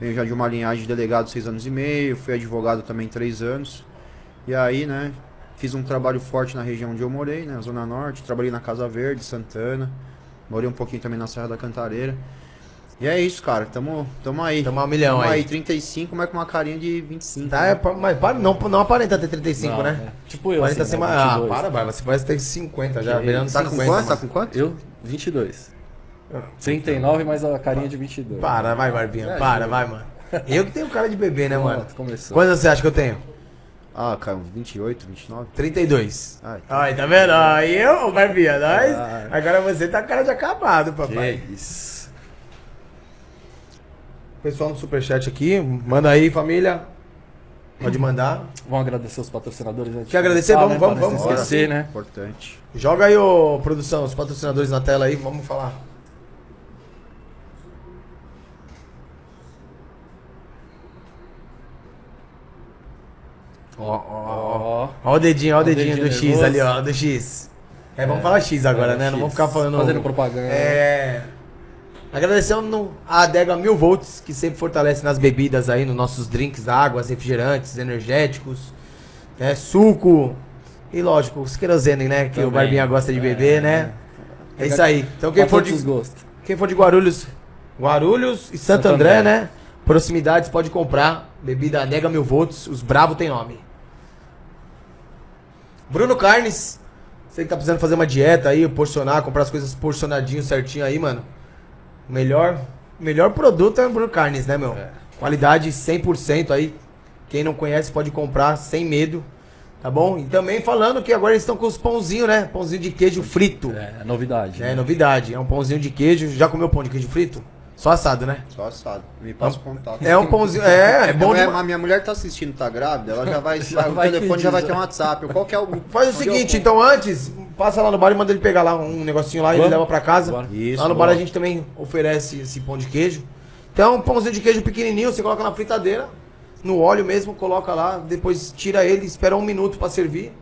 Venho já de uma linhagem de delegado seis anos e meio, fui advogado também três anos. E aí, né, fiz um trabalho forte na região onde eu morei, né, Zona Norte. Trabalhei na Casa Verde, Santana. Morei um pouquinho também na Serra da Cantareira. E é isso, cara. Tamo, tamo aí. Tamo um milhão Tamo aí. aí, 35, mas com uma carinha de 25. Tá, né? é, mas para, não, não aparenta ter 35, Não, né? é. Tipo eu, 40 assim, acima. né? Ah, 22. para, Barba. Você parece ter 50 já, virando. Tá com 50. quanto? Tá com quanto? Eu, 22. 39, mas a carinha de 22. Para, vai, Barbinha. É, para, vai, mano. Eu que tenho cara de bebê, né, mano? Pronto, começou. Quantos você acha que eu tenho? Ah, cara, uns 28, 29. 32. Ah, então. Ai, tá vendo? Aí eu, Barbinha, nós. Ah. Agora você tá com cara de acabado, Que papai. isso. Pessoal no superchat aqui, manda aí, família. Pode mandar. Vamos agradecer os patrocinadores antes Quer agradecer? começar, Vamos, né? vamos, não vamos. esquecer, né? Importante. Joga aí, ô produção, os patrocinadores na tela aí, vamos falar. Ó, ó, ó. Ó, o dedinho, ó o o dedinho dedinho do X nervoso. ali, ó, do X. É, vamos falar X agora, é, né? Não X. vamos ficar falando. Fazendo propaganda. É. Agradecendo a Adega Mil Volts, que sempre fortalece nas bebidas aí, nos nossos drinks, águas, refrigerantes, energéticos, né? Suco. E lógico, os querosene, né? Que o Também. Barbinha gosta de É, beber, né? É isso aí. Então quem for de, quem for de Guarulhos, Guarulhos e Santo, Santo André, André. né? Proximidades pode comprar. Bebida Nega Mil Volts, os bravos tem nome. Bruno Carnes, você que tá precisando fazer uma dieta aí, porcionar, comprar as coisas porcionadinho, certinho aí, mano. O melhor, melhor produto é o Bruno Carnes, né, meu? É. Qualidade 100% aí. Quem não conhece pode comprar sem medo, tá bom? E também falando que agora eles estão com os pãozinhos, né? Pãozinho de queijo frito. É, novidade. É né? novidade, é um pãozinho de queijo. Já comeu pão de queijo frito? Só assado, né? Só assado. Me passa o contato. É um pãozinho. É, é bom Minha a minha mulher tá assistindo, tá grávida, ela já vai. Já o vai telefone pedir, já vai ter um WhatsApp. Qual que é o. Faz o seguinte, então antes, passa lá no bar e manda ele pegar lá um negocinho lá e ele leva pra casa. Bora. Isso, lá no bar a gente também oferece esse pão de queijo. Então, um pãozinho de queijo pequenininho, você coloca na fritadeira, no óleo mesmo, coloca lá, depois tira ele, espera um minuto pra servir.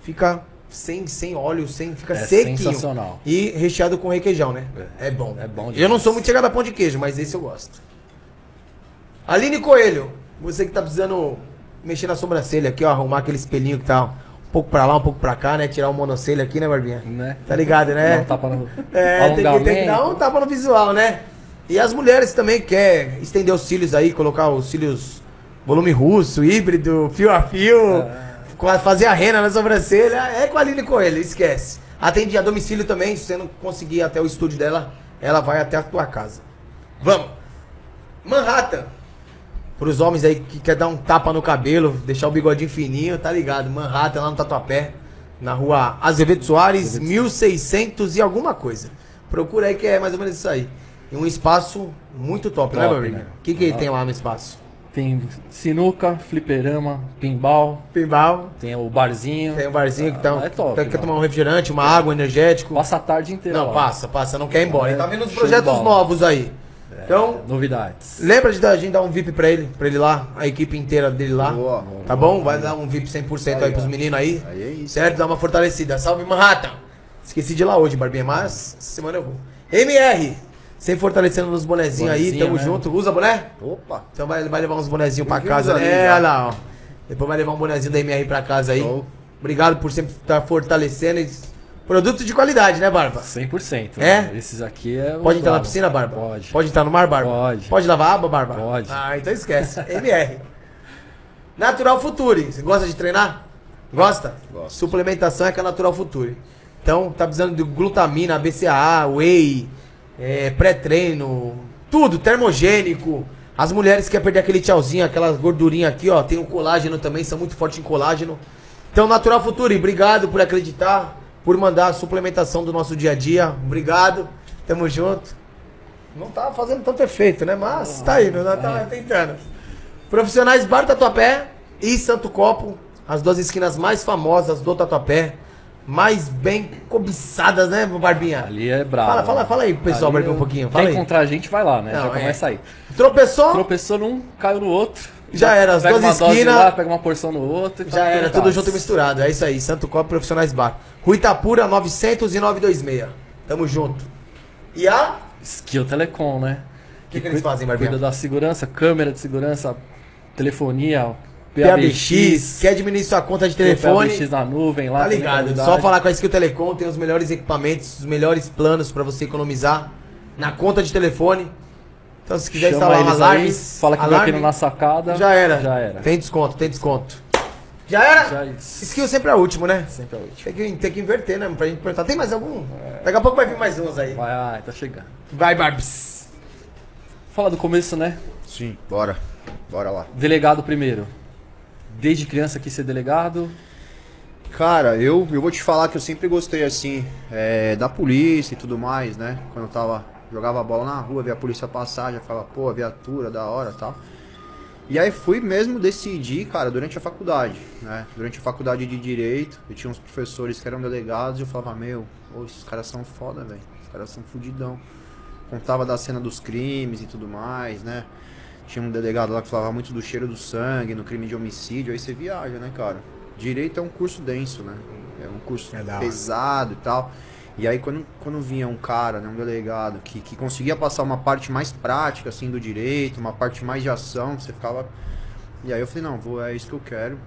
Fica sem, sem óleo, sem, fica É sequinho. sensacional. E recheado com requeijão, né? É, bom. É bom Eu demais. não sou muito chegado a pão de queijo, mas esse eu gosto. Aline Coelho, você que tá precisando mexer na sobrancelha aqui, ó, arrumar aquele espelhinho que tá um pouco pra lá, um pouco pra cá, né? Tirar o monocelha aqui, né, Barbinha? Né? Tá ligado, né? Dá um tapa no É, tem que, tem que dar um tapa no visual, né? E as mulheres também quer estender os cílios aí, colocar os cílios volume russo, híbrido, fio a fio, É. fazer a rena na sobrancelha, é com a Aline Coelho, esquece. Atende a domicílio também, se você não conseguir ir até o estúdio dela, ela vai até a tua casa. Vamos! Manhattan! Para os homens aí que quer dar um tapa no cabelo, deixar o bigodinho fininho, tá ligado? Manhattan lá no Tatuapé, na rua Azevedo Soares, 1600 e alguma coisa. Procura aí que é mais ou menos isso aí. E um espaço muito top, né, Top, meu amigo? né? O que, que Top. tem lá no espaço? Tem sinuca, fliperama, pinball, Pinball, tem o barzinho. tem um barzinho que tá, Ah, é top, quer, tomar um refrigerante, uma água, energético. Passa a tarde inteira. Não, lá. passa, passa, não quer ir embora. É, Ele tá vendo os projetos novos aí. Então, Novidades. lembra de dar- a gente dar um VIP pra ele, pra ele lá, a equipe inteira dele lá. Boa. Tá bom? Vai dar um VIP 100% aí, Aí, pros meninos aí. Aí é isso. Certo? Dá uma fortalecida. Salve Manhattan! Esqueci de ir lá hoje, Barbinha, mas essa semana eu vou. MR! Sempre fortalecendo nos bonezinhos aí, Bonezinho, tamo né? junto. Usa boné? Opa. Então vai, vai levar uns bonezinhos pra Bem-vindos casa. ali É, já. olha lá, ó. Depois vai levar um bonezinho da MR pra casa aí. Show. Obrigado por sempre estar fortalecendo. e- Produto de qualidade, né, Barba? 100%. É? né? Esses aqui é. Pode entrar na piscina, Barba? Pode. Pode entrar no mar, Barba? Pode. Pode lavar a aba, Barba? Pode. Ah, então esquece. MR. Natural Future. Você gosta de treinar? Gosta? Gosto. Suplementação é com a Natural Future. Então, tá precisando de glutamina, BCAA, whey, é, pré-treino, tudo, termogênico. As mulheres que querem perder aquele tchauzinho, aquela gordurinha aqui, ó. Tem o colágeno também, são muito fortes em colágeno. Então, Natural Future, obrigado por acreditar, por mandar a suplementação do nosso dia a dia. Obrigado. Tamo junto. Não tá fazendo tanto efeito, né? Mas tá indo, né? Tá tentando. Profissionais Bar Tatuapé e Santo Copo, as duas esquinas mais famosas do Tatuapé, mais bem cobiçadas, né, Barbinha? Ali é brabo. Fala, fala, fala aí pessoal, Barbinha, um eu- pouquinho. Quer Fala aí. encontrar a gente, vai lá, né? Não, Já é. começa aí. Tropeçou? Tropeçou num, caiu no outro. Já era, as duas esquinas- pega uma porção no outro. Já era, tudo junto e misturado. É isso aí, Santo Copo Profissionais Bar. Rui Itapura, 900 e 926. Tamo junto. E a Skill Telecom, né? que, que eles fazem, Cuida Barbinha? da segurança, câmera de segurança, telefonia, PABX, quer diminuir sua conta de telefone? PABX na nuvem lá. Tá ligado? Só falar com a Skill Telecom, tem os melhores equipamentos, os melhores planos pra você economizar na conta de telefone. Então, se quiser Chama instalar alarmes, aí, fala que veio alarme, aqui na sacada. já era. Já era. Tem desconto, tem desconto. Já era? Já é isso. Skill sempre é o último, né? Sempre é o último. Tem que, tem que inverter, né? Pra gente perguntar. Tem mais algum? Daqui a pouco vai vir mais uns aí. Vai, vai, tá chegando. Vai, Barbs. Fala do começo, né? Sim, bora. Bora lá. Delegado primeiro. Desde criança quis ser delegado. Cara, eu, eu vou te falar que eu sempre gostei assim é, da polícia e tudo mais, né? Quando eu tava jogava bola na rua, via a polícia passar, já falava, pô, viatura, da hora, tal. E aí fui mesmo decidir, cara, durante a faculdade, né? Durante a faculdade de direito, eu tinha uns professores que eram delegados e eu falava, meu, pô, esses caras são foda, velho. Esses caras são fudidão. Contava da cena dos crimes e tudo mais, né? Tinha um delegado lá que falava muito do cheiro do sangue, no crime de homicídio, aí você viaja, né, cara? Direito é um curso denso, né? É um curso É pesado e tal. E aí quando, quando vinha um cara, né, um delegado, que, que conseguia passar uma parte mais prática, assim, do direito, uma parte mais de ação, você ficava... E aí eu falei, não, vou, é isso que eu quero.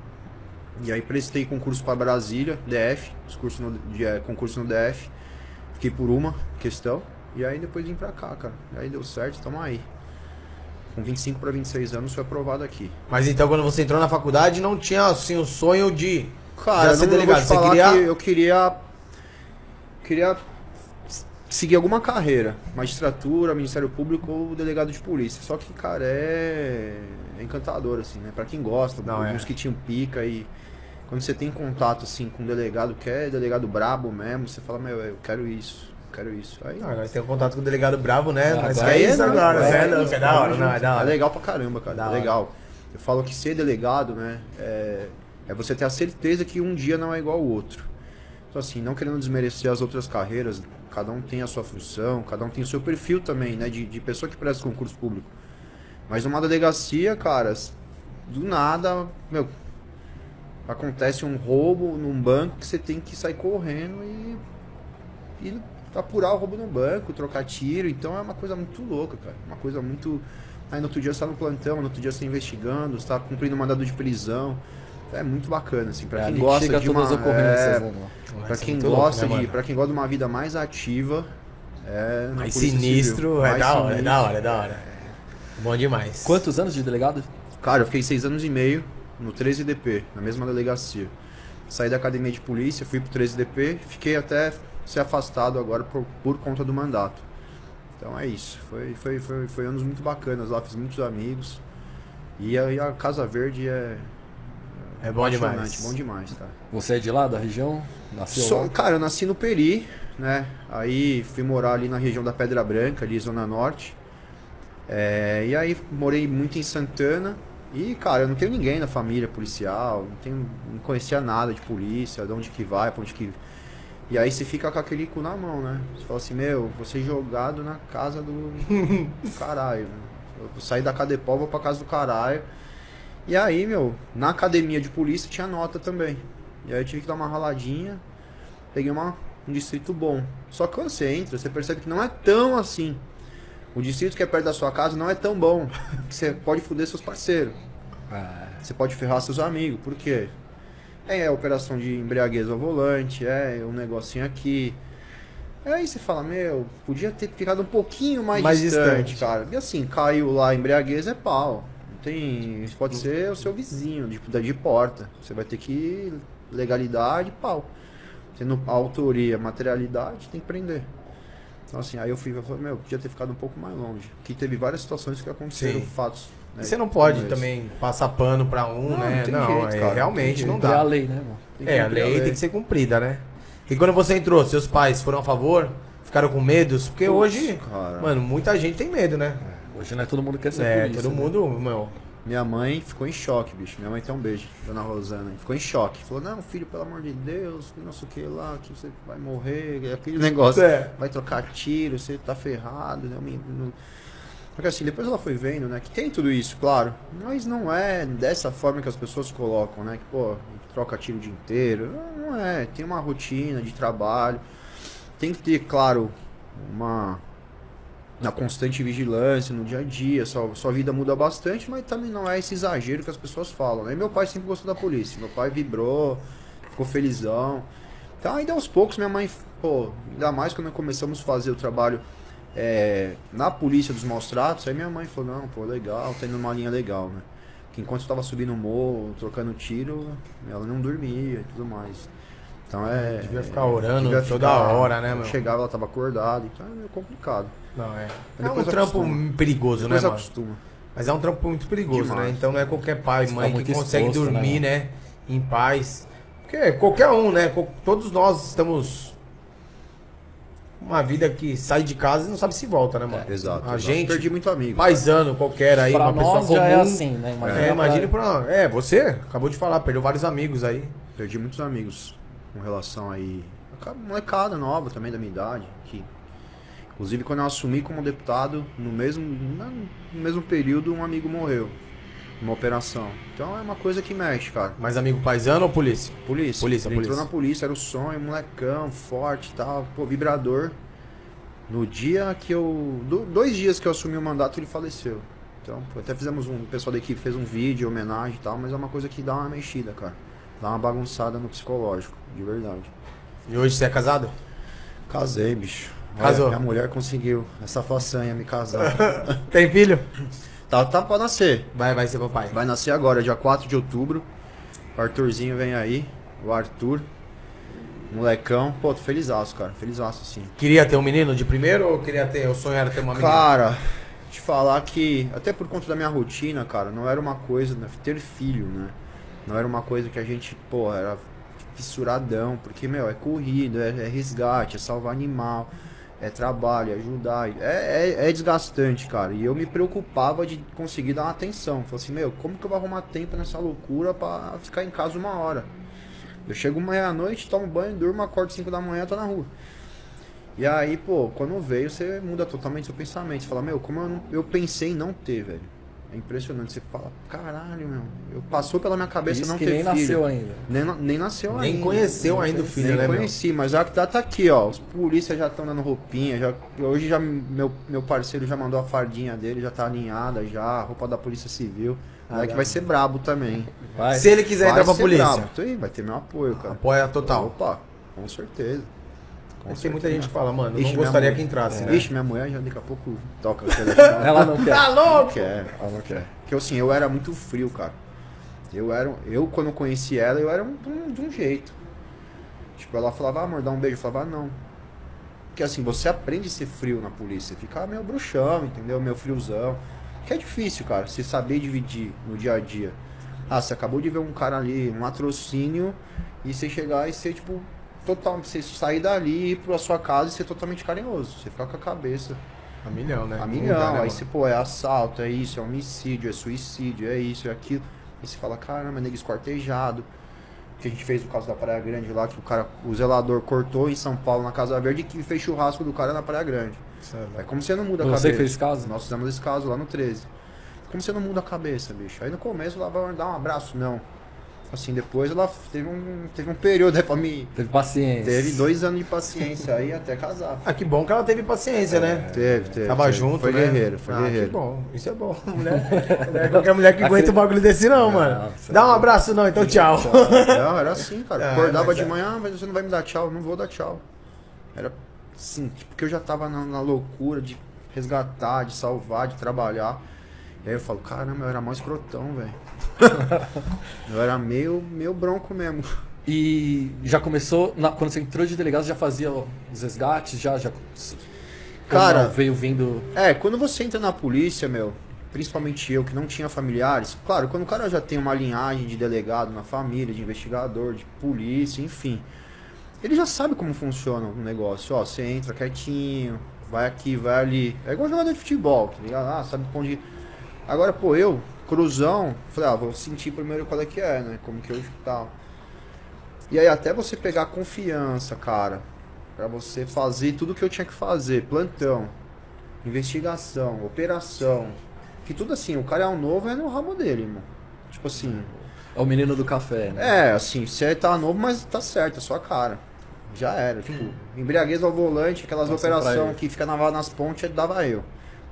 E aí prestei concurso para Brasília, DF, concurso no, de, é, concurso no DF. Fiquei por uma questão. E aí depois vim pra cá, cara. E aí deu certo, tamo aí. Com 25 para 26 anos foi aprovado aqui. Mas então, quando você entrou na faculdade, não tinha assim o sonho de. Cara, ser delegado, você queria- que eu queria queria seguir alguma carreira, magistratura, Ministério Público ou delegado de polícia. Só que, cara, é, é encantador assim, né? Para quem gosta, Não, é. que tinham pica e quando você tem contato assim com um delegado que é delegado brabo mesmo, você fala, meu, eu quero isso, quero isso. Aí, Ah, nós temos contato com o delegado bravo, né? Ah, Mas é é, isso né? agora, É, né? Não, é da hora, não, é da É hora. legal pra caramba, cara. Da é hora. legal. Eu falo que ser delegado, né, é, é você ter a certeza que um dia não é igual ao outro. Então, assim, não querendo desmerecer as outras carreiras, cada um tem a sua função, cada um tem o seu perfil também, né, de, de pessoa que presta concurso público. Mas numa delegacia, cara, do nada, meu, acontece um roubo num banco que você tem que sair correndo e, e apurar o roubo no banco, trocar tiro. Então é uma coisa muito louca, cara. Uma coisa muito. Aí no outro dia você tá no plantão, no outro dia você tá investigando, você tá cumprindo um mandado de prisão. É muito bacana, assim, pra É, quem gosta de uma. é, né, pra Isso é quem muito louco, gosta né, de. mano? quem gosta de uma vida mais ativa. É. Mais sinistro, é Mais da hora, é da hora, é da hora. Bom demais. Quantos anos de delegado? Cara, eu fiquei seis anos e meio no 13DP, na mesma delegacia. Saí da academia de polícia, fui pro 13DP, fiquei até ser afastado agora por, por conta do mandato. Então é isso. Foi, foi, foi, foi anos muito bacanas lá, fiz muitos amigos. E a, e a Casa Verde é. É bom demais. Bom demais, tá? Você é de lá, da região? Nasceu Só- lá? cara, eu nasci no Peri, né? Aí fui morar ali na região da Pedra Branca, ali Zona Norte. É, e aí morei muito em Santana. E, cara, eu não tenho ninguém na família policial, não, tenho, não conhecia nada de polícia, de onde que vai, pra onde que. E aí você fica com aquele cu na mão, né? Você fala assim, meu, você jogado na casa do, do caralho. né? Eu saí da Cadepol, vou pra casa do caralho. E aí, meu, na academia de polícia tinha nota também. E aí eu tive que dar uma raladinha, peguei uma, um distrito bom. Só que quando você entra, você percebe que não é tão assim. O distrito que é perto da sua casa não é tão bom. Você pode foder seus parceiros. Ah, Você pode ferrar seus amigos. Por quê? É operação de embriaguez ao volante, é um negocinho aqui. Aí você fala, meu, podia ter ficado um pouquinho mais, Mais distante, distante. cara. E assim, caiu lá embriaguez é pau. Não tem. Pode ser o seu vizinho, de, de porta. Você vai ter que. Legalidade, pau. Tendo autoria, materialidade, tem que prender. Então assim, aí eu fui, eu falei, meu, podia ter ficado um pouco mais longe. Que teve várias situações que aconteceram, Sim. fatos. Né, E você não pode como também passar pano pra um, Não, né? não Não, jeito, é, não realmente tem não é a dá. lei, né, mano? É, a cumprir lei tem que ser cumprida, né? E quando você entrou, seus pais foram a favor? Ficaram com medos? Porque hoje, cara. mano, muita gente tem medo, né? Hoje não é todo mundo que quer ser É, polícia, todo né? mundo, meu. Minha mãe ficou em choque, bicho. Minha mãe tem um beijo, dona Rosana. Ficou em choque. Falou, não, filho, pelo amor de Deus, que não sei o que lá, que você vai morrer, é aquele negócio. É. Vai trocar tiro, você tá ferrado, né? Porque assim, depois ela foi vendo, né, que tem tudo isso, claro. Mas não é dessa forma que as pessoas colocam, né? Que, pô, troca tiro o dia inteiro. Não, é. Tem uma rotina de trabalho. Tem que ter, claro, uma na constante vigilância, no dia a dia, sua, sua vida muda bastante, mas também não é esse exagero que as pessoas falam, né? E meu pai sempre gostou da polícia, meu pai vibrou, ficou felizão. Então ainda aos poucos minha mãe, pô, ainda mais quando começamos a fazer o trabalho é, na polícia dos maus tratos, aí minha mãe falou, não, pô, legal, tá indo numa linha legal, né? Que enquanto eu tava subindo o morro, trocando tiro, ela não dormia e tudo mais. Então é. Devia ficar orando devia toda ficar- hora, né, meu? Chegava, ela tava acordada, então é meio complicado. Não, é. É um trampo acostuma. perigoso, Depois né, mano? acostuma. Mas é um trampo muito perigoso, Demais. né? Então não é qualquer pai Você mãe tá que consegue exposto, né, dormir, mano? né? Em paz. Porque qualquer um, né? Todos nós estamos. Uma vida que sai de casa e não sabe se volta, né, mano? Exato. A exato. gente, Perdi muito amigo. paisano qualquer aí, pra uma pessoa nós comum. já é assim, né? Imagina, É, pra- imagine pra. É, você acabou de falar, perdeu vários amigos aí. Perdi muitos amigos com relação aí. Molecada nova também da minha idade. Que, inclusive, quando eu assumi como deputado, no mesmo, no mesmo período, um amigo morreu. Uma operação. Então é uma coisa que mexe, cara. Mais amigo paisano ou polícia? Polícia. Polícia, Ele polícia. entrou na polícia, era o sonho, molecão, forte e tal. Pô, vibrador. No dia que eu. do- dois dias que eu assumi o mandato, ele faleceu. Então, pô, até fizemos um. O pessoal da equipe fez um vídeo, homenagem e tal, mas é uma coisa que dá uma mexida, cara. Dá uma bagunçada no psicológico, de verdade. E hoje você é casado? Casei, bicho. Olha, Casou. Minha mulher conseguiu essa façanha me casar. Tem filho? tá, tá pra nascer. Vai, vai ser papai. Vai nascer agora, dia 4 de outubro. O Arthurzinho vem aí. O Arthur. Molecão. Pô, tô felizaço, cara. Felizaço, sim. Queria ter um menino de primeiro ou queria ter. O sonho era ter uma menina? Cara, te falar que, até por conta da minha rotina, cara, não era uma coisa, né, ter filho, né? Não era uma coisa que a gente, pô, era fissuradão, porque, meu, é corrida, é, é resgate, é salvar animal, é trabalho, é ajudar, é, é, é desgastante, cara. E eu me preocupava de conseguir dar uma atenção. Falei assim, meu, como que eu vou arrumar tempo nessa loucura pra ficar em casa uma hora? Eu chego meia-noite, tomo banho, durmo, acordo 5 da manhã, tô na rua. E aí, pô, quando veio, você muda totalmente seu pensamento. Você fala, meu, como eu, não- eu pensei em não ter, velho. É impressionante. Você fala, caralho, meu. Eu passou pela minha cabeça Isso não que ter nem filho. nasceu ainda. Nem, nem nasceu Nem ainda. conheceu ainda o filho, Nem né, meu? conheci, mas já que tá, tá aqui, ó. Os polícias já estão dando roupinha. Já, hoje já meu, meu parceiro já mandou a fardinha dele, já tá alinhada já, a roupa da Polícia Civil. Ah, Moleque vai ser brabo também. Vai. Se ele quiser Vai entrar pra ser polícia, brabo. Aí, vai ter meu apoio, cara. apoia total. Opa, com certeza. Com Tem muita gente que fala, mano, eu Ixi, não gostaria mulher- que entrasse, né? Ixi, minha mulher já daqui a pouco toca o telefone. Ela não quer. Tá Não louco? quer, ela não quer. Porque assim, eu era muito frio, cara. Eu era. Eu, quando eu conheci ela, eu era um, de um- de um jeito. Tipo, ela falava, ah, amor, dá um beijo. Eu falava, ah, não. Porque assim, você aprende a ser frio na polícia. Ficar meio bruxão, entendeu? Meio friozão. Que é difícil, cara, você saber dividir no dia a dia. Ah, você acabou de ver um cara ali, um latrocínio, e você chegar e ser, tipo, total. Você sair dali e ir pra sua casa e ser totalmente carinhoso. Você ficar com a cabeça A milhão, né? a milhão, dá, né, aí você, pô, é assalto, é isso, é homicídio, é suicídio, é isso, é aquilo. Aí você fala, caramba, nego esquartejado. Que a gente fez o caso da Praia Grande lá, que o cara, o zelador cortou em São Paulo, na Casa Verde, e que fez churrasco do cara na Praia Grande. É como você não muda a Você cabeça. que fez esse caso? Nós fizemos esse caso lá no 13. Como você não muda a cabeça, bicho? Aí no começo ela vai dar um abraço, não. Assim, depois ela teve um, teve um período aí pra me. Teve paciência. Teve dois anos de paciência aí até casar. Ah, que bom que ela teve paciência, né? Teve, teve. Tava teve. junto, Foi né? guerreiro, foi ah, guerreiro. que bom. Isso é bom. Mulher, não é qualquer mulher que aguenta um bagulho desse não, mano. você Dá um abraço não, então tchau. Não, era assim, cara. Ah, Acordava de é. manhã, ah, mas você não vai me dar tchau, não vou dar tchau. Era assim, tipo, porque eu já tava na, na loucura de resgatar, de salvar, de trabalhar. E aí eu falo, caramba, eu era mó escrotão, velho. eu era meio, meio bronco mesmo. E já começou, na- quando você entrou de delegado, já fazia os resgates, já, já Cara- não, veio vindo É, quando você entra na polícia, meu, principalmente eu que não tinha familiares, claro, quando o cara já tem uma linhagem de delegado na família, de investigador, de polícia, enfim, ele já sabe como funciona o negócio. Ó, você entra quietinho, vai aqui, vai ali. É igual jogador de futebol, tá ligado? Ah, sabe onde. Agora, pô, eu, cruzão, falei, ah, vou sentir primeiro qual é que é, né? Como que eu tal. E aí, até você pegar confiança, cara, pra você fazer tudo que eu tinha que fazer, plantão, investigação, operação, que tudo assim, o cara é um novo, é no ramo dele, irmão. Tipo assim, ao menino do café, né? é, assim, você tá novo, mas tá certo, é sua cara. Já era, tipo, embriaguez ao volante, aquelas operações que fica na, nas pontes, dava eu.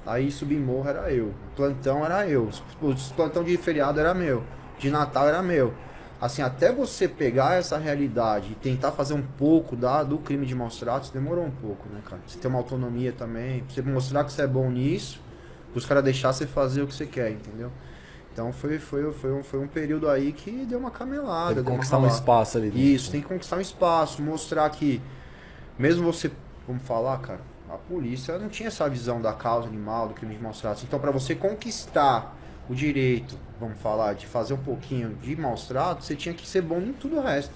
Aí subir morro era eu. Plantão era eu. Os, plantão de feriado era meu. De Natal era meu. Assim, até você pegar essa realidade e tentar fazer um pouco da, do crime de maus tratos, demorou um pouco, né, cara? Você ter uma autonomia também, você mostrar que você é bom nisso, os caras deixar você fazer o que você quer, entendeu? Então foi, foi, foi, um, foi um período aí que deu uma camelada. Teve que conquistar um espaço ali. dentro. Isso, tem que conquistar um espaço, mostrar que, mesmo você, vamos falar, cara, a polícia não tinha essa visão da causa animal, do crime de maus tratos. Então, para você conquistar o direito, vamos falar, de fazer um pouquinho de maus tratos, você tinha que ser bom em tudo o resto.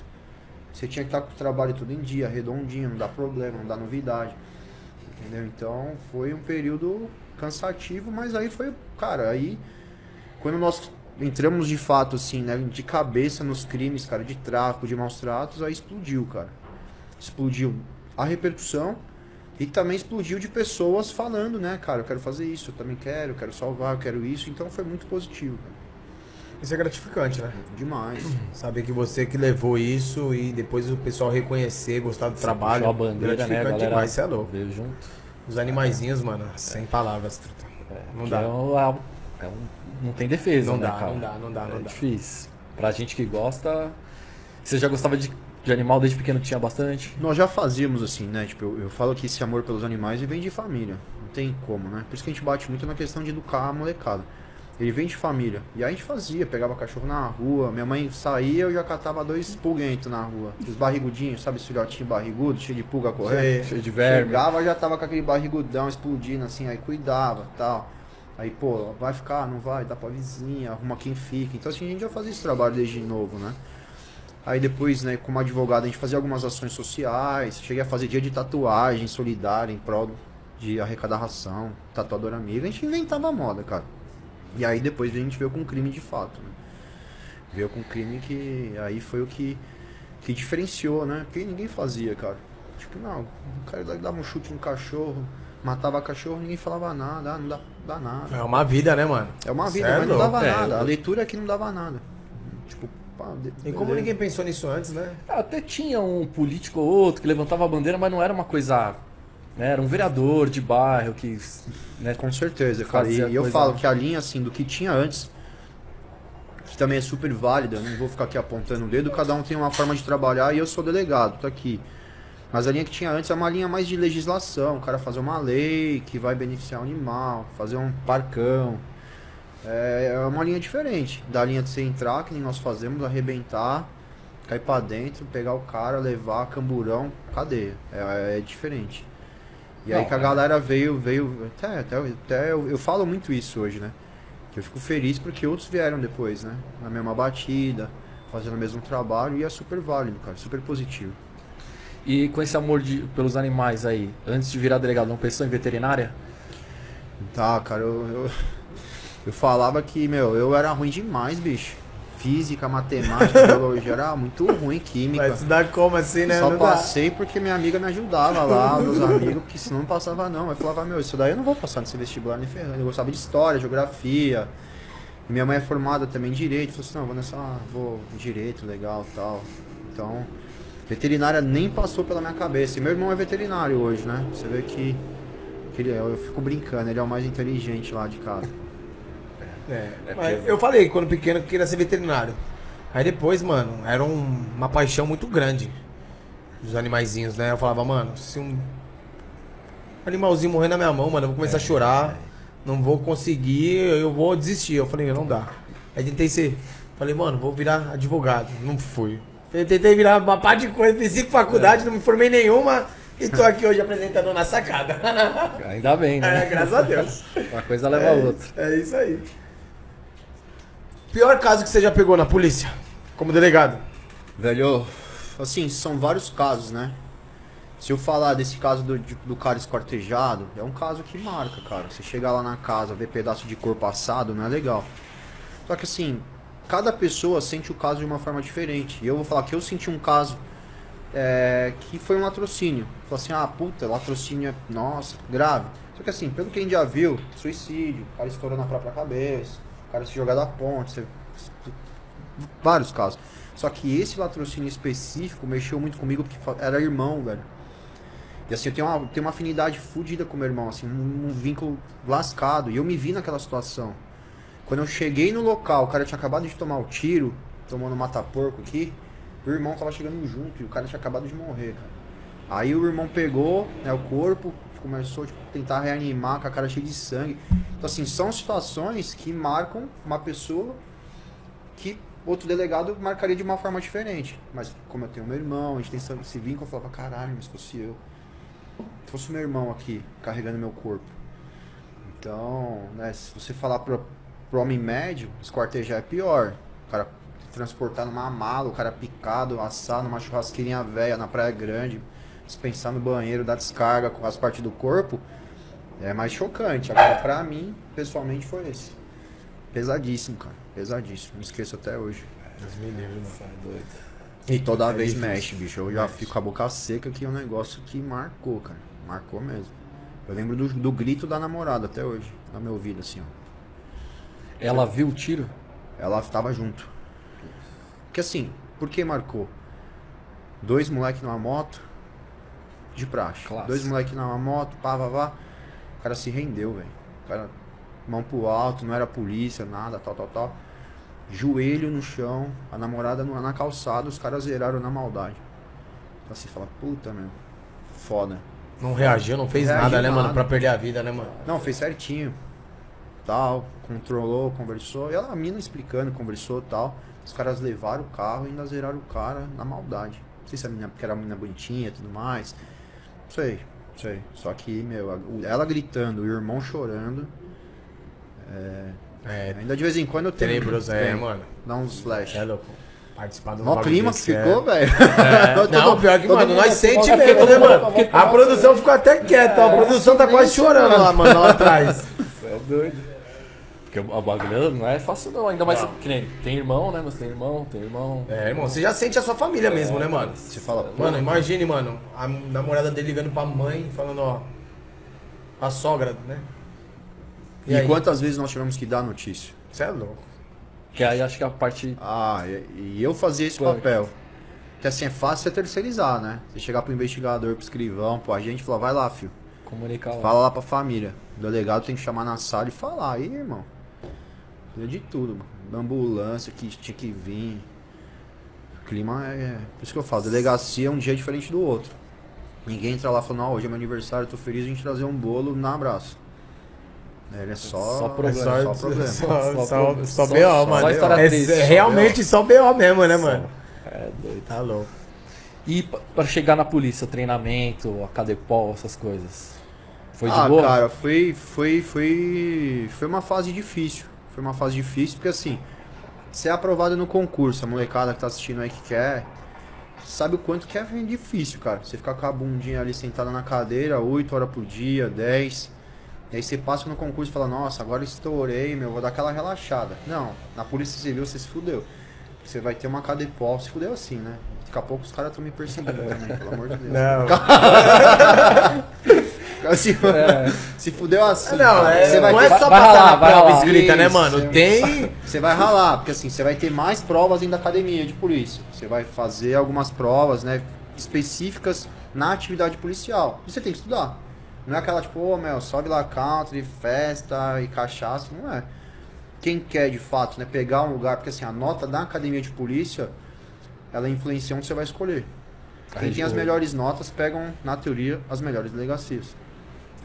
Você tinha que estar com o trabalho tudo em dia, redondinho, não dá problema, não dá novidade. Entendeu? Então, foi um período cansativo, mas aí foi, cara, aí quando nós entramos de fato, assim, né, de cabeça nos crimes, cara, de tráfico, de maus tratos, aí explodiu, cara. Explodiu a repercussão e também explodiu de pessoas falando, né, cara, eu quero fazer isso, eu também quero, eu quero salvar, eu quero isso. Então foi muito positivo, cara. Isso é gratificante, né? Demais. Saber que você que levou isso e depois o pessoal reconhecer, gostar do trabalho. Puxou a bandeira, né, gratificante galera? demais, você é louco. Veio junto. Os animaizinhos, mano, sem palavras, truta. Não dá. É um- é um- é um- não tem defesa, Não né, dá, cara? não dá, não dá, É não dá. difícil. Pra gente que gosta. Você já gostava de, de animal desde pequeno? Tinha bastante? Nós já fazíamos assim, né? Tipo, eu, eu falo que esse amor pelos animais ele vem de família. Não tem como, né? Por isso que a gente bate muito na questão de educar a molecada. Ele vem de família. E aí a gente fazia, pegava cachorro na rua. Minha mãe saía, eu já catava dois pulguentos na rua. Os barrigudinhos, sabe? Esse filhotinho barrigudo, cheio de pulga correndo. Cheio de verme. Chegava, já tava com aquele barrigudão explodindo, assim, aí cuidava tal. Aí, pô, vai ficar, não vai, dá pra vizinha, arruma quem fica. Então, assim, a gente já fazia esse trabalho desde novo, né? Aí depois, né, como advogado, a gente fazia algumas ações sociais, cheguei a fazer dia de tatuagem solidária em prol de arrecadar ração, tatuador amiga, a gente inventava moda, cara. E aí depois a gente veio com crime de fato, né? Veio com crime que aí foi o que, que diferenciou, né? Porque ninguém fazia, cara. Tipo, não, o cara dava um chute no cachorro, matava cachorro, ninguém falava nada, ah, não dá, dá nada. É uma vida, né, mano? É uma vida, Cê é mas não dava É, nada. A leitura aqui não dava nada. Tipo, pá, de- E como ninguém pensou nisso antes, né? Até tinha um político ou outro que levantava a bandeira, mas não era uma coisa. né, Era um vereador de bairro que. Né, Com certeza, cara. E, eu falo que a linha, assim, do que tinha antes, que também é super válida, não vou ficar aqui apontando o dedo, cada um tem uma forma de trabalhar e eu sou delegado, tá aqui. Mas a linha que tinha antes é uma linha mais de legislação, o cara fazer uma lei que vai beneficiar o animal, fazer um parcão. É, é uma linha diferente da linha de você entrar, que nem nós fazemos, arrebentar, cair pra dentro, pegar o cara, levar, camburão, cadeia. É, é diferente. E aí Não, que a é. galera veio, veio. Até, até, até eu, eu falo muito isso hoje, né? Que eu fico feliz porque outros vieram depois, né? Na mesma batida, fazendo o mesmo trabalho e é super válido, cara, super positivo. E com esse amor de- pelos animais aí, antes de virar delegado, não pensou em veterinária? Tá, cara, eu, eu, eu falava que, meu, eu era ruim demais, bicho. Física, matemática, biologia, era muito ruim, química. Mas dá como assim, né? Só Não dá. passei porque minha amiga me ajudava lá, meus amigos, porque senão não passava não. Eu falava, meu, isso daí eu não vou passar nesse vestibular nem ferrando. Eu gostava de história, geografia. Minha mãe é formada também em direito. Falei assim, não, vou nessa. vou em direito, legal tal. Então, veterinária nem passou pela minha cabeça. E meu irmão é veterinário hoje, né? Você vê que. que ele é, eu fico brincando, ele é o mais inteligente lá de casa. É, É mas eu falei quando pequeno que queria ser veterinário. Aí depois, mano, era um- uma paixão muito grande dos animaizinhos, né? Eu falava, mano, se um animalzinho morrer na minha mão, mano, eu vou começar a chorar, não vou conseguir, eu vou desistir. Eu falei, não dá. Aí tentei ser, falei, mano, vou virar advogado. Não fui. Eu tentei virar uma parte de coisa, fiz cinco faculdades, não me formei nenhuma e tô aqui hoje apresentando na sacada. Ainda bem, né? é, graças a Deus. Uma coisa leva a outra. É isso aí. Pior caso que você já pegou na polícia, como delegado. Velho, assim, são vários casos, né? Se eu falar desse caso do, do cara esquartejado, é um caso que marca, cara. Você chegar lá na casa, ver pedaço de corpo assado, não é legal. Só que assim, cada pessoa sente o caso de uma forma diferente. E eu vou falar que eu senti um caso é, que foi um latrocínio. Falei assim, ah, puta, latrocínio é, nossa, grave. Só que assim, pelo que a gente já viu, suicídio, o cara estourou na própria cabeça, o cara se jogou da ponte, você vários casos. Só que esse latrocínio específico mexeu muito comigo porque era irmão, velho. E assim, eu tenho uma, tenho uma afinidade fodida com meu irmão, assim, um, um vínculo lascado. E eu me vi naquela situação. Quando eu cheguei no local, o cara tinha acabado de tomar o tiro, tomando mata-porco aqui, o irmão tava chegando junto e o cara tinha acabado de morrer, cara. Aí o irmão pegou né, o corpo, começou tipo, a tentar reanimar com a cara cheia de sangue. Então, assim, são situações que marcam uma pessoa que outro delegado marcaria de uma forma diferente. Mas como eu tenho meu irmão, a gente tem esse vínculo, eu falava, caralho, mas se fosse eu. Se fosse meu irmão aqui, carregando meu corpo. Então, né, se você falar pro, pro homem médio, esquartejar é pior. O cara transportar numa mala, o cara picado, assar numa churrasqueirinha velha na Praia Grande, dispensar no banheiro, dar descarga com as partes do corpo, é mais chocante. Agora, pra mim, pessoalmente, foi esse. Pesadíssimo, cara. Pesadíssimo. Não esqueço até hoje. Deus me livre, mano. Sai doido. E toda É vez difícil. mexe, bicho. Eu já Mexe. fico com a boca seca que é um negócio que marcou, cara. Marcou mesmo. Eu lembro do, do grito da namorada até hoje, na meu ouvido, assim, ó. Ela viu o tiro? Ela tava junto. Porque assim, por que marcou? Dois moleques numa moto, de praxe. Dois moleques numa moto, pá, pá, pá. O cara se rendeu, velho. O cara, mão pro alto, não era polícia, nada, tal, tal, tal. Joelho no chão, a namorada na calçada, os caras zeraram na maldade. Então assim, fala, puta, meu, foda. Não reagiu, não fez Reagiu nada, né, mano? nada. Pra perder a vida, né, mano? Não, fez certinho. Tal, controlou, conversou. E ela, a mina explicando, conversou tal. Os caras levaram o carro e ainda zeraram o cara na maldade. Não sei se a menina, porque era uma menina bonitinha e tudo mais. Sei, sei. Só que, meu, ela gritando, o irmão chorando. É, Ainda de vez em quando eu tenho. tenebroso, é, mano. Dá uns flash. É louco. Participar do Mó clima que ficou, velho. Não, pior que, mano, nós sente mesmo, né, aqui, mano? A produção ficou até quieta. A produção tá quase chorando lá, mano, lá atrás. Você é doido. Porque o bagulho não é fácil não, ainda mais que nem tem irmão, né? Mas tem irmão, tem irmão. É, irmão, você já sente a sua família mesmo, né, mano? Você fala, pô, Mano, imagine, mano, a namorada dele ligando pra mãe, falando, ó. A sogra, né? E, aí? quantas vezes nós tivemos que dar notícia? Você é louco. Que aí acho que a parte. Ah, e, e eu fazia esse papel. Porque assim, é fácil você terceirizar, né? Você chegar pro investigador, pro escrivão, pro agente e falar, vai lá, filho. Comunicar lá. Fala lá pra família. O delegado tem que chamar na sala e falar. Aí, irmão. Deu de tudo, mano. Da ambulância que tinha que vir. O clima é. Por isso que eu falo, delegacia é um dia diferente do outro. Ninguém entra lá falando, ó, hoje é meu aniversário, tô feliz a gente trazer um bolo na abraço. Ele é só, Só problema, é só problema. Só, Só só, BO, só mano. É, é realmente só BO mesmo, né, mano? É doido. Tá louco. E pa- pra chegar na polícia, treinamento, a Cadepol, essas coisas. Foi de ah, boa? cara, foi, foi, foi, foi uma fase difícil. Foi uma fase difícil porque assim, ser aprovado no concurso, a molecada que tá assistindo aí que quer, sabe o quanto que é difícil, cara. Você ficar com a bundinha ali sentada na cadeira, 8 horas por dia, 10. E aí você passa no concurso e fala, nossa, agora estourei, meu, vou dar aquela relaxada. Não, na Polícia Civil você se fudeu. Você vai ter uma cadepol, se fudeu assim, né? Daqui a pouco os caras estão me perseguindo também, pelo amor de Deus. Não. Se, se fudeu assim. Não, é, você vai não ter, é só vai passar ralar, na prova ralar. escrita, né, mano? você- Tem. Você vai ralar, porque assim, você vai ter mais provas dentro da academia de polícia. Você vai fazer algumas provas, né, específicas na atividade policial. E você tem que estudar. Não é aquela tipo, ô meu, sobe lá country, festa e cachaça, não é. Quem quer de fato, né, pegar um lugar, porque assim, a nota da academia de polícia, ela influencia onde você vai escolher. Quem tem as melhores notas pegam, na teoria, as melhores delegacias.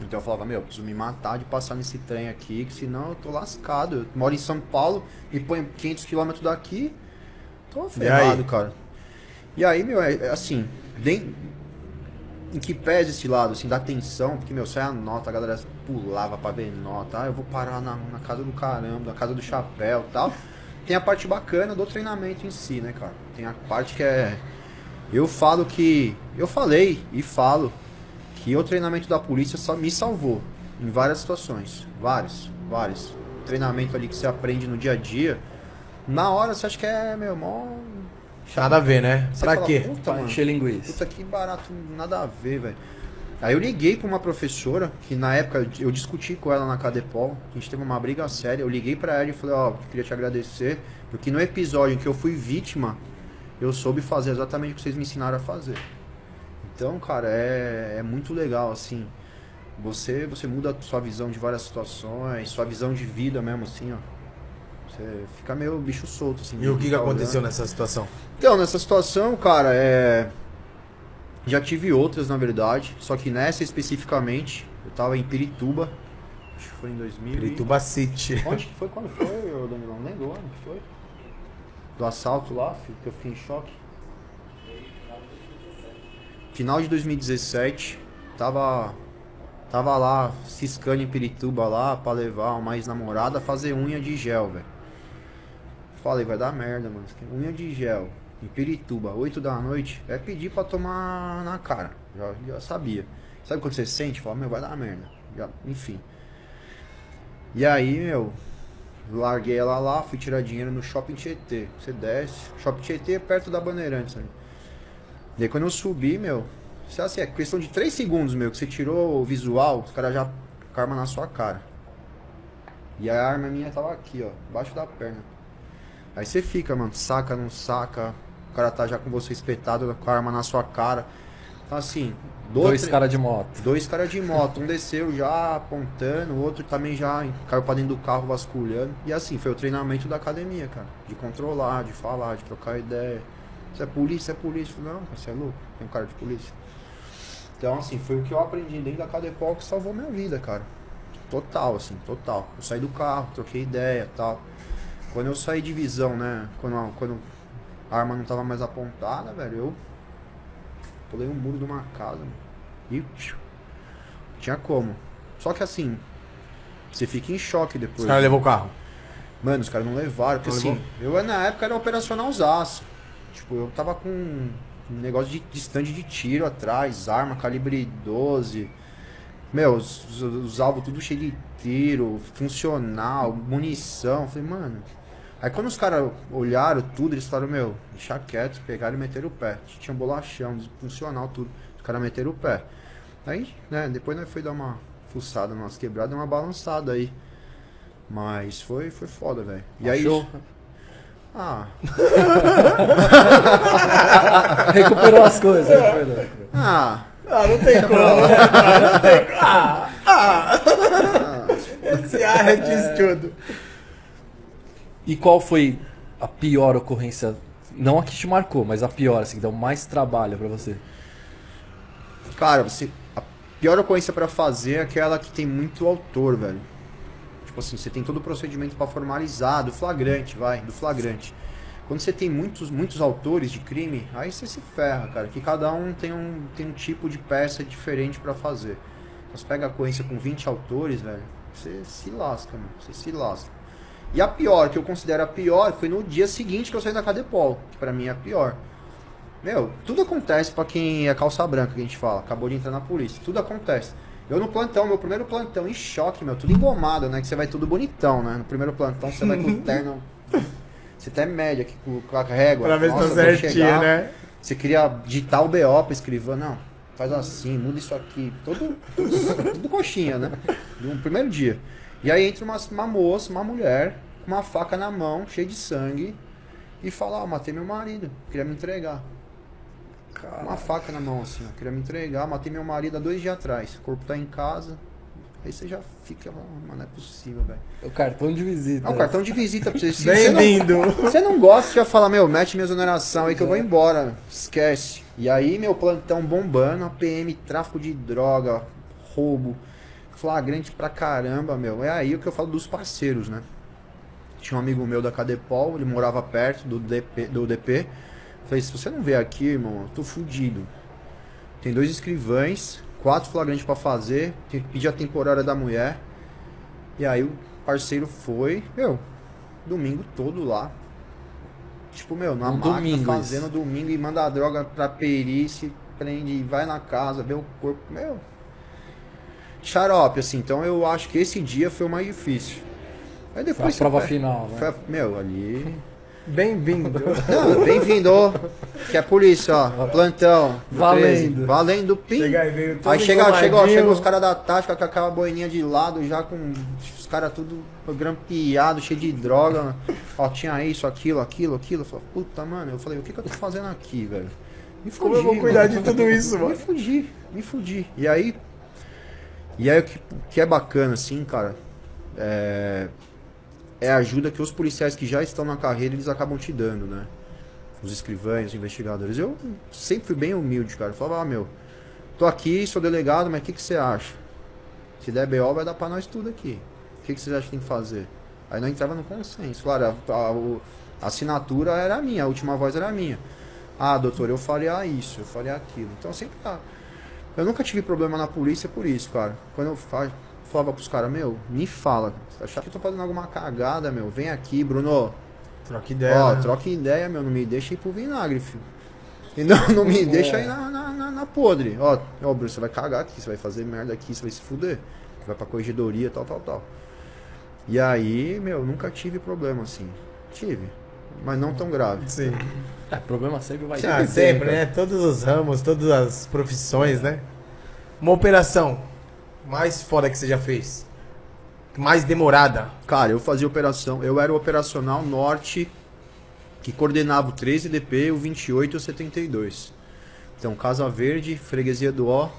Então eu falava, meu, eu preciso me matar de passar nesse trem aqui, que senão eu tô lascado. Eu moro em São Paulo, me põe 500 km daqui, tô ferrado, cara. E aí, meu, é, assim, dem- em que pese esse lado, assim, da tensão, porque, meu, sai a nota, a galera pulava pra ver nota, ah, eu vou parar na, na casa do caramba, na casa do chapéu tal. Tem a parte bacana do treinamento em si, né, cara? Tem a parte que é. Eu falo que. Eu falei e falo que o treinamento da polícia só me salvou em várias situações. Várias, várias. Treinamento ali que você aprende no dia a dia. Na hora você acha que é, meu, mó. Nada a ver, né? Você Pra fala, quê? Puta, Pra mano, encher linguiça. Puta que barato, nada a ver, velho. Aí eu liguei pra uma professora, que na época eu discuti com ela na Cadepol, a gente teve uma briga séria. Eu liguei pra ela e falei, ó, queria te agradecer, porque no episódio em que eu fui vítima, eu soube fazer exatamente o que vocês me ensinaram a fazer. Então, cara, é, é muito legal, assim. Você, você muda a sua visão de várias situações, sua visão de vida mesmo, assim, ó. Você fica meio bicho solto, assim. E o que, que aconteceu olhando. nessa situação? Então, nessa situação, cara, é. Já tive outras, na verdade. Só que nessa especificamente, eu tava em Pirituba. Acho que foi em 2000. e- Pirituba City. Onde que foi? Quando foi, Danilão? Não lembro onde que foi. Do assalto lá, filho, que eu fiquei em choque. Final de 2017, tava. Tava lá, ciscando em Pirituba lá, pra levar uma ex-namorada fazer unha de gel, velho. Falei, vai dar merda, mano. É Unha de gel, em Pirituba, 8 da noite, é pedir pra tomar na cara. Já, já sabia. Sabe quando você sente? Fala, meu, vai dar merda. Já, enfim. E aí, meu, larguei ela lá, fui tirar dinheiro no Shopping Tietê. Você desce, Shopping Tietê é perto da Bandeirantes ali. Daí quando eu subi, meu, você assim, é questão de 3 segundos, meu, que você tirou o visual, os caras já com a arma na sua cara. E a arma minha tava aqui, ó, embaixo da perna. Aí você fica, mano, saca, não saca. O cara tá já com você espetado com a arma na sua cara. Então assim, Dois tre- caras de moto. Dois caras de moto, um desceu já apontando, o outro também já caiu pra dentro do carro vasculhando. E assim, foi o treinamento da academia, cara. De controlar, de falar, de trocar ideia. Você é polícia, é polícia. Não, você é louco, tem um cara de polícia. Então, assim, foi o que eu aprendi dentro da Cadepol que salvou minha vida, cara. Total, assim, total. Eu saí do carro, troquei ideia tal. Quando eu saí de visão, né? Quando, a- quando a arma não tava mais apontada, velho, eu pulei um muro de uma casa mano, e psiu, tinha como. Só que assim, você fica em choque depois. Os caras levou o carro. Mano, os caras não levaram, porque Não assim, levou? eu na época era operacional zaço. Tipo, eu tava com um negócio de, de stand de tiro atrás, arma calibre 12. Meu, os, os- os alvos tudo cheio de tiro, funcional, munição. Eu Falei, mano. Aí quando os caras olharam tudo, eles falaram, meu, deixa quieto, pegaram e meteram o pé. Tinha um bolachão, funcional, tudo. Os caras meteram o pé. Aí, né, depois nós foi dar uma fuçada, umas quebradas, uma balançada aí. Mas foi, foi foda, velho. E aí. Achou? Ah, Recuperou as coisas. recuperou. ah, Ah, não tem como. Ah, não tem como. Ah, ah. Esse ar é diz tudo. E qual foi a pior ocorrência? Não a que te marcou, mas a pior, assim, que deu mais trabalho pra você. cara, você. A pior ocorrência pra fazer é aquela que tem muito autor, velho. Tipo assim, você tem todo o procedimento pra formalizar, do flagrante, vai, do flagrante. Quando você tem muitos, muitos autores de crime, aí você se ferra, cara. Que cada um tem um, tem um tipo de peça diferente pra fazer. Então, Você pega a ocorrência com 20 autores, velho, você se lasca, mano. Você se lasca. E a pior, que eu considero a pior, foi no dia seguinte que eu saí da Cadepol, que pra mim é a pior. Meu, tudo acontece pra quem é calça branca, que a gente fala, acabou de entrar na polícia. Tudo acontece. Eu no plantão, meu primeiro plantão, em choque, meu, tudo engomado, né? Que você vai tudo bonitão, né? No primeiro plantão você vai com o terno. Você até mede aqui com com a régua. Pra ver se tá certinho, né? Você queria digitar o BO pra escrever, não. Faz assim, muda isso aqui. Todo, tudo, tudo coxinha, né? No primeiro dia. E aí entra uma, uma moça, uma mulher, uma faca na mão, cheia de sangue, e fala, ó, matei meu marido, queria me entregar. Uma faca na mão, assim, ó, queria me entregar, matei meu marido há dois dias atrás. O corpo tá em casa. Aí você já fica, "Ah, mano, não é possível, velho. O cartão de visita. É um cartão de visita pra você. Se você não- Bem-vindo. você não gosta, já fala, meu, mete minha exoneração aí que eu vou embora. Esquece. E aí, meu plantão bombando, a PM, tráfico de droga, roubo, flagrante pra caramba, meu. É aí o que eu falo dos parceiros, né? Tinha um amigo meu da Cadepol, ele morava perto do DP. Do DP. Falei, se você não vier aqui, irmão, eu tô fudido. Tem dois escrivães, quatro flagrantes pra fazer, tem que pedir a temporária da mulher. E aí o parceiro foi, meu, domingo todo lá. Tipo, meu, na Um máquina domingo fazendo domingo e manda a droga pra perícia, prende, e vai na casa, vê o corpo, meu. Xarope, assim, então eu acho que esse dia foi o mais difícil. Aí Foi a depois prova final, né? foi a- meu, ali. Bem-vindo. Bem-vindo. Que é a polícia, ó. Plantão. do Valendo. 13. Valendo, pim. Chega aí, veio todo Aí chega, chega, os caras da tática com aquela boininha de lado, já com os caras tudo grampeado, cheio de droga. né? Ó, tinha isso, aquilo, aquilo, aquilo. Eu falei, puta, mano. Eu falei, o que, que eu tô fazendo aqui, velho? Me fudi, Como eu vou cuidar mano. de tudo isso, Me mano? fudi, me fudi. E aí. E aí o que, o que é bacana, assim, cara, é. É a ajuda que os policiais que já estão na carreira eles acabam te dando, né? Os escrivães, os investigadores. Eu sempre fui bem humilde, cara. Eu falava, ah, meu, tô aqui, sou delegado, mas o que, que você acha? Se der BO, vai dar pra nós tudo aqui. O que, que vocês acham que tem que fazer? Aí nós entrava no consenso. Claro, a, a- a assinatura era minha, a última voz era minha. Ah, doutor, eu faria isso, eu faria aquilo. Então sempre. ah, Eu nunca tive problema na polícia por isso, cara. Quando eu fa- falava pros caras, meu, me fala. Achar que eu tô fazendo alguma cagada, meu, vem aqui, Bruno. Troca ideia. Ó, né? troca ideia, meu, não me deixa ir pro vinagre, filho. E não, não me deixa ir na, na, na- na podre. Ó, ó, Bruno, você vai cagar aqui, você vai fazer merda aqui, você vai se fuder. Vai pra corregedoria, tal, tal, tal. E aí, meu, nunca tive problema assim. Tive. Mas não tão grave. Sim. É, problema sempre vai Ah, ter. sempre, né? Todos os ramos, todas as profissões, né? Uma operação mais foda que você já fez. Mais demorada. Cara, eu fazia operação, eu era o operacional norte que coordenava o 13 DP, o 28 e o 72. Então, Casa Verde, Freguesia do Ó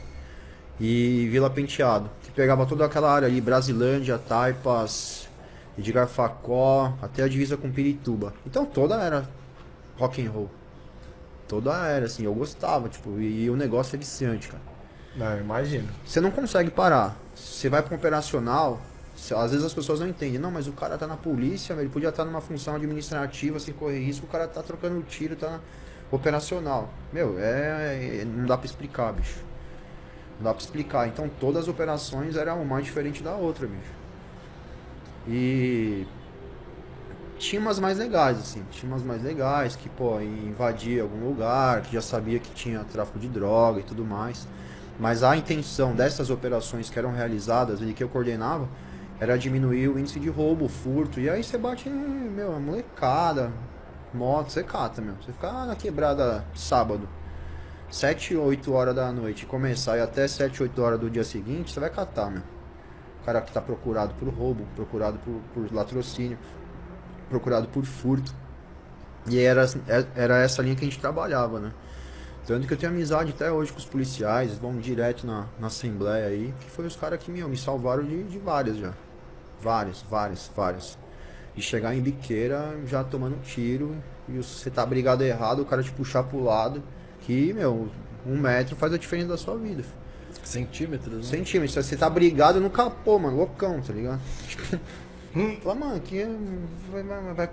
e Vila Penteado, que pegava toda aquela área ali, Brasilândia, Taipas, Edgar Facó, até a divisa com Pirituba. Então, toda era rock and roll. Toda era assim, eu gostava, tipo, e, o negócio é viciante, cara. Não, imagino. Você não consegue parar. Você vai para um operacional, às vezes as pessoas não entendem. Não, mas o cara tá na polícia, ele podia estar numa função administrativa sem correr risco, o cara tá trocando tiro, tá na operacional. Meu, é, é- não dá para explicar, bicho. Não dá para explicar. Então todas as operações eram uma diferente da outra, bicho. E tinha umas mais legais, assim. Tinha umas mais legais que, pô, invadia algum lugar, que já sabia que tinha tráfico de droga e tudo mais. Mas a intenção dessas operações que eram realizadas e que eu coordenava era diminuir o índice de roubo, furto. E aí você bate, meu, a molecada, moto, você cata, meu. Você fica na quebrada sábado, 7, 8 horas da noite, começar e até 7, 8 horas do dia seguinte, você vai catar, meu. O cara que tá procurado por roubo, procurado por, por latrocínio, procurado por furto. E era, era essa linha que a gente trabalhava, né? Tanto que eu tenho amizade até hoje com os policiais, vão direto na, na assembleia aí, que foi os caras que meu, me salvaram de, de várias já. Várias, várias, várias. E chegar em biqueira já tomando tiro, e você tá brigado errado, o cara te puxar pro lado, que, meu, um metro faz a diferença da sua vida. Centímetros, né? Centímetros, você tá brigado no capô, mano, loucão, tá ligado? Hum, Fala, mano, aqui é- vai, vai, vai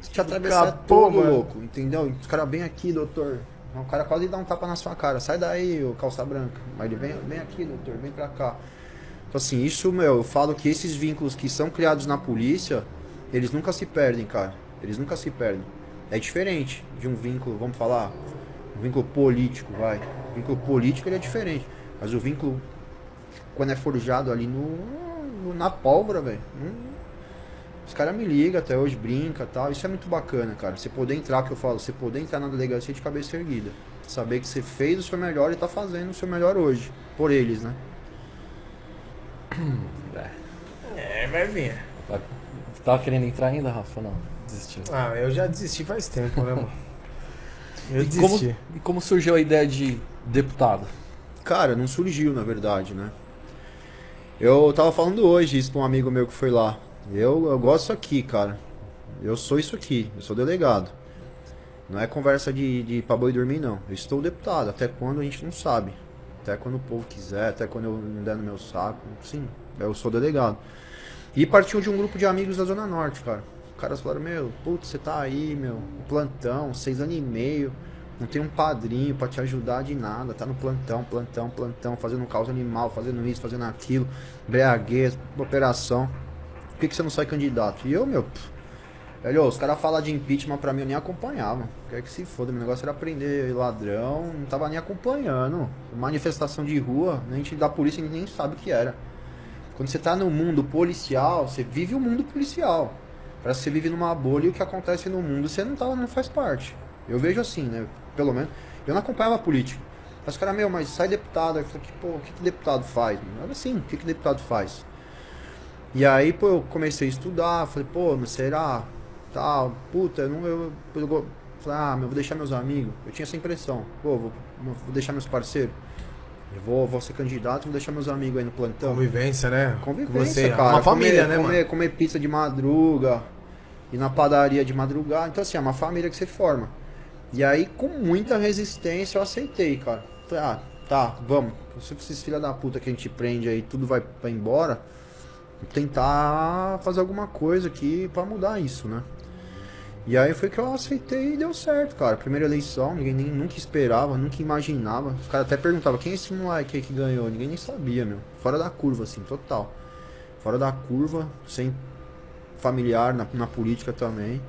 te atravessar Capô, todo, mano. louco, entendeu? Os caras bem aqui, doutor. O cara quase dá um tapa na sua cara. Sai daí, ô calça branca. Mas ele vem, vem aqui, doutor, vem pra cá. Então, assim, isso, meu, eu falo que esses vínculos que são criados na polícia, eles nunca se perdem, cara. Eles nunca se perdem. É diferente de um vínculo, vamos falar, um vínculo político, vai. O vínculo político ele é diferente. Mas o vínculo, quando é forjado ali no, no- na pólvora, velho. Os caras me ligam até hoje, brinca e tal. Isso é muito bacana, cara. Você poder entrar, que eu falo, você poder entrar na delegacia de cabeça erguida. Saber que você fez o seu melhor e tá fazendo o seu melhor hoje. Por eles, né? É, vai vir. Vai- Tava querendo entrar ainda, Rafa? Não, desistiu. Ah, eu já desisti faz tempo, né, mano? Eu E como, desisti. e como surgiu a ideia de deputado? Cara, não surgiu, na verdade, né? Eu tava falando hoje isso pra um amigo meu que foi lá. Eu, eu gosto aqui, cara. Eu sou isso aqui, eu sou delegado. Não é conversa de, de pra boi dormir, não. Eu estou deputado, até quando a gente não sabe. Até quando o povo quiser, até quando eu não der no meu saco. Sim, eu sou delegado. E partiu de um grupo de amigos da Zona Norte, cara. Os caras falaram, meu, putz, você tá aí, meu, plantão, seis anos e meio. Não tem um padrinho pra te ajudar de nada. Tá no plantão, plantão, plantão, fazendo causa animal, fazendo isso, fazendo aquilo, breaguez, operação. Por que, que você não sai candidato? E eu, meu, pff, velho, os caras falam de impeachment pra mim, eu nem acompanhava. Quer que se foda, meu negócio era prender ladrão, não tava nem acompanhando. Manifestação de rua, a gente da polícia nem sabe o que era. Quando você tá no mundo policial, você vive o mundo policial. Parece que você vive numa bolha e o que acontece no mundo você não, tá, não faz parte. Eu vejo assim, né? Pelo menos. Eu não acompanhava a política. Os caras, meu, mas sai deputado. Eu falei, pô, o que, que deputado faz? Era assim, o que, que deputado faz? E aí, pô, eu comecei a estudar, falei, pô, mas será? Tal, puta, eu não. Eu, eu, eu falei, ah, meu, vou deixar meus amigos. Eu tinha essa impressão. Pô, vou, vou deixar meus parceiros. Eu vou, vou ser candidato, vou deixar meus amigos aí no plantão. Convivência, né? Convivência, Você, cara. Uma família, comer, né, comer, mano? comer pizza de madruga, ir na padaria de madrugada. Então, assim, é uma família que você forma. E aí, com muita resistência, eu aceitei, cara. Falei, ah, tá, vamos. Se esses filha da puta que a gente prende aí, tudo vai, vai embora, tentar fazer alguma coisa aqui pra mudar isso, né? E aí foi que eu aceitei e deu certo, cara. Primeira eleição, ninguém nem, nunca esperava, nunca imaginava. Os caras até perguntavam, quem é esse moleque aí que ganhou? Ninguém nem sabia, meu. Fora da curva, assim, total. Fora da curva, sem familiar na, na política também.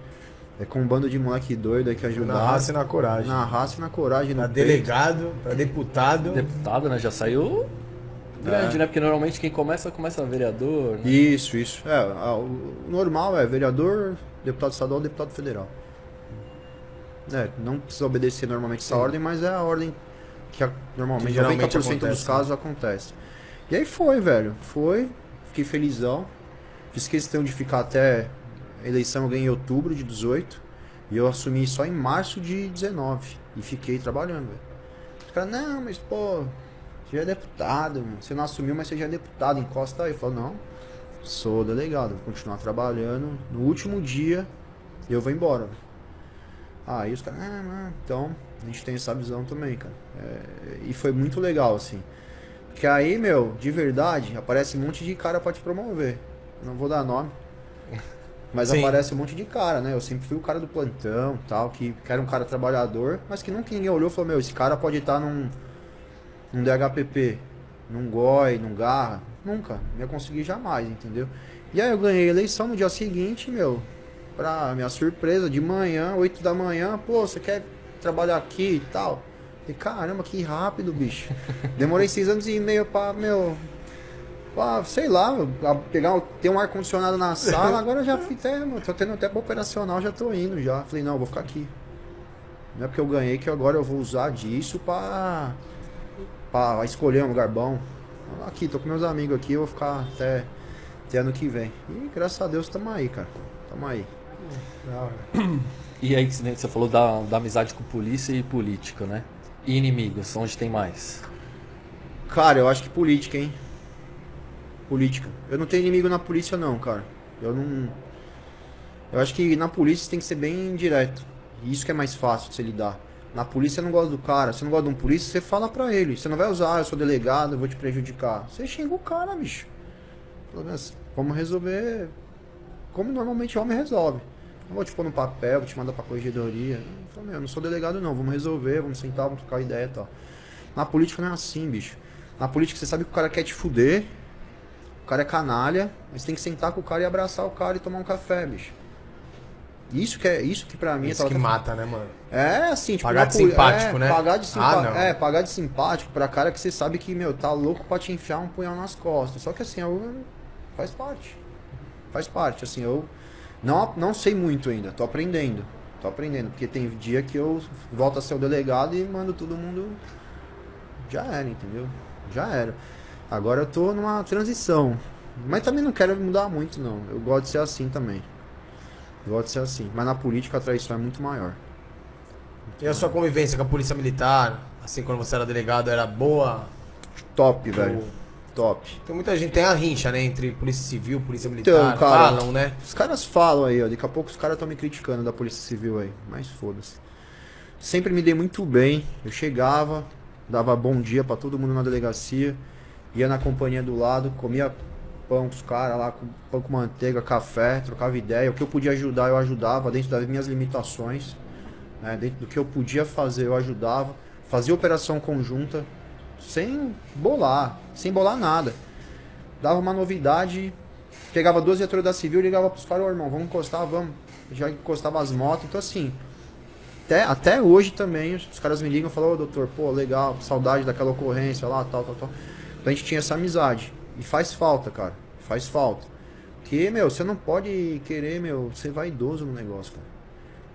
É com um bando de moleque doido aí que ajudava. Na raça e na coragem. Na raça e na coragem. Pra peito. delegado, pra deputado. Deputado, né? Já saiu grande, né? Porque normalmente quem começa, começa vereador, né? Isso, isso. É, a- o normal é vereador, deputado estadual, deputado federal. É, não precisa obedecer normalmente essa ordem, mas é a ordem que a- normalmente, Que geralmente 90% acontece, dos casos acontece. E aí foi, velho. Foi, fiquei felizão. Fiz questão de ficar até a eleição, eu ganhei em outubro de 18. E eu assumi só em março de 19. E fiquei trabalhando, velho. Os caras, não, mas pô, você já é deputado, mano. Você não assumiu, mas você já é deputado, encosta aí. Eu falo, não, sou delegado, vou continuar trabalhando. No último dia, eu vou embora. Aí os caras, ah, não. então, a gente tem essa visão também, cara. É, e foi muito legal, assim. Porque aí, meu, de verdade, aparece um monte de cara pra te promover. Não vou dar nome. Mas Sim. aparece um monte de cara, né? Eu sempre fui o cara do plantão tal, que, que era um cara trabalhador, mas que nunca ninguém olhou e falou, meu, esse cara pode estar num, num DHPP, num GOI, num GARRA. Nunca. Não ia conseguir jamais, entendeu? E aí eu ganhei a eleição no dia seguinte, meu, pra minha surpresa, de manhã, 8 da manhã, pô, você quer trabalhar aqui e tal? E caramba, que rápido, bicho. Demorei seis anos e meio pra, meu. Pra, sei lá, a pegar, um- ter um ar-condicionado na sala, agora já fui até, mano, tô tendo tempo operacional, já tô indo já. Falei, não, vou ficar aqui. Não é porque eu ganhei que agora eu vou usar disso pra, pra escolher um lugar bom. Aqui, tô com meus amigos aqui, eu vou ficar até, até ano que vem. E graças a Deus tamo aí, cara. Tamo aí. Hora. E aí que você falou da, da amizade com polícia e político, né? E inimigos, onde tem mais? Cara, eu acho que política, hein? Política. Eu não tenho inimigo na polícia, não, cara. Eu não. Eu acho que na polícia tem que ser bem direto. Isso que é mais fácil de você lidar. Na polícia não gosta do cara. Você não gosta de um polícia, você fala pra ele. Você não vai usar, eu sou delegado, eu vou te prejudicar. Você xinga o cara, bicho. Pelo menos, vamos resolver como normalmente homem resolve. Não vou te pôr no papel, vou te mandar pra corregedoria. Eu meu, eu não sou delegado não, vamos resolver, vamos sentar, vamos trocar ideia e tal. Na política não é assim, bicho. Na política você sabe que o cara quer te fuder, o cara é canalha, mas tem que sentar com o cara e abraçar o cara e tomar um café, bicho. Isso que é isso que pra mim Isso tava- que mata, né, mano? é assim, tipo, Pagar de simpático, é, né? Pagar de Ah, simpático. não. é, pagar de simpático pra cara que você sabe que, meu, tá louco pra te enfiar um punhal nas costas. Só que assim, eu, faz parte. Faz parte, assim, eu não, não sei muito ainda, tô aprendendo. Tô aprendendo, porque tem dia que eu volto a ser o delegado e mando todo mundo. Já era, entendeu? Já era. Agora eu tô numa transição. Mas também não quero mudar muito, não. Eu gosto de ser assim também. De ser assim. Mas na política a traição é muito maior. E a sua convivência com a polícia militar, assim, quando você era delegado, era boa? Top, velho. Top. Tem muita gente, tem a rincha, né, entre polícia civil, polícia militar. Então, cara, falam, né? Os caras falam aí, ó. Daqui a pouco os caras estão me criticando da Polícia Civil aí. Mas foda-se. Sempre me dei muito bem. Eu chegava, dava bom dia pra todo mundo na delegacia. Ia na companhia do lado, comia pão com os caras lá, com pão com manteiga, café, trocava ideia. O que eu podia ajudar, eu ajudava dentro das minhas limitações. né, Dentro do que eu podia fazer, eu ajudava. Fazia operação conjunta, sem bolar, sem bolar nada. Dava uma novidade, pegava duas viaturas da civil ligava pros caras, ô irmão, vamos encostar, vamos. Já encostava as motos, então assim. Até, até hoje também, os caras me ligam e falam, ô doutor, pô, legal, saudade daquela ocorrência lá, tal, tal, tal. Então a gente tinha essa amizade. E faz falta, cara. Faz falta. Porque, meu, você não pode querer, meu, ser vaidoso no negócio, cara.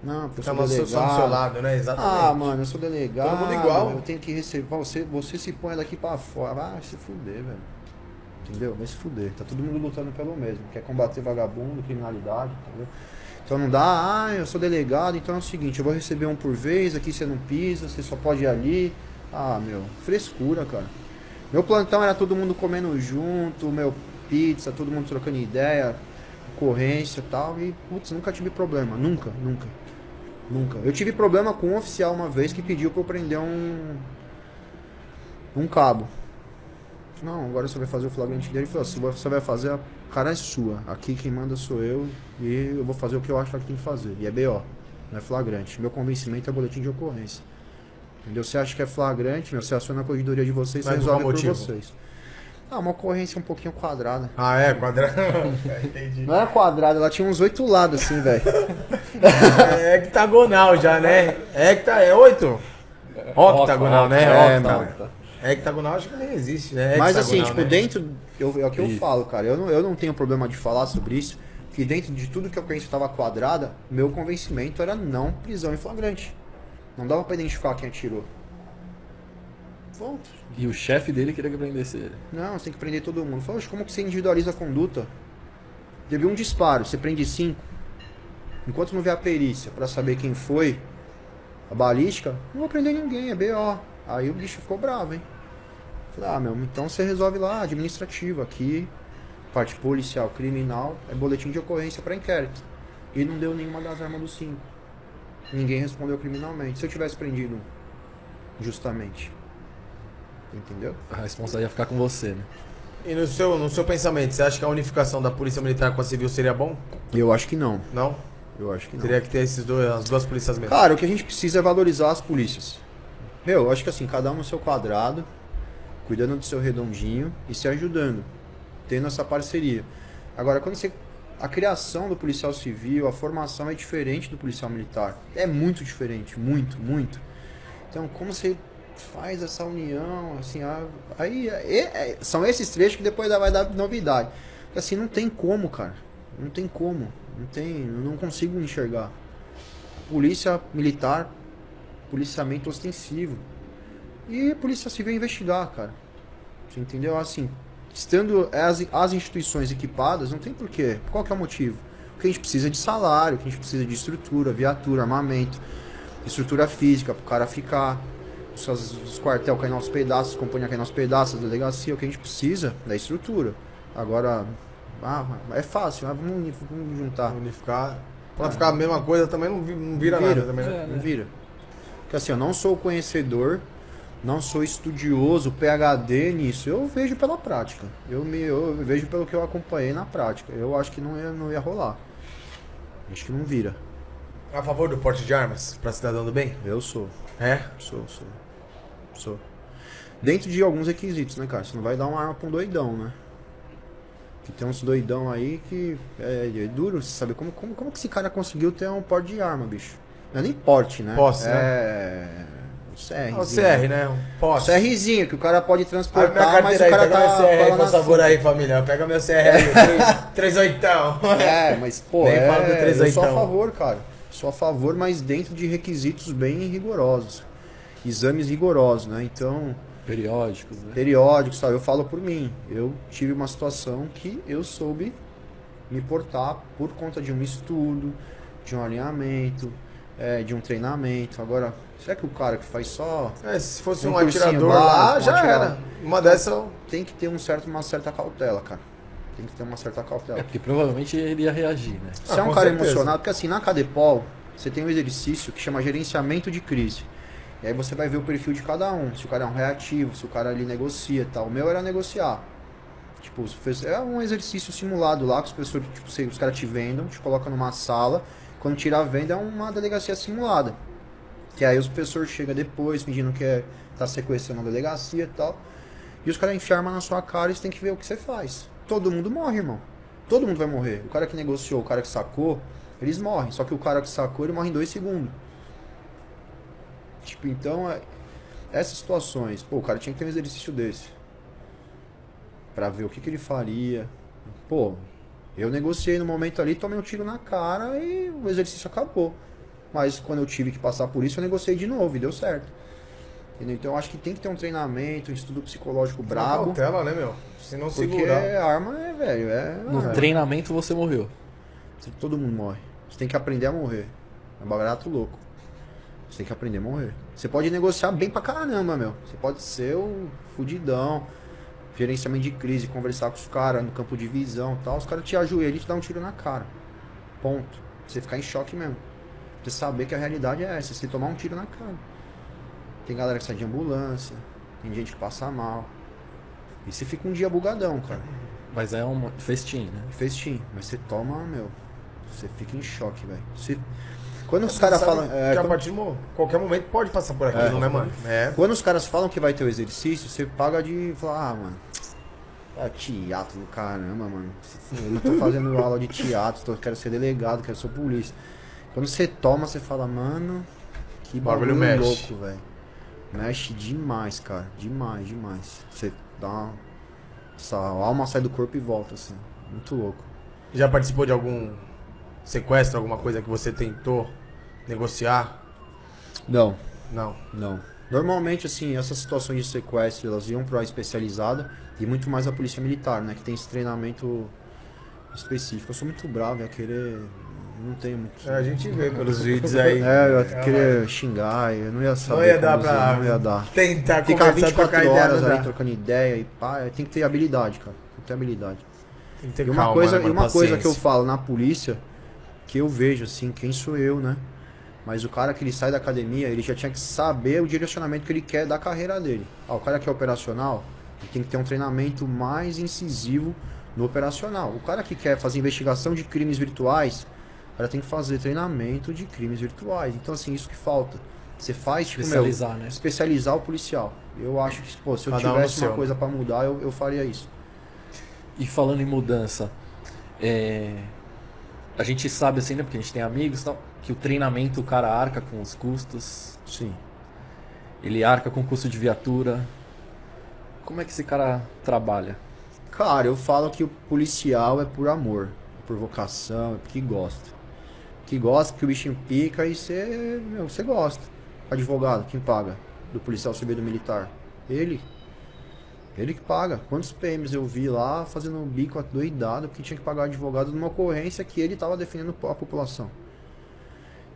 Não, porque eu sou Tamo só do delegado. seu lado, né? Exatamente. Ah, mano, eu sou delegado. Todo mundo igual. Eu tenho que receber. Você, você se põe daqui pra fora. Vai se fuder, velho. Entendeu? Vai se fuder. Tá todo mundo lutando pelo mesmo. Quer combater vagabundo, criminalidade, entendeu? Então não dá, ah, eu sou delegado, então é o seguinte, eu vou receber um por vez, aqui você não pisa, você só pode ir ali. Ah, meu, frescura, cara. Meu plantão era todo mundo comendo junto, meu, pizza, todo mundo trocando ideia, ocorrência e tal, e putz, nunca tive problema, nunca, nunca. Nunca. Eu tive problema com um oficial uma vez que pediu pra eu prender um. um cabo. Não, agora você vai fazer o flagrante dele. Ele falou: se você vai fazer, a cara é sua. Aqui quem manda sou eu e eu vou fazer o que eu acho que tem que fazer. E é BO, não é flagrante. Meu convencimento é boletim de ocorrência. Entendeu? Você acha que é flagrante, meu, você aciona a corredoria de vocês, você Mas por resolve qual por motivo? vocês. Ah, uma ocorrência um pouquinho quadrada. Ah, é, quadrado. Entendi. Não era quadrada, ela tinha uns oito lados assim, velho. É hectagonal já, né? Hecta é oito? Octagonal, né? É, Octa. mano. Hectagonal acho que nem existe, né? Mas assim, tipo, né? dentro. Eu, é o que eu falo, cara. Eu não, eu não tenho problema de falar sobre isso. Que dentro de tudo que eu penso estava quadrada, meu convencimento era não prisão em flagrante. Não dava pra identificar quem atirou. Ponto. E o chefe dele queria que prendesse ele. Não, você tem que prender todo mundo. Fala, "Oxe, como que você individualiza a conduta? Teve um disparo, você prende cinco. Enquanto não vê a perícia pra saber quem foi, a balística, não vou prender ninguém, é BO. Aí o bicho ficou bravo, hein? Falei, ah, meu, então você resolve lá, administrativa. Aqui, parte policial, criminal, é boletim de ocorrência pra inquérito. E não deu nenhuma das armas dos cinco. Ninguém respondeu criminalmente. Se eu tivesse prendido justamente. Entendeu? A responsabilidade ia ficar com você, né? E no seu, no seu pensamento, você acha que a unificação da Polícia Militar com a Civil seria bom? Eu acho que não. Não? Eu acho que não. Teria que ter esses dois, as duas polícias mesmo. Cara, o que a gente precisa é valorizar as polícias. Meu, eu acho que assim, cada um no seu quadrado, cuidando do seu redondinho e se ajudando, tendo essa parceria. Agora, quando você. A criação do policial civil, a formação é diferente do policial militar. É muito diferente, muito, muito. Então, como você faz essa união, assim, aí é- é- são esses trechos que depois vai dar novidade. Assim, não tem como, cara. Não tem como. Não tem, não consigo enxergar. Polícia militar, policiamento ostensivo. E polícia civil investigar, cara. Você entendeu? Assim, estando as, as instituições equipadas, não tem porquê. Qual que é o motivo? Porque a gente precisa de salário, que a gente precisa de estrutura, viatura, armamento, estrutura física pro cara ficar. Os, os quartel caem aos pedaços, as companhias caem aos pedaços, a delegacia, o que a gente precisa da estrutura. Agora, ah, é fácil, ah, vamos, vamos juntar. Unificar. Pra ficar a mesma coisa também não, vi- não vira, nada também, né? É, Não vira. Porque assim, eu não sou conhecedor, não sou estudioso, PhD nisso. Eu vejo pela prática. Eu, me, eu vejo pelo que eu acompanhei na prática. Eu acho que não ia, não ia rolar. Acho que não vira. A favor do porte de armas pra cidadão do bem? Eu sou. É? Sou, sou. Sou. Dentro de alguns requisitos, né, cara? Você não vai dar uma arma pra um doidão, né? Que tem uns doidão aí que é, é duro você saber como, como, como que esse cara conseguiu ter um porte de arma, bicho. Não é nem porte, né? Posse, é... O CR. É o CR, né? Um posse. CRzinho, que o cara pode transportar, mas o aí, cara pega tá meu CR por favor assim. aí, família. Pega meu CR aí, 3 oitão. É, mas, pô, Nem é, fala do eu sou a favor, cara. Sou a favor, mas dentro de requisitos bem rigorosos. Exames rigorosos, né? Então, Periódicos, né? periódicos, tal. Eu falo por mim. Eu tive uma situação que eu soube me portar por conta de um estudo, de um alinhamento, é, de um treinamento. Agora, será que o cara que faz só É, se fosse Um um, atirador lá, um já atirador. era. Uma dessas eu... tem que ter um certo, uma certa cautela, cara. Tem que ter uma certa cautela. É porque provavelmente ele ia reagir, né? Você é Ah, um com cara certeza. emocionado, porque assim, na Cadepol, você tem um exercício que chama gerenciamento de crise. E aí você vai ver o perfil de cada um. Se o cara é um reativo, se o cara ali negocia e tal. O meu era negociar. Tipo, é um exercício simulado lá, que os pessoas, tipo, os caras te vendam, te colocam numa sala. Quando tira a venda é uma delegacia simulada. Que aí os professores chegam depois, fingindo que é, tá sequestrando a delegacia e tal. E os caras enfiam arma na sua cara e você tem que ver o que você faz. Todo mundo morre, irmão. Todo mundo vai morrer. O cara que negociou, o cara que sacou, eles morrem. Só que o cara que sacou, ele morre em dois segundos. Tipo, então, é- essas situações, pô, o cara tinha que ter um exercício desse. Pra ver o que, que ele faria. Pô, Eu negociei no momento ali, tomei um tiro na cara e o exercício acabou. Mas quando eu tive que passar por isso, eu negociei de novo e deu certo. Entendeu? Então eu acho que tem que ter um treinamento, um estudo psicológico brabo. Cautela, né, meu? Se não Porque segurar. a arma é, velho, é. No é. treinamento você morreu. Todo mundo morre. Você tem que aprender a morrer. É um barato louco. Você tem que aprender a morrer. Você pode negociar bem pra caramba, meu. Você pode ser o fudidão, gerenciamento de crise, conversar com os caras no campo de visão e tal. Os caras te ajoelham e te dão um tiro na cara. Ponto. Você ficar em choque mesmo. Você saber que a realidade é essa. Você tomar um tiro na cara. Tem galera que sai de ambulância. Tem gente que passa mal. E você fica um dia bugadão, cara. Mas é um festim, né? Festim. Mas você toma, meu. Você fica em choque, velho. Você- Quando os Você caras falam. é, que a quando- partir de qualquer momento pode passar por aquilo, É. né, mano? É. Quando os caras falam que vai ter o exercício, você paga de falar, ah, mano, é teatro do caramba, mano. Eu não tô fazendo aula de teatro, tô, quero ser delegado, quero ser polícia. Quando você toma, você fala, mano, que Bagulho bagulho mexe. louco, velho. Mexe demais, cara. Demais, demais. Você dá uma. Essa alma sai do corpo e volta, assim. Muito louco. Já participou de algum sequestro, alguma coisa que você tentou negociar? Não, Não. Não. Normalmente, assim, essas situações de sequestro, elas iam para a especializada e muito mais a polícia militar, né? Que tem esse treinamento específico. Eu sou muito bravo, ia querer... Não tenho muito... É, a gente vê pelos vídeos aí. É, eu ia querer xingar, eu não ia saber Não ia dar pra dizer, Não ia dar. tentar Ficar conversar, 24 trocar ideia, horas dá. trocando ideia e pá, tem que ter habilidade, cara. Tem que ter habilidade. Tem que ter E uma, calma, coisa, né, e uma coisa que eu Paciência. falo na polícia, que eu vejo assim, quem sou eu, né? Mas o cara que ele sai da academia, ele já tinha que saber o direcionamento que ele quer da carreira dele. Ah, o cara que é operacional, ele tem que ter um treinamento mais incisivo no operacional. O cara que quer fazer investigação de crimes virtuais, cara tem que fazer treinamento de crimes virtuais. Então, assim, isso que falta. Você faz, tipo, meu, Especializar, né? especializar o policial. Eu acho que, pô, se eu Cada tivesse uma seu. coisa pra mudar, eu, eu faria isso. E falando em mudança, é, a gente sabe assim, né? Porque a gente tem amigos e tal, que o treinamento o cara arca com os custos, Sim. ele arca com o custo de viatura. Como é que esse cara trabalha? Cara, eu falo que o policial é por amor, por vocação, é porque gosta. Que gosta, que o bichinho pica e você, meu, você gosta. Advogado, quem paga? Do policial civil do militar? Ele. Ele que paga. Quantos PMs eu vi lá fazendo um bico doidado porque tinha que pagar advogado numa ocorrência que ele estava defendendo a população.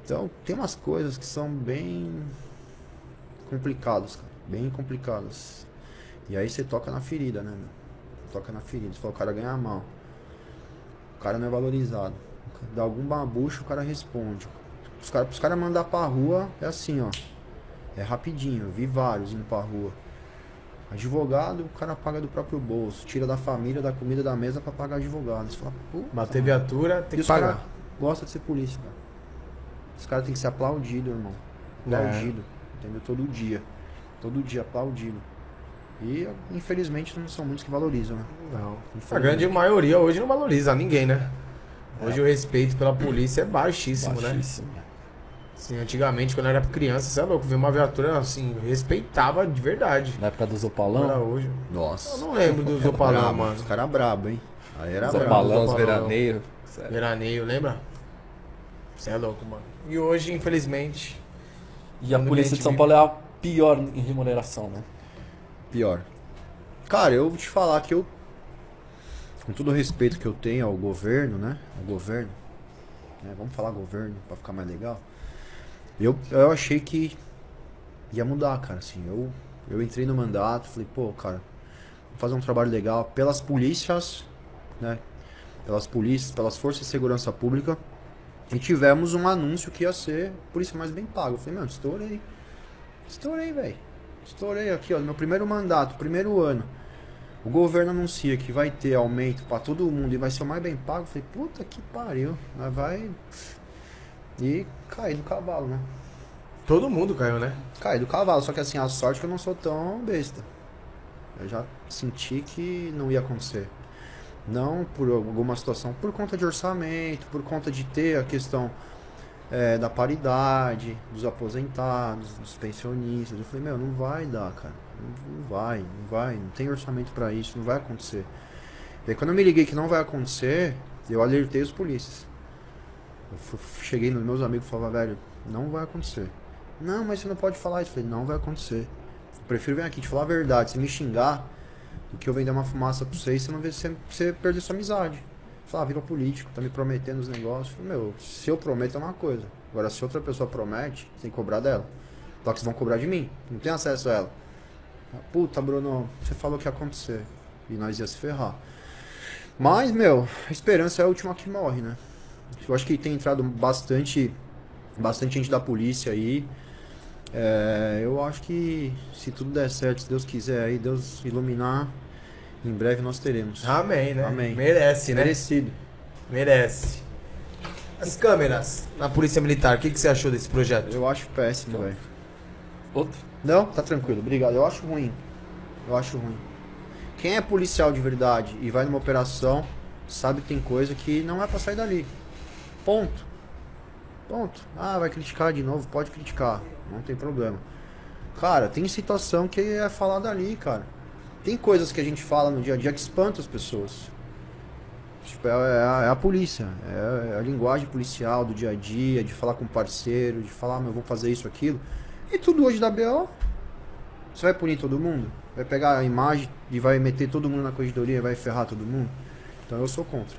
Então, tem umas coisas que são bem complicadas, cara. Bem complicadas. E aí você toca na ferida, né, meu? Toca na ferida. Você fala, o cara ganha mal. O cara não é valorizado. Dá algum babucho, o cara responde. Os caras os cara mandar pra rua é assim, ó. É rapidinho. Eu vi vários indo pra rua. Advogado, o cara paga do próprio bolso. Tira da família, da comida da mesa pra pagar advogado. Você fala. Bater viatura, tem E que pagar. gostam de ser polícia, cara. Os caras têm que ser aplaudidos, irmão. Aplaudido. Entendeu? Todo dia. Todo dia aplaudido. E, infelizmente, não são muitos que valorizam, né? Não. A grande maioria hoje não valoriza ninguém, né? Hoje o respeito pela polícia é baixíssimo, né? Baixíssimo. Assim, antigamente, quando eu era criança, você é louco, ver uma viatura assim, respeitava de verdade. Na época do Zopalão, hoje. Nossa. Eu não lembro do Zopalão, Brabo, mano. Os caras brabo, hein? Aí era brabo. Zopalão, os veraneiros. sério. Veraneio, lembra? Você é louco, mano. E hoje, infelizmente. E a polícia de São vive- Paulo é a pior em remuneração, né? Pior. Cara, eu vou te falar que eu. Com todo o respeito que eu tenho ao governo, né? Ao governo. né, Vamos falar governo pra ficar mais legal. Eu, eu achei que ia mudar, cara. Assim, eu, eu entrei no mandato, falei, pô, cara, vou fazer um trabalho legal pelas polícias, né? Pelas polícias, pelas forças de segurança pública. E tivemos um anúncio que ia ser polícia mais bem pago. Eu falei, mano, estourei. Estourei, velho. Estourei aqui, ó, meu primeiro mandato, primeiro ano. O governo anuncia que vai ter aumento pra todo mundo e vai ser o mais bem pago. Eu falei, puta que pariu. Nós vai. E caí do cavalo, né? Todo mundo caiu, né? Caí do cavalo, só que assim, a sorte é que eu não sou tão besta. Eu já senti que não ia acontecer. Não por alguma situação, por conta de orçamento, por conta de ter a questão é, da paridade, dos aposentados, dos pensionistas. Eu falei, meu, não vai dar, cara. Não, não vai, não vai, não tem orçamento pra isso, não vai acontecer. E aí quando eu me liguei que não vai acontecer, Eu alertei os polícias. Eu cheguei nos meus amigos e falava, velho, não vai acontecer. Não, mas você não pode falar isso. Eu falei, não vai acontecer. Eu prefiro vir aqui te falar a verdade. Se me xingar, do que eu vender uma fumaça pra você e você não ver você, você perder sua amizade. Falar, ah, virou político, tá me prometendo os negócios. Falei, meu, se eu prometo é uma coisa. Agora, se outra pessoa promete, tem que cobrar dela. Só que vocês vão cobrar de mim. Não tem acesso a ela. Puta, Bruno, você falou que ia acontecer. E nós ia se ferrar. Mas, meu, a esperança é a última que morre, né? Eu acho que tem entrado bastante, bastante gente da polícia aí. É, eu acho que se tudo der certo, se Deus quiser aí, Deus iluminar, em breve nós teremos. Amém, né? Amém. Merece, né? Merecido. Merece. As câmeras na Polícia Militar, o que, que você achou desse projeto? Eu acho péssimo, velho. Outro? Não, tá tranquilo, obrigado. Eu acho ruim. Eu acho ruim. Quem é policial de verdade e vai numa operação, sabe que tem coisa que não é pra sair dali. Ponto. Ponto. Ah, vai criticar de novo? Pode criticar. Não tem problema. Cara, tem situação que é falada ali, cara. Tem coisas que a gente fala no dia a dia que espanta as pessoas. Tipo, é, é a, é a polícia. É, é a linguagem policial do dia a dia, de falar com o parceiro, de falar, meu, vou fazer isso, aquilo. E tudo hoje da BO. Você vai punir todo mundo? Vai pegar a imagem e vai meter todo mundo na corredoria e vai ferrar todo mundo? Então eu sou contra.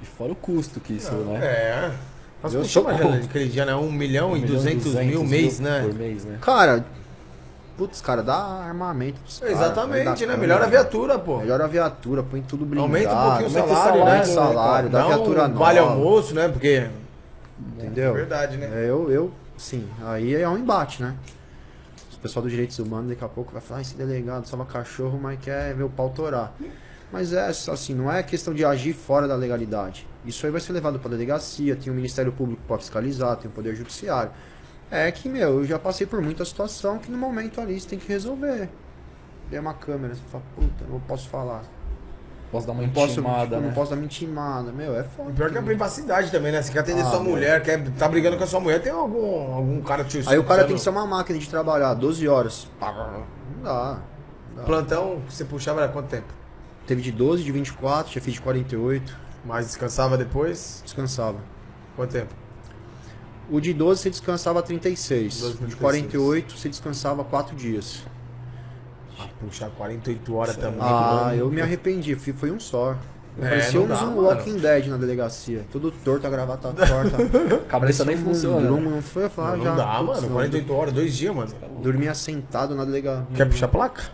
E fora o custo que isso, né? É. Mas Eu sou mais contra. aquele dia, né? 1 milhão Um e milhão 200 mil mil mês, né? Por mês, né? Cara, putz, cara, dá armamento pros caras, Exatamente, né? câmera, Melhor a viatura, pô. Melhora a viatura, põe tudo blindado. Aumenta um pouquinho o salário, aumenta né? o salário, dá viatura nova. vale almoço, né? Porque. Entendeu? Verdade, né? É, eu, eu, sim, aí é um embate, né? O pessoal dos direitos humanos daqui a pouco vai falar, ah, esse delegado salva cachorro, mas quer ver o pau torar. Mas é assim, não é questão de agir fora da legalidade. Isso aí vai ser levado para delegacia, tem o Ministério Público para fiscalizar, tem o Poder Judiciário. É que, meu, eu já passei por muita situação que no momento ali você tem que resolver. Tem uma câmera, você fala, puta, não posso falar. Posso dar uma Não posso, intimada, tipo, né? não posso dar uma intimada. Meu, é foda. Pior que é a privacidade também, né? Você quer atender Ah, sua meu. mulher, quer tá brigando com a sua mulher, tem algum, algum cara te Aí o cara tem que ser uma máquina de trabalhar 12 horas. Não dá. não dá. Plantão que você puxava era quanto tempo? Teve de 12, de 24, já fiz de 48. Mas descansava depois? Descansava. Quanto tempo? O de 12 você descansava 36. 12, O de 36. 48 você descansava 4 dias. Ah, puxar 48 horas também. Ah, mano. eu me arrependi. Foi um só. É, parecia não um mano. Walking Dead na delegacia. Todo torto, a gravata torta. Cabeça nem funciona. grumo, não foi? Eu falava, Não, já, não dá, putz, mano. não. 48 horas, dois dias, mano. Dormia sentado na delegacia. Quer puxar placa?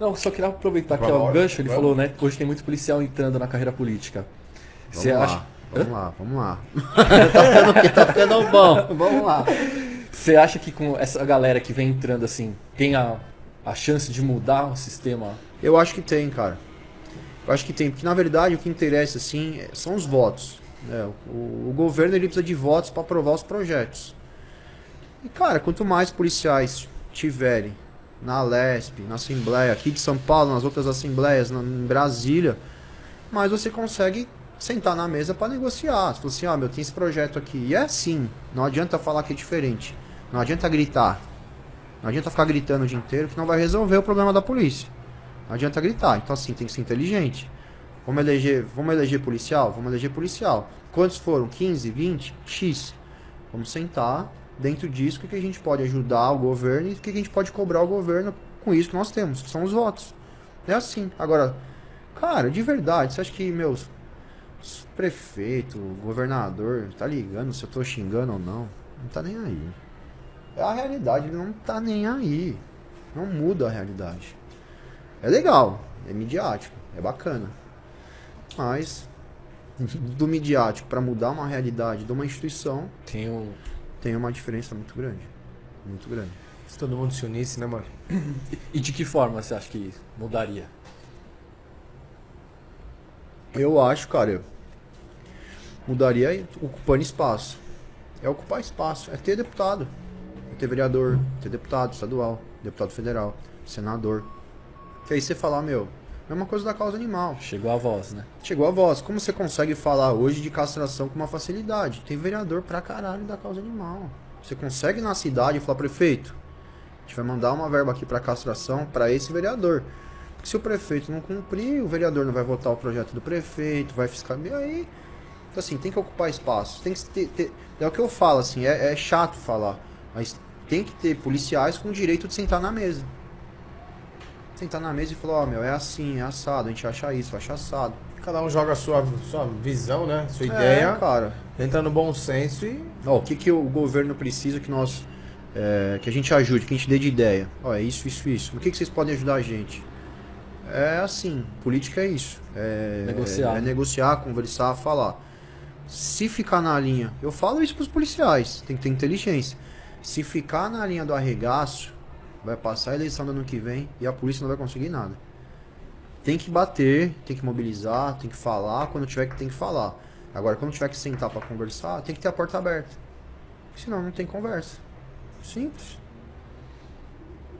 Não, só queria aproveitar que Vai é o gancho, ele Vamos. falou, né? que Hoje tem muito policial entrando na carreira política. Vamos Você lá, acha, vamos lá, vamos lá. tá, ficando, tá ficando bom. Vamos lá. você acha que com essa galera que vem entrando assim, tem a, a chance de mudar o sistema? Eu acho que tem, cara. Eu acho que tem, porque na verdade o que interessa assim é- são os votos. né? O, o governo ele precisa de votos para aprovar os projetos. E cara, quanto mais policiais tiverem na Lesp, na Assembleia, aqui de São Paulo, nas outras assembleias, na, em Brasília, mais você consegue sentar na mesa para negociar. Você fala assim, ah, meu, tem esse projeto aqui. E é assim, não adianta falar que é diferente. Não adianta gritar. Não adianta ficar gritando o dia inteiro que não vai resolver o problema da polícia. Não adianta gritar. Então, assim, tem que ser inteligente. Vamos eleger, vamos eleger policial? Vamos eleger policial. Quantos foram? 15, 20? X. Vamos sentar dentro disso o que, a gente pode ajudar o governo e o que a gente pode cobrar o governo com isso que nós temos, que são os votos. É assim. Agora, cara, de verdade, você acha que, meus prefeito, governador, tá ligando se eu tô xingando ou não? Não tá nem aí. É a realidade, não tá nem aí. Não muda a realidade. É legal, é midiático, é bacana. Mas do midiático para mudar uma realidade de uma instituição Tem o. tem uma diferença muito grande. Muito grande. Se todo mundo se unisse, né, mano? E de que forma você acha que mudaria? Eu acho, cara, mudaria ocupando espaço. É ocupar espaço, é ter deputado, é ter vereador, ter deputado estadual, deputado federal, senador. Que aí você falar, meu, mesma coisa da causa animal. Chegou a voz, né? Chegou a voz. Como você consegue falar hoje de castração com uma facilidade? Tem vereador pra caralho da causa animal. Você consegue na cidade falar, prefeito, a gente vai mandar uma verba aqui pra castração pra esse vereador. Se o prefeito não cumprir, o vereador não vai votar o projeto do prefeito, vai fiscalizar. E aí, então, assim, tem que ocupar espaço. Tem que ter, ter- é o que eu falo, assim, é, é chato falar, mas tem que ter policiais com o direito de sentar na mesa. Sentar na mesa e falar, ó, meu, é assim, é assado, a gente acha isso, acha assado. Cada um joga a sua, sua visão, né? Sua É, ideia. cara. Entra no bom senso e. Ó, o que, que o governo precisa que nós. é, que a gente ajude, que a gente dê de ideia. Ó, é isso, isso, isso. O que, que vocês podem ajudar a gente? É assim, política é isso. É Negociar. É, negociar, conversar, falar. Se ficar na linha, eu falo isso pros policiais, tem que ter inteligência. Se ficar na linha do arregaço, vai passar a eleição do ano que vem e a polícia não vai conseguir nada. Tem que bater, tem que mobilizar, tem que falar, quando tiver que tem que falar. Agora, quando tiver que sentar pra conversar, tem que ter a porta aberta. Senão não tem conversa. Simples.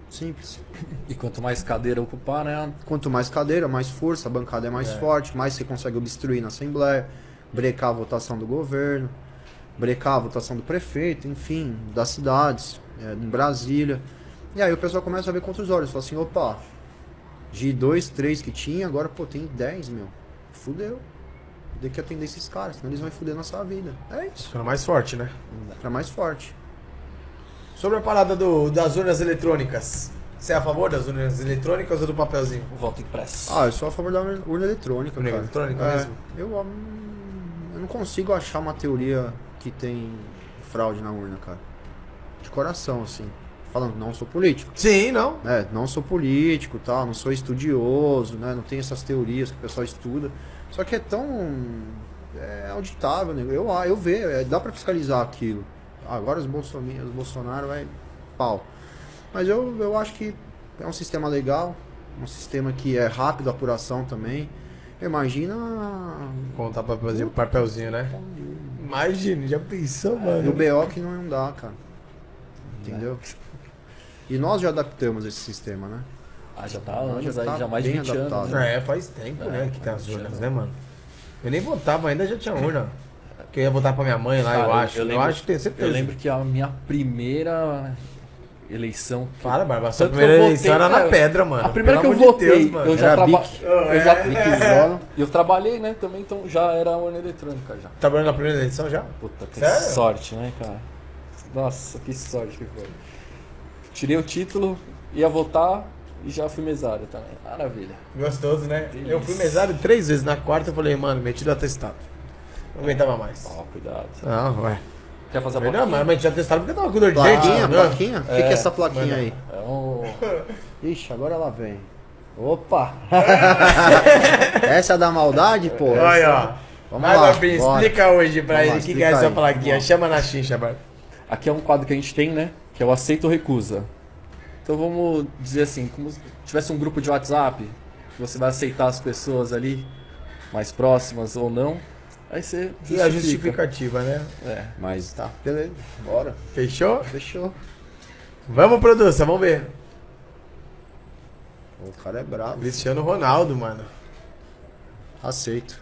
Simples. E quanto mais cadeira ocupar, né? Quanto mais cadeira, mais força, a bancada é mais forte, mais você consegue obstruir na Assembleia, brecar a votação do governo, brecar a votação do prefeito, enfim, das cidades, é, em Brasília. E aí o pessoal começa a ver com outros olhos, fala assim, opa, de dois, três que tinha, agora pô, tem 10, meu. Fudeu. Tem que atender esses caras, senão eles vão fuder nossa vida. É isso. Ficando mais forte, né? Pra mais forte. Sobre a parada do, das urnas eletrônicas. Você é a favor das urnas eletrônicas ou do papelzinho? Voto impresso. Ah, eu sou a favor da urna eletrônica, Urna cara. eletrônica É, mesmo? Eu, hum, eu não consigo achar uma teoria que tem fraude na urna, cara. De coração, assim. Falando, não sou político. Sim, não. É, não sou político, tal, não sou estudioso, né? Não tenho essas teorias que o pessoal estuda. Só que é tão é auditável, né? Eu, eu vejo, é, dá pra fiscalizar aquilo. Agora os, Bolsonaro, os Bolsonaro vai pau. Mas eu, eu acho que é um sistema legal, um sistema que é rápido a apuração também. Imagina Contar papelzinho, papelzinho, né? Imagina, já pensou, no mano? BO que não dá, cara. Entendeu? E nós já adaptamos esse sistema, né? Ah, já tá há Já anos tá aí, já mais de bem 20 adaptado. anos. né? É, faz tempo, É, né, que tem as faz urnas, né, mano? Eu nem votava, ainda já tinha urna. Porque eu ia votar pra minha mãe lá, Cara, eu acho. Eu, lembro- acho que tenho certeza. Eu lembro que a minha primeira eleição. que- Para, Barba, a sua primeira votei, eleição era na pedra, mano. A primeira Pelo que eu amor de votei, Deus, mano. eu já trabalhei. Eu já Biquezona. E eu trabalhei, né, também, então já era urna eletrônica já. Trabalhando na primeira eleição já? Puta, que Sério? sorte, né, cara? Nossa, que sorte que foi. Tirei o título, ia votar e já fui mesário também. Maravilha. Gostoso, né? Delícia. Eu fui mesário três vezes. Na quarta eu falei, mano, meti do atestado. Não aguentava mais. Ó, cuidado. Não, ué. Quer fazer a Não, plaquinha? mas meti atestado porque tava com dor de dente. Plaquinha, né? plaquinha? O que, que é essa plaquinha mano. aí? É um... Ixi, agora ela vem. Opa! essa é da maldade, pô? Olha, ó. Vamos Vai, lá, bora. explica hoje pra Vamos ele o que, que é essa aí. plaquinha. Chama na chincha, Barba. Aqui é um quadro que a gente tem, né? Que é o aceito ou recusa. Então vamos dizer assim, como se tivesse um grupo de WhatsApp, que você vai aceitar as pessoas ali, mais próximas ou não. Aí você E a justifica. justificativa, né? É. Mas tá, beleza. Bora. Fechou? Fechou. Vamos, produção, vamos ver. O cara é bravo. Cristiano Ronaldo, mano. Aceito.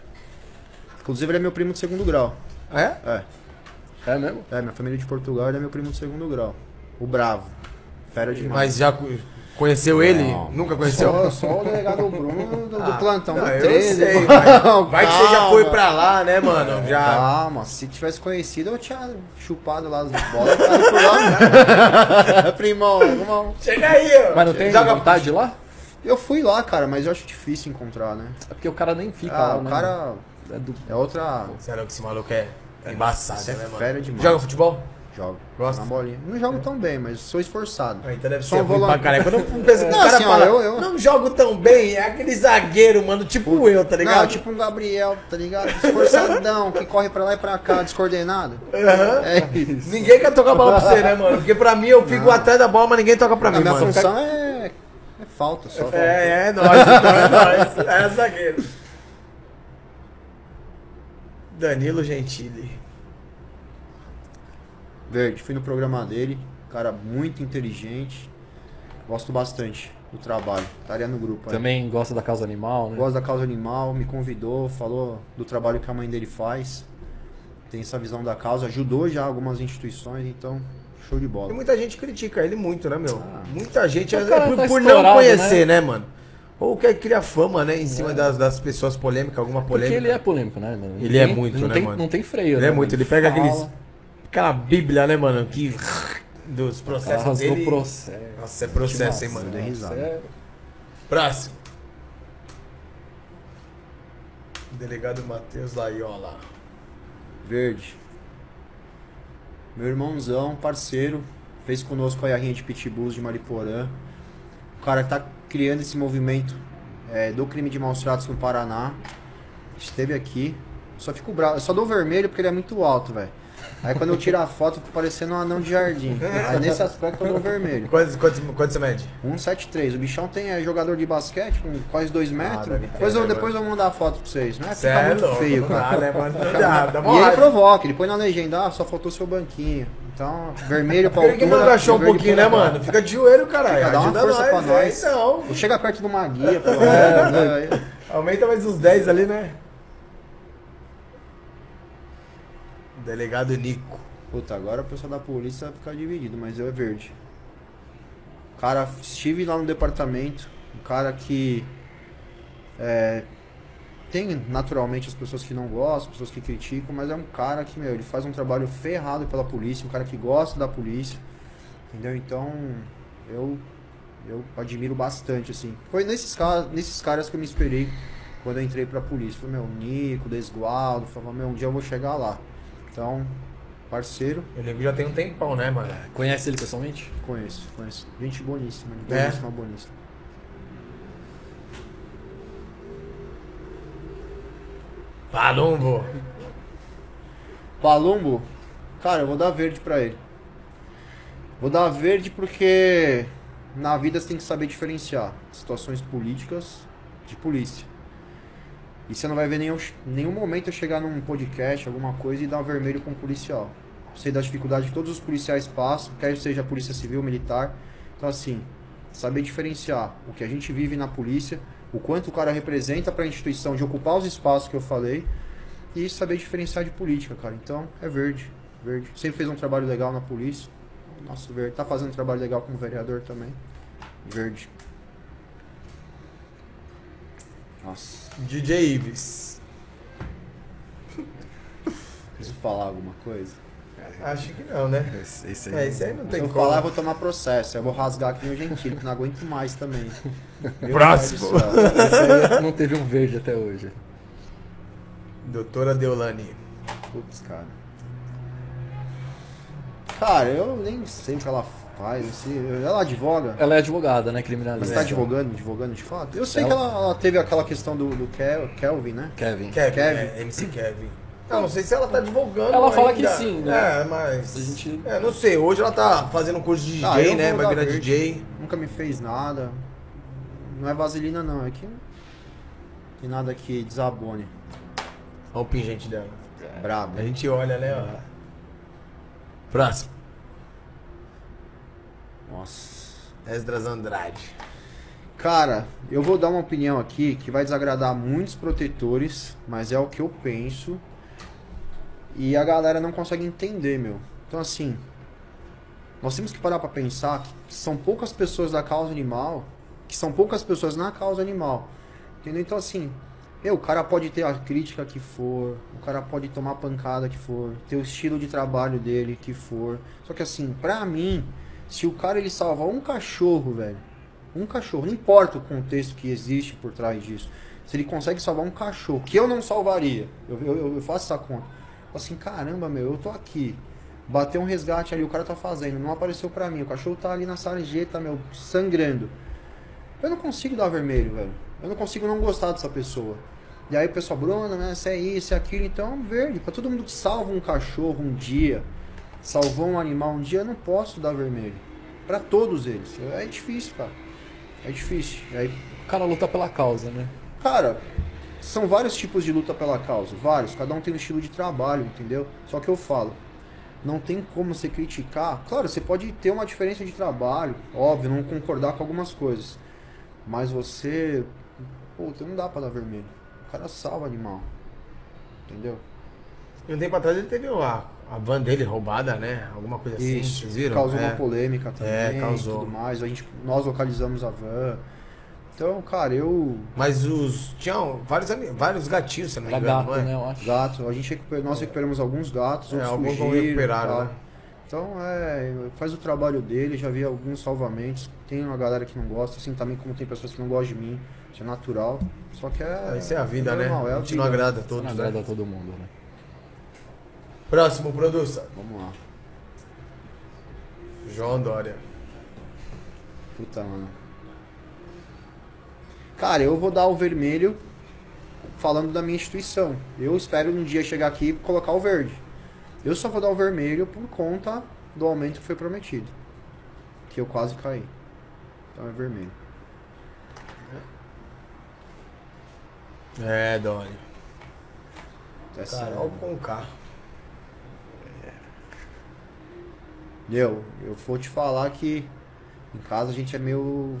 Inclusive ele é meu primo de segundo grau. É? É. É mesmo? É, minha família é de Portugal, ele é meu primo de segundo grau. O bravo. Fera demais. Mas já co- conheceu ele? Não. Nunca conheceu? Só, só o delegado Bruno do, do Ah, plantão não, do eu 13. sei, mano. vai que você já foi pra lá, né, mano? Já. Calma, se tivesse conhecido, eu tinha chupado lá as bolas e por lá. Primão, irmão. Chega aí, ó. Mas não tem Joga- vontade lá? Eu fui lá, cara, mas eu acho difícil encontrar, né? É porque o cara nem fica Ah, lá, o né? cara É do... é outra. Você é louco, esse maluco é embaçado, Você é né, mano? fera demais. Joga futebol? Jogo. Gosta? Na bolinha. Não jogo tão bem, mas sou esforçado. Ah, então deve Sou ser um pra caralho. Quando Não, cara assim, fala, eu- eu- não jogo tão bem, é aquele zagueiro, mano, tipo eu, tá ligado? Não, tipo um Gabriel, tá ligado? Esforçadão, que corre pra lá e pra cá, descoordenado. Aham. É isso. Ninguém quer tocar a bola pra você, né, mano? Porque pra mim eu fico atrás da bola, mas ninguém toca pra A mim, minha mano. função é, é falta só. É, é nóis, então é nóis. É zagueiro. Danilo Gentili. Verde, fui no programa dele, cara muito inteligente. Gosto bastante do trabalho. Estaria no grupo. aí. Também gosta da causa animal, né? Gosto da causa animal, me convidou, falou do trabalho que a mãe dele faz. Tem essa visão da causa, ajudou já algumas instituições, então show de E bola. muita gente critica ele muito, né, meu? Ah. Muita gente, é, por, tá por não conhecer, né? mano? Ou quer criar fama, né? Em cima das, das pessoas polêmicas, alguma Porque polêmica. ele é polêmico, né, mano? Ele é tem- muito, não né, tem, mano? Não tem freio, Ele né, é muito, mano? ele pega Fala, aqueles. Aquela bíblia, né, mano? Que. Dos processos rasgou dele. o processo. Nossa, é processo, hein, mano? Dei risada. É, Próximo. Delegado Matheus Laiola. Verde. Meu irmãozão, parceiro, fez conosco aí a rinha de pitbulls de Mariporã. O cara tá criando esse movimento é, do crime de maus tratos no Paraná. Esteve aqui. Só fico bravo. Só dou vermelho porque ele é muito alto, velho. Aí quando eu tiro a foto, eu fico parecendo um anão de jardim. Aí nesse aspecto eu dou vermelho. Quantos, quantos, quantos você mede? 173. O bichão tem é, jogador de basquete com quase 2 metros. deve ter, depois, eu, né, depois eu vou mandar a foto pra vocês. Não é Cê fica é muito feio, cara. dá, né, mano? Dá, dá E ele provoca, ele põe na legenda, ah, só faltou seu banquinho. Então, vermelho pra Por que altura. não agachou um pouquinho, né, mano? Fica de joelho, caralho. Fica, dá uma Ajuda força nós, pra é, nós. então. Ou chega perto de uma guia, pelo menos. né? Aumenta mais uns 10 ali, né? Delegado Nico. Puta, agora o pessoal da polícia vai ficar dividido, mas eu é verde. Cara, estive lá no departamento, um cara que é, tem naturalmente as pessoas que não gostam, pessoas que criticam, mas é um cara que, meu, ele faz um trabalho ferrado pela polícia, um cara que gosta da polícia, entendeu? Então, eu eu admiro bastante, assim. Foi nesses, nesses caras que eu me esperei quando eu entrei pra polícia. Falei, meu, Nico, Desgualdo, falei, meu, um dia eu vou chegar lá. Então, parceiro, Eu lembro que já tem um tempão, né, mano? Conhece ele pessoalmente? conheço, conheço. Gente boníssima, É? boníssima, boníssima. Palumbo. Palumbo, cara, eu vou dar verde pra ele. Vou dar verde porque na vida você tem que saber diferenciar situações políticas de polícia. E você não vai ver nenhum, nenhum momento eu chegar num podcast, alguma coisa, e dar um vermelho com um policial. Sei da dificuldade que todos os policiais passam, quer seja polícia civil, militar. Então, assim, saber diferenciar o que a gente vive na polícia, o quanto o cara representa para a instituição de ocupar os espaços que eu falei, e saber diferenciar de política, cara. Então, é verde. Verde. Sempre fez um trabalho legal na polícia. Nosso verde. Tá fazendo um trabalho legal como vereador também. Verde. Nossa. DJ Ives. Preciso falar alguma coisa? Acho que não, né? Esse, esse É, isso aí não Se tem eu como. falar, eu vou tomar processo. Eu vou rasgar aqui no gentil, que não aguento mais também. Meu Próximo. Esse aí não teve um verde até hoje. Doutora Deolane. Putz, cara. Cara, eu nem sei o que ela faz. Assim. Ela advoga. Ela é advogada, né? Mas Criminalista. tá advogando, advogando de fato? Eu sei Ela- que ela, ela teve aquela questão do, do Kel- Kelvin, né? Kevin. Kevin, Kevin. é, MC Kevin. Eu não sei se ela tá divulgando. Ela fala ainda. que sim, né? É, mas. A gente- É, não sei. Hoje ela tá fazendo um curso de DJ, Ah, né? Vai virar verde. DJ. Nunca me fez nada. Não é vaselina não, é que tem nada que desabone. Olha o pingente dela. Brabo. A gente olha, né? ó. Próximo. Nossa. Esdras Andrade. Cara, eu vou dar uma opinião aqui que vai desagradar muitos protetores, mas é o que eu penso. E a galera não consegue entender, meu. Então assim, nós temos que parar pra pensar que são poucas pessoas da causa animal, que são poucas pessoas na causa animal. Entendeu? Então assim, meu, o cara pode ter a crítica que for, o cara pode tomar a pancada que for, ter o estilo de trabalho dele que for. Só que assim, pra mim, se o cara ele salvar um cachorro, velho, um cachorro, não importa o contexto que existe por trás disso. Se ele consegue salvar um cachorro, que eu não salvaria, eu, eu, eu faço essa conta. Assim, caramba, meu, eu tô aqui. Bateu um resgate ali, o cara tá fazendo, não apareceu pra mim. O cachorro tá ali na sarjeta, meu, sangrando. Eu não consigo dar vermelho, velho. Eu não consigo não gostar dessa pessoa. E aí o pessoal, Bruno, né, se é isso, é aquilo, então verde. Pra todo mundo que salva um cachorro um dia, salvou um animal um dia, eu não posso dar vermelho. Pra todos eles. É difícil, cara. É difícil. Aí, O cara luta pela causa, né? cara, são vários tipos de luta pela causa. Vários. Cada um tem um estilo de trabalho, entendeu? Só que eu falo. Não tem como você criticar. Claro, você pode ter uma diferença de trabalho, óbvio, não concordar com algumas coisas. Mas você. Puta, não dá pra dar vermelho. O cara salva animal. Entendeu? E um tempo atrás ele teve a, a van dele roubada, né? Alguma coisa assim. Vocês viram? Causou É. uma polêmica também. É, causou. Tudo mais. A gente, nós localizamos a van. Então, cara, eu. Mas os. Tinham vários, vários gatinhos, se não me engano, gato, não é? né, eu acho. Gato, a gente recuper- nós recuperamos alguns gatos, É, alguns fugiram, recuperaram, né? Então, é, faz o trabalho dele, já vi alguns salvamentos. Tem uma galera que não gosta, assim também como tem pessoas que não gostam de mim. Isso é natural. Só que é. Isso é a vida, né? normal, é a a gente não vida. agrada a Isso todos, não né? agrada a todo mundo, né? Próximo, produção. Vamos lá. João Dória. Puta, mano. Cara, eu vou dar o vermelho falando da minha instituição. Eu espero um dia chegar aqui e colocar o verde. Eu só vou dar o vermelho por conta do aumento que foi prometido. Que eu quase caí. Então é vermelho. É, Dória. É Carol com K. Meu, eu vou te falar que em casa a gente é meio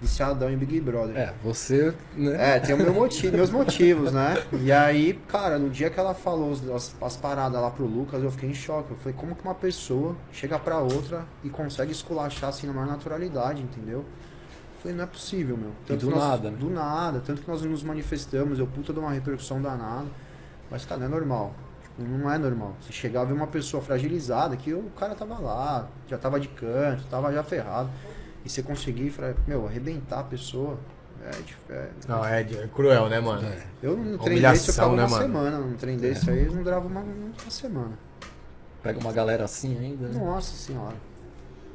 viciadão em Big Brother. É, você, né? É, tem o meu motivo, meus motivos, né? E aí, cara, no dia que ela falou as, as, as paradas lá pro Lucas, eu fiquei em choque. Eu falei, como que uma pessoa chega pra outra e consegue esculachar assim na maior naturalidade, entendeu? Eu falei, não é possível, meu. do que nós- nada, né? Do nada, tanto que nós nos manifestamos, eu puta de uma repercussão danada. Mas, cara, não é normal. Não é normal. Você chegar a ver uma pessoa fragilizada, que o cara tava lá, já tava de canto, tava já ferrado. E você conseguir, meu, arrebentar a pessoa. É, é, Não, é, de- é cruel, né, mano? eu não desse eu ficava né, uma mano? semana. Num trem desse aí eu não durava uma, uma semana. Pega uma galera assim ainda. né? Nossa senhora.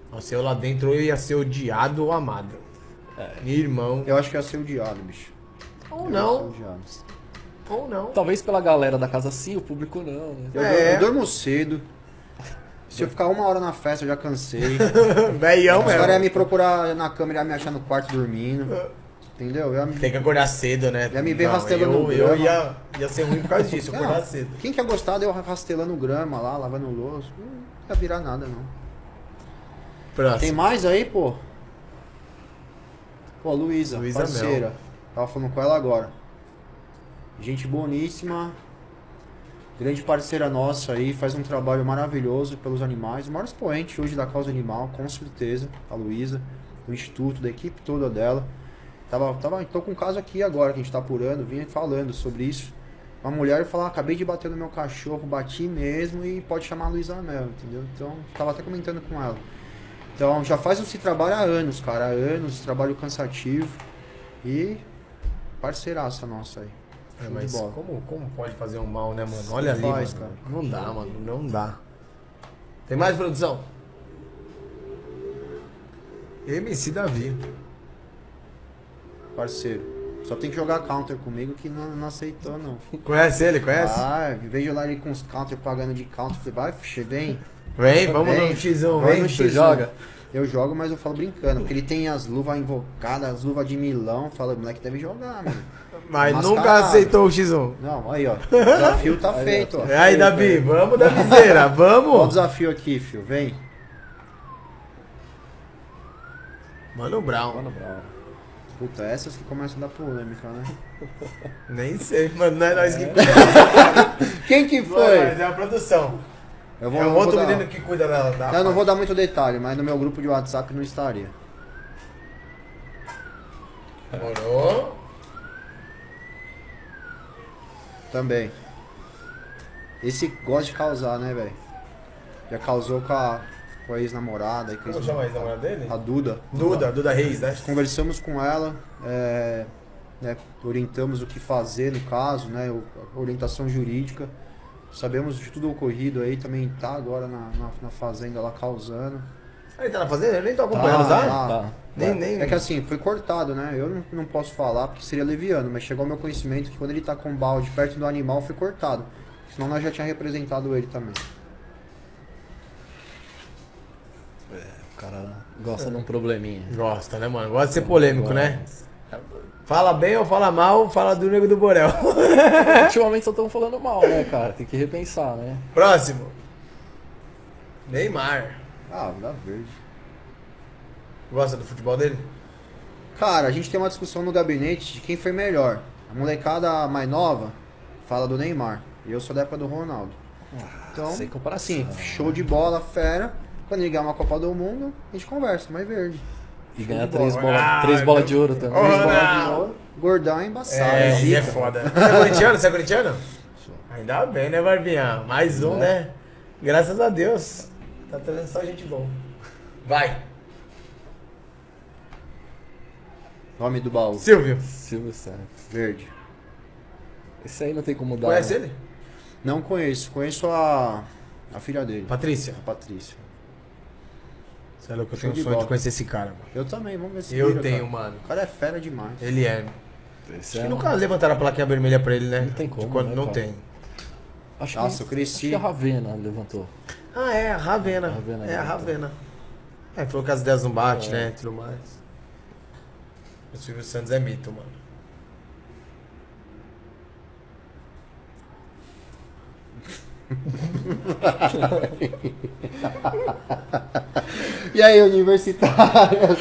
Nossa, eu lá dentro eu ia ser odiado ou amado. Irmão. Eu acho que ia ser odiado, bicho. Ou Eu não, ia ser odiado. Ou não. Talvez pela galera da casa sim, o público não, né? Eu, É. eu durmo cedo. Se eu ficar uma hora na festa, eu já cansei. Velhão Os caras iam me procurar na câmera e me achar no quarto dormindo. Entendeu? Eu ia me- Tem que acordar cedo, né? Já me vê Não, rastelando eu, no eu grama. ia, ia ser ruim por causa disso, Não, acordar cedo. Quem quer gostar de eu rastelando grama lá, lavando louça? Não ia virar nada, não. Tem Próximo. mais aí, pô? Pô, Luísa, Luísa parceira. Mel. Tava falando com ela agora. Gente boníssima. Grande parceira nossa aí, faz um trabalho maravilhoso pelos animais. O maior expoente hoje da causa animal, com certeza, a Luísa, do Instituto, da equipe toda dela. Tava, tava, tô com um caso aqui agora que a gente tá apurando, vinha falando sobre isso. Uma mulher falou, acabei de bater no meu cachorro, bati mesmo e pode chamar a Luísa Mel, entendeu? Então, tava até comentando com ela. Então, já faz esse trabalho há anos, cara, há anos, trabalho cansativo e parceiraça nossa aí. É, mas como, como pode fazer um mal, né, mano? Olha ali, faz, mano. cara. Não dá, mano. Não dá. Tem mais produção? MC Davi. Parceiro. Só tem que jogar counter comigo que não, não aceitou, não. Conhece ele? Conhece? Ah, vejo lá ele com os counter pagando de counter. Falei, vai, fixe, vem. vem, vamos vem. no X1, Vai vem. no Você X1. joga? Eu jogo, mas eu falo brincando. Porque ele tem as luvas invocadas, as luvas de milão. Fala, moleque deve jogar, mano. Mas Mascarado. nunca aceitou o X1. Não, aí, ó. O desafio tá Aí, feito, ó. E aí, Davi, vamos da miséria, Qual o vamos. desafio aqui, fio? Vem. Mano Brown. Mano, bravo. Puta, essas que começam a dar polêmica, né? Nem sei, mano. Não é nós que. Quem que Mas foi? é a produção. Eu é um vou outro dar- menino que cuida da. da Eu não vou dar muito detalhe, mas no meu grupo de WhatsApp não estaria. Demorou. Também. Esse gosta de causar, né, velho? Já causou com a, com a ex-namorada. e com Como ex- chama a ex-namorada dele? A Duda. Duda, Duda Reis, né? Conversamos com ela, é, né, orientamos o que fazer no caso, né, orientação jurídica. Sabemos de tudo ocorrido aí, também tá agora na, na, na fazenda lá causando. Ele tá na fazenda? Eu nem tô acompanhando, Tá, tá? tá. Nem, nem... É que assim, foi cortado, né? Eu não, não posso falar porque seria leviano, mas chegou ao meu conhecimento que quando ele tá com o balde perto do animal foi cortado. Senão nós já tinha representado ele também. O cara gosta de um probleminha. Gosta, né, mano? Gosta de ser polêmico, né? Fala bem ou fala mal, fala do Nego do Borel. Ultimamente só estão falando mal, né, cara? Tem que repensar, né? Próximo. Neymar. Ah, dá verde. Gosta do futebol dele? Cara, a gente tem uma discussão no gabinete de quem foi melhor. A molecada mais nova fala do Neymar. E eu sou da época do Ronaldo. Então, sem comparação. assim, show de bola, fera. Quando ele ganhar uma Copa do Mundo, a gente conversa, mais verde. E ganhar três bola. bolas Ah, três bolas de ouro também. Ô, Três bolas de ouro. Gordão é embaçado. É, e é zica. foda. Você é corintiano? Você é corintiano? Ainda bem, né, Barbinha? Mais um, né? Graças a Deus. Tá trazendo só gente bom. Vai. Nome do baú. Silvio. Silvio Santos. Verde. Esse aí não tem como dar. Conhece né? ele? Não conheço. Conheço a, a filha dele. Patrícia. A Patrícia. Você é louco, eu Show tenho um de sonho de conhecer esse cara, mano. Eu também, vamos ver se Eu vira, tenho, cara. mano. O cara é fera demais. Ele é. Esse Acho é que um- nunca levantaram a plaquinha vermelha pra ele, né? Não tem como, De quando né, não cara? tem. Acho Nossa, que, eu cresci. Acho que a Ravena levantou. Ah, é, a Ravena. Ravena é, a. Ravena. É, falou que as ideias não batem, É. né? Tudo mais. O Silvio Santos é mito, mano. E aí, universitários?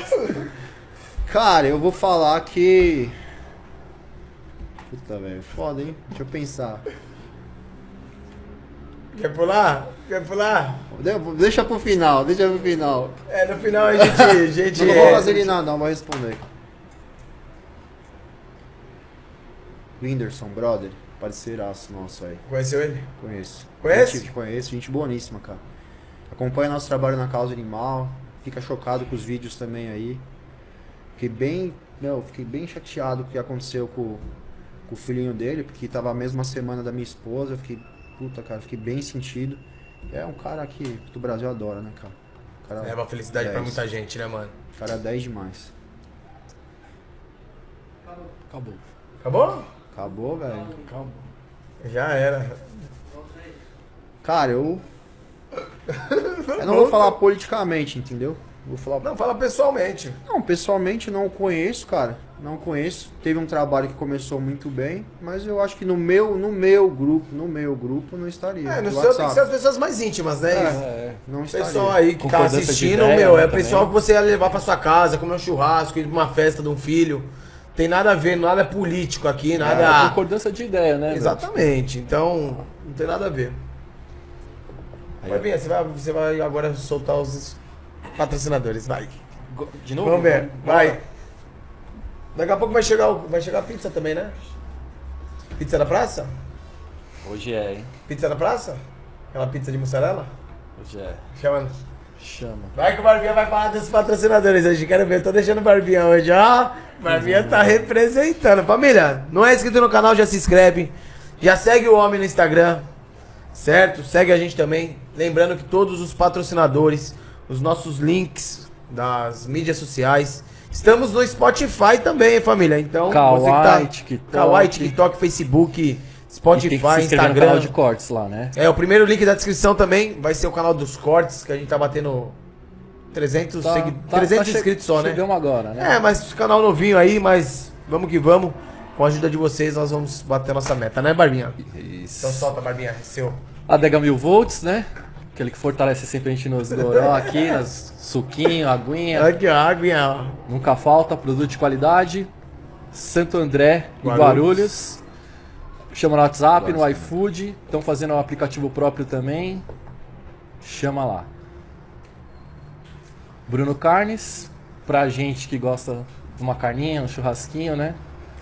Cara, eu vou falar que. Puta, velho. Foda, hein? Deixa eu pensar. Quer pular? Quer pular? De- Deixa pro final, deixa pro final. É, no final a gente. A gente Não é- vou fazer ele nada, não, vou responder. Whindersson, brother. Parceiraço nosso aí. Conheceu ele? Conheço. Conhece? Gente, conheço, gente boníssima, cara. Acompanha nosso trabalho na causa animal. Fica chocado com os vídeos também aí. Fiquei bem. Meu, fiquei bem chateado com o que aconteceu com, com o filhinho dele, porque tava a mesma semana da minha esposa. Fiquei. Puta, cara, fiquei bem sentido. É um cara que, que o Brasil adora, né, cara? Cara, Leva felicidade pra 10. muita gente, né, mano? Cara é 10 demais. Acabou. Acabou? Acabou, velho. Acabou. Já era. Cara, eu. Eu não vou falar politicamente, entendeu? Vou falar. Não, fala pessoalmente. Não, pessoalmente não conheço, cara. Não conheço. Teve um trabalho que começou muito bem, mas eu acho que no meu, no meu grupo, no meu grupo não estaria. É, no seu tem que WhatsApp. ser as pessoas mais íntimas, né? É, Não O estaria. pessoal aí que tá Concordância de assistindo, ideia, meu, né, é o pessoal também. que você ia levar pra sua casa, comer um churrasco, ir pra uma festa de um filho. Tem nada a ver, nada político aqui, é nada. concordância de ideia, né? velho? Exatamente, então não tem nada a ver. Aí, Vai bem, você vai, você vai agora soltar os patrocinadores, vai. De novo? Vamos ver, vai. Daqui a pouco vai chegar, vai chegar a pizza também, né? Pizza da praça? Hoje é, hein? Pizza da praça? Aquela pizza de mussarela? Hoje é. Chama. Chama. Vai que o Barbinha vai falar dos patrocinadores hoje. Quero ver, eu tô deixando o Barbinha hoje, ó. Barbinha tá representando. Família, não é inscrito no canal, já se inscreve. Já segue o homem no Instagram, certo? Segue a gente também. Lembrando que todos os patrocinadores, os nossos links das mídias sociais. Estamos no Spotify também, família. Então, Kawaii, TikTok. Kawaii, TikTok, Facebook, Spotify, que Instagram. canal de cortes lá, né? É, o primeiro link da descrição também vai ser o canal dos cortes, que a gente tá batendo 300, Tá- segui- tá- 300 tá inscritos só, né? Chegamos agora, né? É, mas canal novinho aí, mas vamos que vamos. Com a ajuda de vocês, nós vamos bater a nossa meta, né, Barbinha? Isso. Então solta, Barbinha, é seu. Adega Mil Volts, né? Aquele que fortalece sempre a gente nos goró aqui, nas suquinho, aguinha. Aqui, ó, aguinha, ó. Nunca falta, produto de qualidade. Santo André e Guarulhos. Guarulhos. Chama no WhatsApp, no iFood. Estão fazendo um aplicativo próprio também. Chama lá. Bruno Carnes, pra gente que gosta de uma carninha, um churrasquinho, né?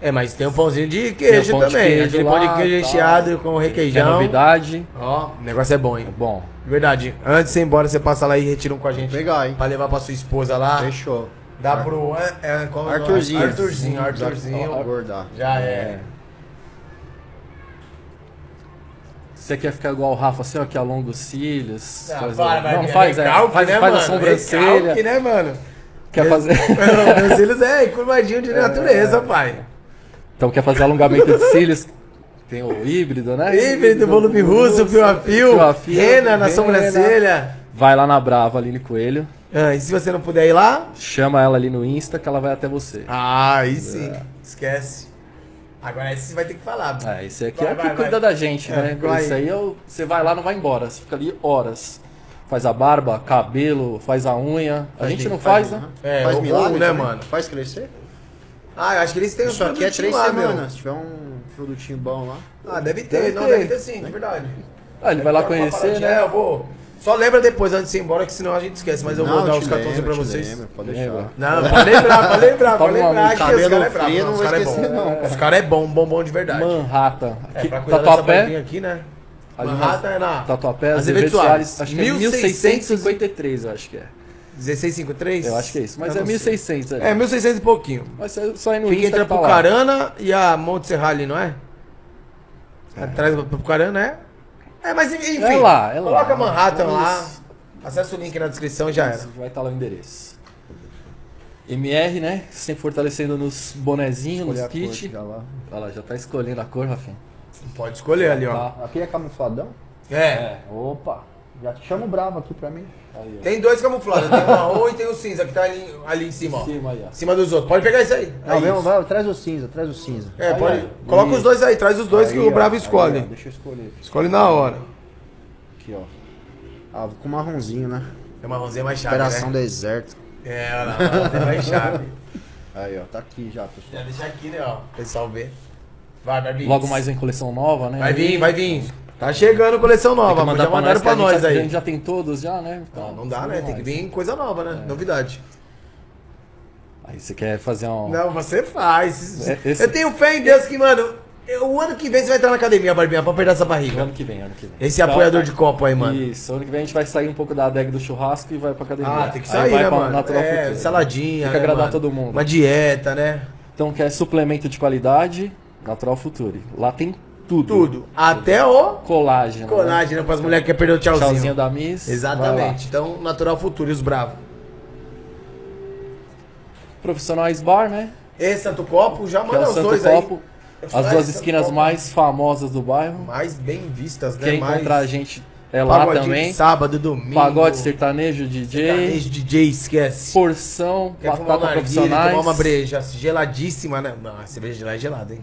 É, mas tem um pãozinho de queijo pão de também. queijo Aquele lá, pão de queijo tal. recheado com é requeijão. novidade. Ó, o negócio é bom, hein? Bom, Verdade. Antes de você ir embora, você passa lá e retira um com a gente. Pegar, hein? Pra levar pra sua esposa lá. Fechou. Dá pro. É, é, qual é o nome? Arthurzinho. Arthurzinho, Arthurzinho. Acordar. Já é. Você quer ficar igual o Rafa, assim, ó, que alonga os cílios. Ah, faz- para, vai, não, é faz, é, recalque, faz, né, faz a sobrancelha. Recalque, né, mano? Quer fazer. Meus cílios é curvadinho de natureza, pai. Então quer fazer alongamento de cílios? Tem o híbrido, né? Híbrido, volume russo, fio a fio, fio a fio, rena na rena. sobrancelha. Vai lá na Brava, Aline Coelho. Ah, e se você não puder ir lá? Chama ela ali no Insta que ela vai até você. Ah, aí sim. Esquece. Agora esse você vai ter que falar. É, esse aqui Vai, é o que vai, cuida vai. da gente, É, né? vai. Isso aí é o- você vai lá, não vai embora. Você fica ali horas. Faz a barba, cabelo, faz a unha. A Faz gente bem, não faz faz, né? É, Faz milagre, né, também? mano? Faz crescer? Ah, eu acho que eles têm Isso aqui é três lá, meu. semanas. Se tiver um produtinho bom lá. Ah, deve ter, Deve não, ter. deve ter sim, de verdade. Ah, ele vai lá Deve ter uma conhecer, paradinha. É, né? eu vou. Só lembra depois, antes de ir embora, que senão a gente esquece. Mas eu vou Não, dar te os cartõezinhos lembro, pra te vocês. lembro, pode deixar. Não, pode lembrar, pode lembrar, pode lembrar. que os caras é bravo, não, os vou caras é bom. não, cara. Os caras é bom, bom, bom de verdade. Manhattan. É, Aqui, pra cuidar dessa Tatuapé. aqui, né? Manhattan é na Tatuapé, Azevedo Azevedo Soares. Soares. Acho que é 1653, 1653, eu acho que é. 1653? Eu acho que é isso. Mas é não sei. 1600 ali. É, 1600 e pouquinho. Mas é só ir no Fica entre que lá. Apucarana e a Monte Serra ali, não é? Atrás do Apucarana, é? É, mas enfim. É lá, é lá. Coloca Manhattan lá. Acessa o link na descrição e já era. Vai estar lá o endereço. MR, né? Sempre fortalecendo nos bonezinhos, nos a cor kits. que dá lá. Olha lá, já tá escolhendo a cor, Rafinha. Pode escolher ali, ó. Tá. Aqui é camufladão? É. Opa, já te chama o bravo aqui pra mim. Aí, ó. Tem dois camuflados. Tem o marrom e tem o cinza que tá ali, ali em cima, ó. Em cima aí, ó. Em cima dos outros. Pode pegar isso aí. Não, É isso. vai, traz o cinza, traz o cinza. É, Aí, pode. ó. Coloca Isso. os dois aí, traz os dois que Aí, o Bravo escolhe. aí, ó, deixa eu escolher. Escolhe na hora. Aqui, ó. Ah, vou com marronzinho, né? É marronzinho mais chave, Operação né? Deserto. É, olha lá, marronzinho mais chave. Aí, ó, tá aqui já, pessoal. Já deixa aqui, né, ó. O pessoal ver. Vai, vai vir. Logo mais vem coleção nova, né? Vai vir, Aí, vai vir. Tá chegando coleção nova, mandar já pra mandaram nós, pra que a gente nós já- aí. A gente já tem todos já, né? Então, Não, não dá, né? Tem que vir coisa nova, né? Novidade. Aí você quer fazer um... Não, você faz. É, esse- Eu tenho fé em Deus que, mano, o ano que vem você vai entrar na academia, Barbinha, pra perder essa barriga. Ano que vem, ano que vem. Esse Então, apoiador de copo aí, mano. Isso, ano que vem a gente vai sair um pouco da adega do churrasco e vai pra academia. Ah, tem que sair, vai né, pra mano? Natural É, saladinha. Tem que né, agradar mano? todo mundo. Uma dieta, né? Então quer suplemento de qualidade, Natural Future. Lá tem tudo. Tudo. Até o Colágeno. né? colágeno para as mulheres que querem perder o tchauzinho. Tchauzinho da Miss. Exatamente. Então, Natural Futuro e os bravos. Profissionais Bar, né? Esse Santo Copo, já é manda o os Santo dois Copo. aí. As duas Santo esquinas Copo. mais famosas do bairro. mais bem vistas, né? Quer mais encontrar a gente é lá pagodinho também. de sábado, domingo. Pagode sertanejo, DJ. sertanejo, DJ, esquece. Porção, Quer fumar batata uma narguilha, profissionais. tomar uma breja geladíssima, né? Não, a cerveja lá é gelada, hein?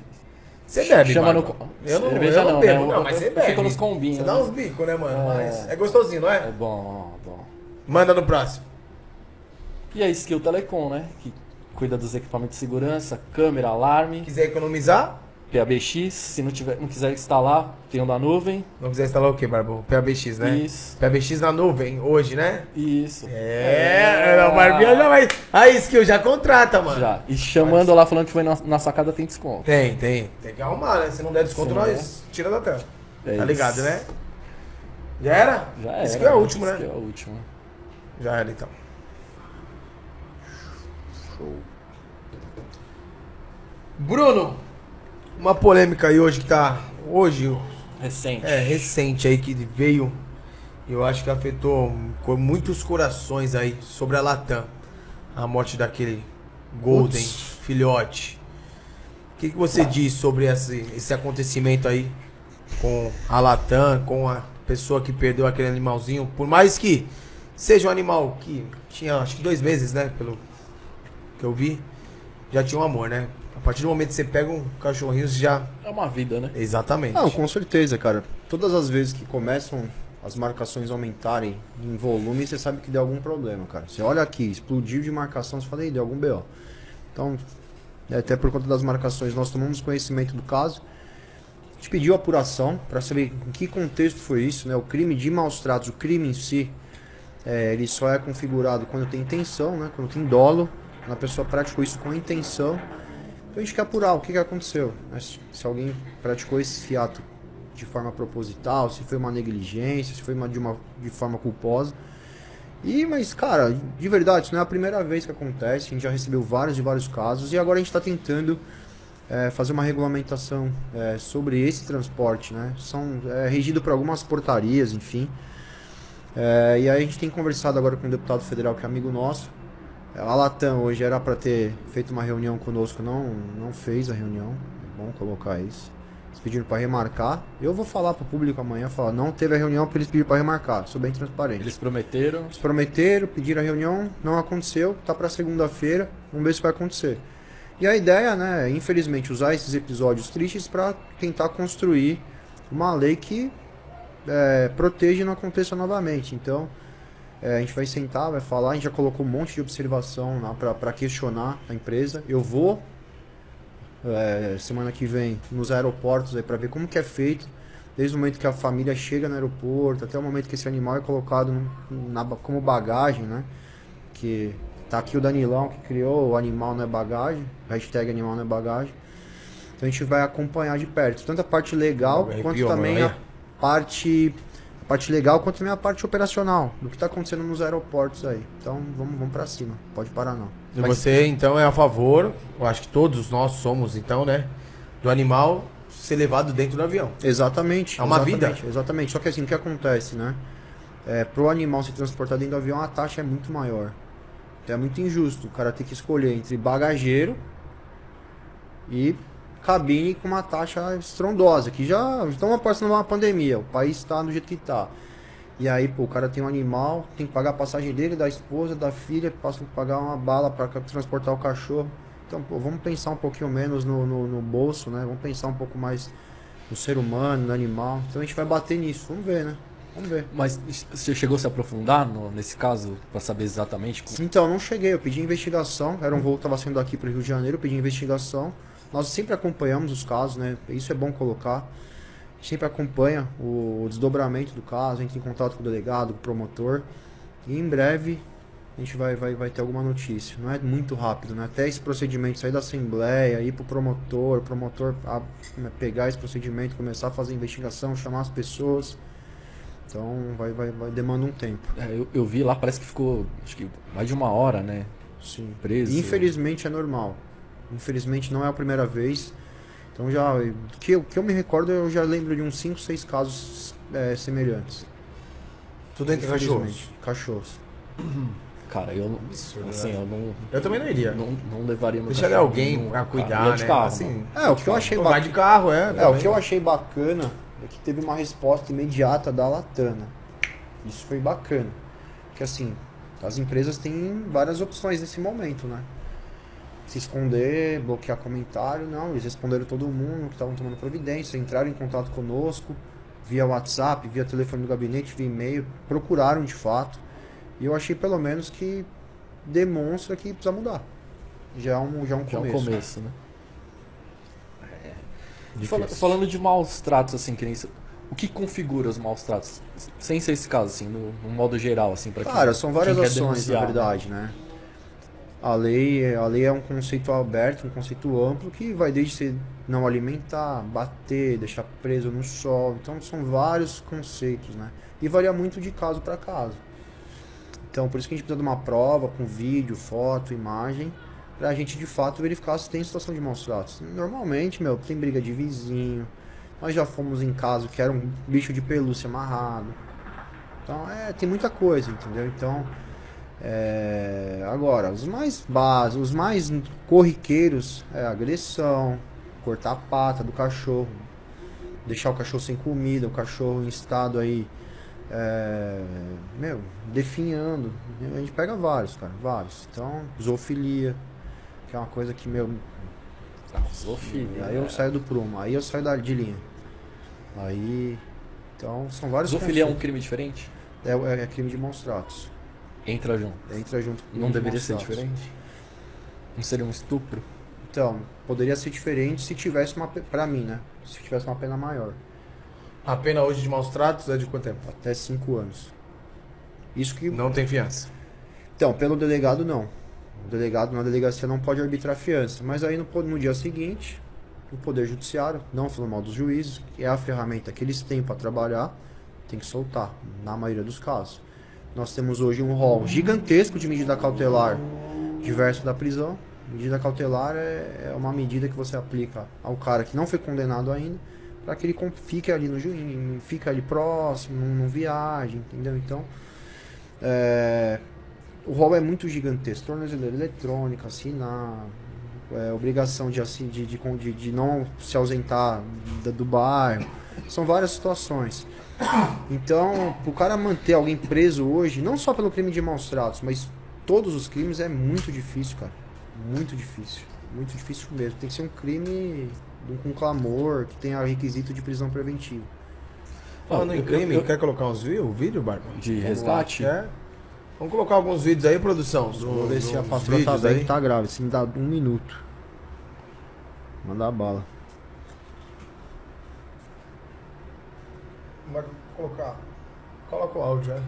Você bebe, Chama Barba? no- Eu não, cerveja eu não não, bebo, né? não, mas você bebe. fico nos combinhos, Você dá né? uns bicos, né, mano? É. Mas é gostosinho, não É é? bom, bom. Manda no próximo. E a Skill Telecom, né? Que cuida dos equipamentos de segurança, câmera, alarme, Quiser economizar, PABX. Se não, tiver, não quiser instalar, tem um da nuvem. não quiser instalar o que, Barbo? PABX, né? Isso. PABX na nuvem, hoje, né? Isso. É, não, Barbinha já vai. Aí, Skill, já contrata, mano. Já. E chamando lá falando que foi na, na sacada tem desconto. Tem, tem. Tem que arrumar, né? Se não der desconto, não nós tira da tela. É tá isso. ligado, né? Já era? Já era. Esse que é o último, Esse né? que é o último. Já era, então. Bruno, uma polêmica aí hoje que tá. Hoje, Recente. é, recente aí que veio. Eu acho que afetou com muitos corações aí sobre a Latam. A morte daquele Golden, Putz. filhote. O que, que você diz sobre esse, esse acontecimento aí com a Latam, com a pessoa que perdeu aquele animalzinho? Por mais que seja um animal que tinha acho que dois meses, né? Pelo que eu vi, já tinha um amor, né? A partir do momento que você pega um cachorrinho, você já. É uma vida, né? Exatamente. Não, com certeza, cara. Todas as vezes que começam as marcações aumentarem em volume, você sabe que deu algum problema, cara. Você olha aqui, explodiu de marcação, você fala, "Ih, deu algum BO. Então, é, até por conta das marcações, nós tomamos conhecimento do caso. A gente pediu apuração para saber em que contexto foi isso, né? O crime de maus tratos, o crime em si, é, ele só é configurado quando tem intenção, né? Quando tem dolo, quando a pessoa praticou isso com intenção. Então a gente quer apurar o que, que aconteceu. né? Se, alguém praticou esse ato de forma proposital, se foi uma negligência, se foi uma de, uma, de forma culposa. E, mas, cara, de verdade, isso não é a primeira vez que acontece. A gente já recebeu vários e vários casos. E agora a gente está tentando é, fazer uma regulamentação é, sobre esse transporte, né? São é, regido por algumas portarias, enfim. É, e aí a gente tem conversado agora com um deputado federal que é amigo nosso. A Latam hoje era para ter feito uma reunião conosco, não, não fez a reunião. É bom colocar isso. Eles pediram para remarcar. Eu vou falar para o público amanhã, falar, não teve a reunião porque eles pediram para remarcar. Sou bem transparente. Eles prometeram. Eles prometeram, pediram a reunião, não aconteceu, tá para segunda-feira, vamos ver se vai acontecer. E a ideia, né, é, infelizmente, usar esses episódios tristes para tentar construir uma lei que é, proteja e não aconteça novamente. Então, é, a gente vai sentar, vai falar, a gente já colocou um monte de observação para questionar a empresa. Eu vou é, semana que vem nos aeroportos aí para ver como que é feito desde o momento que a família chega no aeroporto, até o momento que esse animal é colocado na, como bagagem, né? Que tá aqui o Danilão que criou o animal não é bagagem, hashtag animal não é bagagem. Então a gente vai acompanhar de perto, tanto a parte legal quanto também a parte a parte legal quanto também a parte operacional do que está acontecendo nos aeroportos aí. Então vamos, vamos para cima, pode parar não. E você, então, é a favor, eu acho que todos nós somos, então, né? Do animal ser levado dentro do avião. Exatamente. É uma exatamente, vida. Exatamente. Só que assim, o que acontece, né? É, pro animal se transportar dentro do avião, a taxa é muito maior. Então é muito injusto o cara ter que escolher entre bagageiro e cabine com uma taxa estrondosa, que já estamos passando uma pandemia, o país está do jeito que está. E aí, pô, o cara tem um animal, tem que pagar a passagem dele, da esposa, da filha, passa que pagar uma bala para transportar o cachorro. Então, pô, vamos pensar um pouquinho menos no, no, no bolso, né? Vamos pensar um pouco mais no ser humano, no animal. Então a gente vai bater nisso, vamos ver, né? Vamos ver. Mas você chegou a se aprofundar no- nesse caso pra saber exatamente como... Então, não cheguei, eu pedi investigação, era um voo que estava saindo daqui para o Rio de Janeiro, eu pedi investigação. Nós sempre acompanhamos os casos, né? Isso é bom colocar. A gente sempre acompanha o desdobramento do caso, entra em contato com o delegado, com o promotor. E em breve a gente vai, vai, vai ter alguma notícia. Não é muito rápido, né? Até esse procedimento sair da Assembleia, ir pro promotor, o promotor a- né, pegar esse procedimento, começar a fazer investigação, chamar as pessoas. Então vai, vai, vai demanda um tempo. É, eu, eu vi lá, parece que ficou acho que mais de uma hora, né? Sim. Preso. Infelizmente é normal. Infelizmente não é a primeira vez. Então já. O que, eu- que eu me recordo, eu já lembro de uns 5, 6 casos é, semelhantes. Tudo entre cachorros. Cachorros. Cara, eu não. Absurdo, Assim, né? eu não. Eu também não iria. Não, não levaria meu Deixaria alguém nenhum, pra cara. cuidar, de né? carro, assim. É, o que eu achei bacana. de carro, é. É, o que eu achei bacana é que teve uma resposta imediata da Latana. Isso foi bacana. Porque assim, as empresas têm várias opções nesse momento, né? Se esconder, bloquear comentário, não. Eles responderam todo mundo que estavam tomando providência, entraram em contato conosco, via WhatsApp, via telefone do gabinete, via e-mail, procuraram de fato. E eu achei pelo menos que demonstra que precisa mudar. Já é um, já é um Já é um começo. começo, né? Difícil. Fala- falando de maus tratos, assim, que nem isso- O que configura os maus tratos? Sem ser esse caso, assim, no, no modo geral, assim, pra quem- Cara, são várias ações, na né? verdade, né? A lei, a lei é um conceito aberto, um conceito amplo que vai desde você não alimentar, bater, deixar preso no sol. Então são vários conceitos, né? E varia muito de caso para caso. Então por isso que a gente precisa de uma prova com vídeo, foto, imagem, pra gente de fato verificar se tem situação de maus tratos. Normalmente, meu, tem briga de vizinho. Nós já fomos em caso que era um bicho de pelúcia amarrado. Então, é, tem muita coisa, entendeu? Então, é, agora, os mais básicos, os mais corriqueiros é agressão, cortar a pata do cachorro, deixar o cachorro sem comida, o cachorro em estado aí, é, meu, definhando. A gente pega vários, cara, vários. Então, zoofilia, que é uma coisa que, meu, zoofilia. aí eu saio do prumo, aí eu saio da, de linha. Aí, então, são vários Zoofilia é um crime diferente? É, é, é crime de maus tratos. Entra junto. Entra junto com Não deveria ser diferente? Não seria um estupro? Então, poderia ser diferente se tivesse uma, pra mim, né? Se tivesse uma pena maior. A pena hoje de maus tratos é de quanto tempo? Até 5 anos. Isso que. Não tem fiança. Então, pelo delegado, não. O delegado na delegacia não pode arbitrar fiança. Mas aí no, no dia seguinte, o Poder Judiciário, não falando mal dos juízes, que é a ferramenta que eles têm para trabalhar, tem que soltar, na maioria dos casos. Nós temos hoje um rol gigantesco de medida cautelar diverso da prisão. Medida cautelar é, é uma medida que você aplica ao cara que não foi condenado ainda, para que ele fique ali no juiz, fique ali próximo, não, viaje, entendeu? Então, é, o rol é muito gigantesco. Tornozeleira eletrônica, assinar, é, obrigação de, de, de, de, não se ausentar do bairro. São várias situações. Então, o cara manter alguém preso hoje, não só pelo crime de maus tratos, mas todos os crimes é muito difícil, cara. Muito difícil. Muito difícil mesmo. Tem que ser um crime com clamor, que tenha requisito de prisão preventiva. Falando em eu- crime, eu- quer colocar uns vídeos? Vídeo, Barba? De resgate? Quer? Vamos colocar alguns vídeos aí, produção. do- Vou ver se a patroa tá bem, aí. tá grave. Se me dá um minuto. Manda a bala. Vai colocar. Coloca o áudio, né?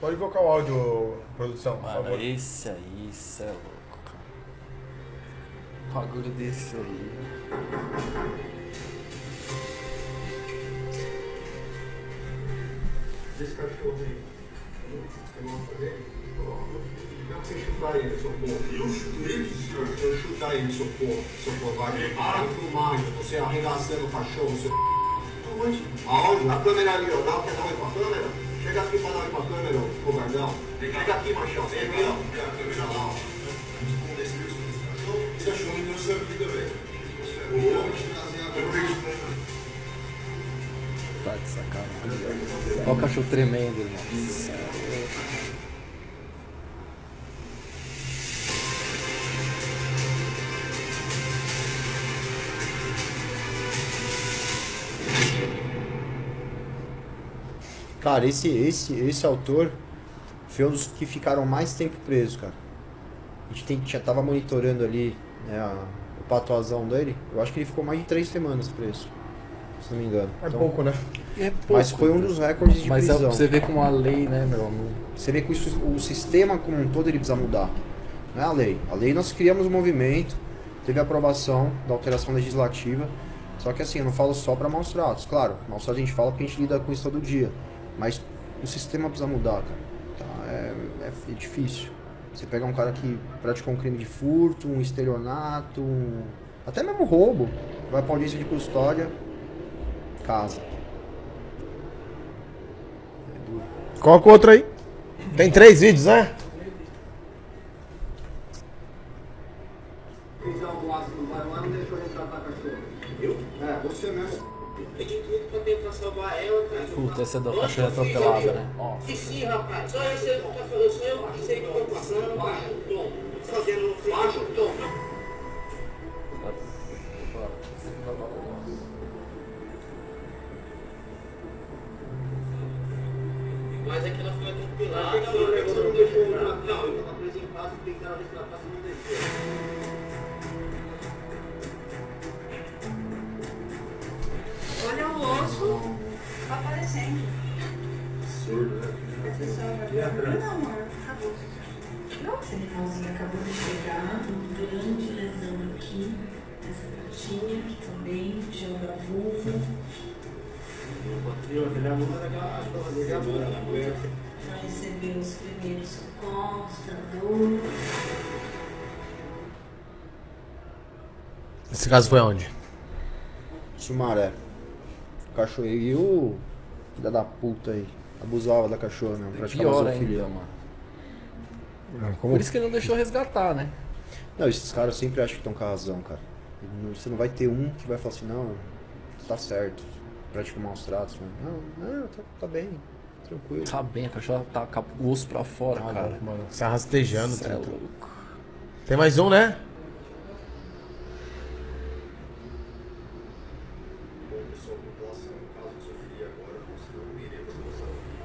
Pode colocar o áudio, produção, por Mano, favor. esse aí, isso é louco, cara. Um bagulho desse aí. Esse cachorro aí, você gosta dele? Digamos que você chutar ele, seu porra. Eu chuto ele, senhor. Eu chutar ele, seu porra, seu porra, vai para de filmar, você arregaçando o cachorro, seu Aonde? A câmera ali, ó. Dá, quer dar oi pra câmera? Chega aqui pra dar oi pra câmera, ô gordão. Chega aqui, machão. Vem aqui, ó. Vem a câmera lá, ó. Responde esse cachorro. Esse cachorro me deu sua vida, velho. Eu vou te trazer agora. Tá de sacanagem. Olha o cachorro tremendo, irmão. Cara, esse, esse, esse autor foi um dos que ficaram mais tempo preso, cara. A gente tem, já tava monitorando ali né, a- o patuazão dele. Eu acho que ele ficou mais de três semanas preso. Se não me engano. É Então, pouco, né? É Mas pouco, foi um dos recordes de Mas é, prisão. você vê como a lei, né, meu? não- Você vê que o, o sistema como um todo ele precisa mudar. Não é a lei. A lei nós criamos um movimento, teve aprovação da alteração legislativa. Só que assim, eu não falo só para maus tratos. Claro, maus tratos a gente fala porque a gente lida com isso todo dia. Mas o sistema precisa mudar, cara. Tá? É, é, é difícil. Você pega um cara que praticou um crime de furto, um estelionato, um- até mesmo roubo, vai pra audiência de custódia, casa. É duro. Coloca outro aí. Tem três vídeos, né? Fez algo lá, não vai lá, não deixou resgatar cachorro. Eu? É, você mesmo. Pedi tudo pra tentar salvar ela, cara. Puta, essa é cachorro atropelada, né? Ó. Sim, rapaz. Só o que falando, só eu que sei que tô passando. Tom. Fazendo o tom. Mas é que ela foi que você levou, não deixou eu? Não, tava preso em casa e tentaram resgatar, você não deixou. Olha o osso aparecendo. Surdo, né? Não, amor, acabou. Nossa, irmãozinho acabou de chegar, um grande lesão aqui, essa patinha aqui também, joga a vulva. Já recebeu os primeiros socorros da dor. Esse caso foi onde? Sumaré. O cachorro e o filho da puta aí. Abusava da cachorra mesmo. Praticava Pior zoofilia. ainda, mano. Como? Por isso que ele não deixou resgatar, né? Não, esses caras sempre acham que estão com a razão, cara. Você não vai ter um que vai falar assim, não, tá certo. Pratica maus tratos. Né? Não, não, tá, tá bem. Tranquilo. Tá bem, a cachorra tá com o osso pra fora, Tá cara. louco, mano. Se rastejando. Cê é louco. Tem mais um, né? Bom, pessoal, com relação ao caso de Sofia agora, nós não iremos nos ouvir.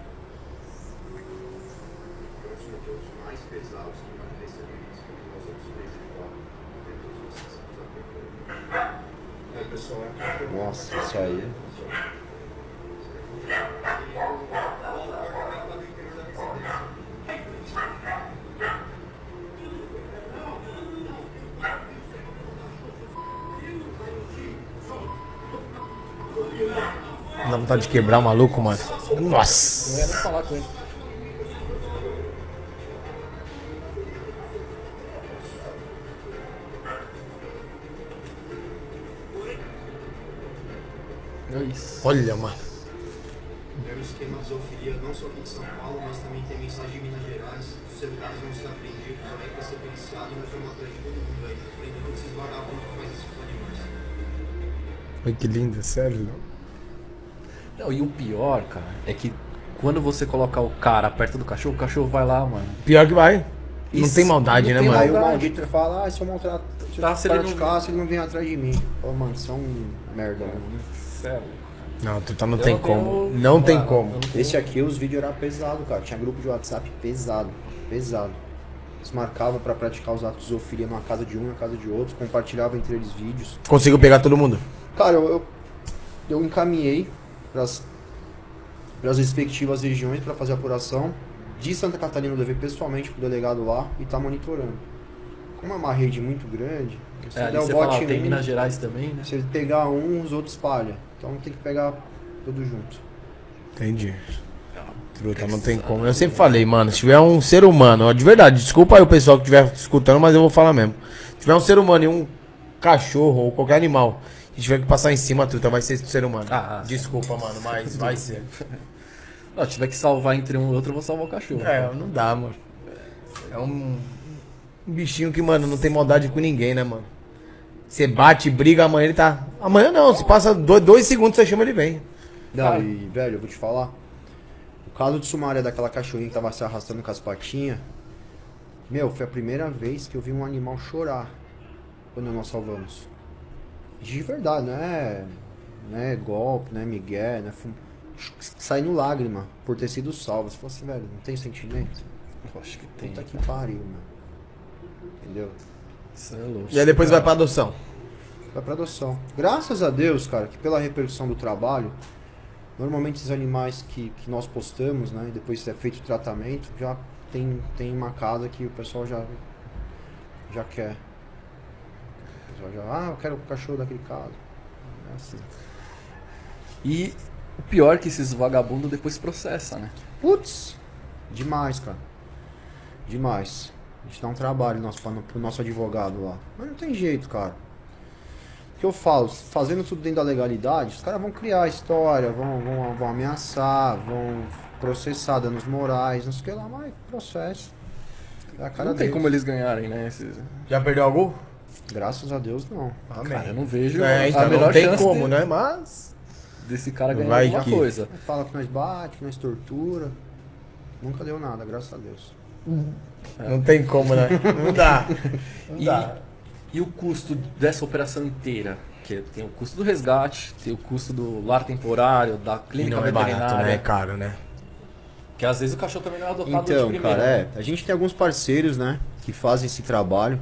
É um dos motivos mais pesados que nós recebemos como nós outros três de fora, dentro dos nossos acompanhando. É, pessoal, é Nossa, isso aí. Dá vontade de quebrar o maluco, mano. Não Nossa. ia nem falar com ele. É isso. Olha, mano. É o esquema de zoofilia não só aqui de São Paulo, mas também tem mensagem de Minas Gerais. Os celulares vão ser apreendidos aí para ser policiado e nós vamos atrás de todo mundo aí. Prender todos esses vagabundos que fazem isso com os animais. Ai, que lindo, sério. Não, e o pior, cara, é que quando você coloca o cara perto do cachorro, o cachorro vai lá, mano. Pior que vai. Não Isso, tem maldade, não né, tem mano? Aí o maldito fala, ah, se eu maltrato, se eu Tá, se ele não- praticasse, ele não vem atrás de mim. Ô, mano, isso é um merda, mano. Sério. Não, tu tá, não Eu tem não como. tenho- Não tem como. tenho- Esse aqui, os vídeos eram pesados, cara. Tinha grupo de WhatsApp pesado, pesado. Eles marcavam pra praticar os atos de zoofilia numa casa de um, na casa de outro, compartilhavam entre eles vídeos. Conseguiu pegar todo mundo. Cara, eu, eu, eu encaminhei pras para as respectivas regiões para fazer a apuração. De Santa Catarina eu levei pessoalmente pro delegado lá e tá monitorando. Como é uma rede muito grande, se É, der o você bote fala, em tem um, Minas Gerais também, né? se ele pegar um, os outros espalha. Então tem que pegar tudo junto. Entendi. Truta, não tem como. Eu sempre falei, mano, se tiver um ser humano, ó, de verdade, desculpa aí o pessoal que estiver escutando, mas eu vou falar mesmo. Se tiver um ser humano e um cachorro ou qualquer animal que tiver que passar em cima, truta, vai ser ser humano. Ah, desculpa, mano, mas vai ser. Não, se tiver que salvar entre um e outro, eu vou salvar o cachorro. É, não dá, mano. É um, um bichinho que, mano, não tem maldade com ninguém, né, mano? Você bate, briga, amanhã ele tá. Amanhã não, se passa dois, dois segundos, você chama ele vem. Não, e, velho, eu vou te falar. O caso de Sumária daquela cachorrinha que tava se arrastando com as patinhas. Meu, foi a primeira vez que eu vi um animal chorar quando nós salvamos. De verdade, não é, não é golpe, não é migué, não é fum... Saindo lágrima por ter sido salvo. Você fala assim, velho, não tem sentimento? Eu acho que tem. Puta que pariu, meu. Entendeu? Isso é louco. E aí depois vai pra adoção. Vai pra adoção. Graças a Deus, cara, que pela repercussão do trabalho, normalmente esses animais que, que nós postamos, né, e depois é feito o tratamento, já tem, tem uma casa que o pessoal já, já quer. O pessoal já, ah, eu quero o cachorro daquele caso. É assim. E o pior é que esses vagabundos depois processam, né? Putz, demais, cara. Demais. A gente dá um trabalho nosso, pra, pro nosso advogado lá. Mas não tem jeito, cara. O que eu falo, fazendo tudo dentro da legalidade, os caras vão criar história, vão, vão, vão ameaçar, vão processar danos morais, não sei o que lá, mas processo. É a cara não tem deles. como eles ganharem, né? Esses... Já perdeu algum? Graças a Deus, não. Cara, eu não vejo É, a então menor não tem chance como, de- né? Mas. desse cara ganhar Vai alguma que- coisa. Fala que nós bate, que nós tortura. Nunca deu nada, graças a Deus. Não tem como, né? Não dá. Não E, dá. e o custo dessa operação inteira? Que tem o custo do resgate, tem o custo do lar temporário, da E clínica não é barato, né? É caro, né? Que às vezes o cachorro também não é adotado de Então, primeira. cara, né? é. A gente tem alguns parceiros, né, que fazem esse trabalho.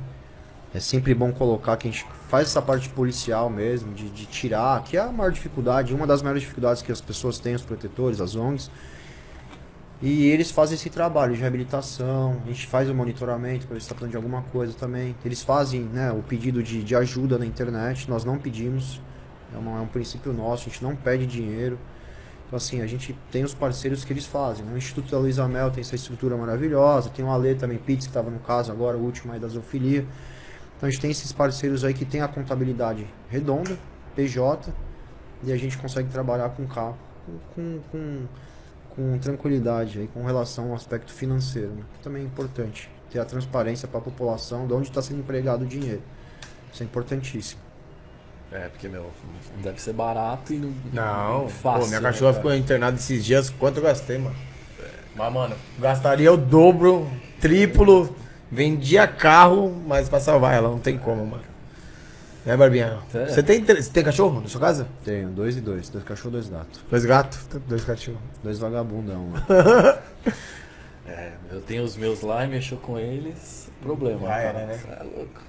É sempre bom colocar que a gente faz essa parte policial mesmo, de, de tirar, que é a maior dificuldade, uma das maiores dificuldades que as pessoas têm, os protetores, as ONGs. E eles fazem esse trabalho de reabilitação, a gente faz o monitoramento para ver se está de alguma coisa também. Eles fazem né, o pedido de, de ajuda na internet, nós não pedimos, é, uma- é um princípio nosso, a gente não pede dinheiro. Então, assim, a gente tem os parceiros que eles fazem. Né? O Instituto da Luísa Mel tem essa estrutura maravilhosa. Tem o Ale também, Pitts, que estava no caso agora, o último aí da zoofilia. Então, a gente tem esses parceiros aí que tem a contabilidade redonda, PJ, e a gente consegue trabalhar com com, com, com tranquilidade, aí, com relação ao aspecto financeiro. Né? Que também é importante. Ter a transparência para a população de onde está sendo empregado o dinheiro. Isso é importantíssimo. É, porque, meu, não deve ser barato e não. Não, fácil. pô, minha né, cachorra cara? ficou internada esses dias. Quanto eu gastei, mano? Mas, mano, gastaria o dobro, triplo. Vendia carro, mas pra salvar ela, não tem como, mano. Né, Barbinha? É. Você tem, você tem cachorro na sua casa? Tenho dois e dois, dois cachorros, dois gatos. Dois gatos? Dois cachorros. Dois vagabundão. É, eu tenho os meus lá e mexo com eles. Problema. Já cara. era, né? É louco.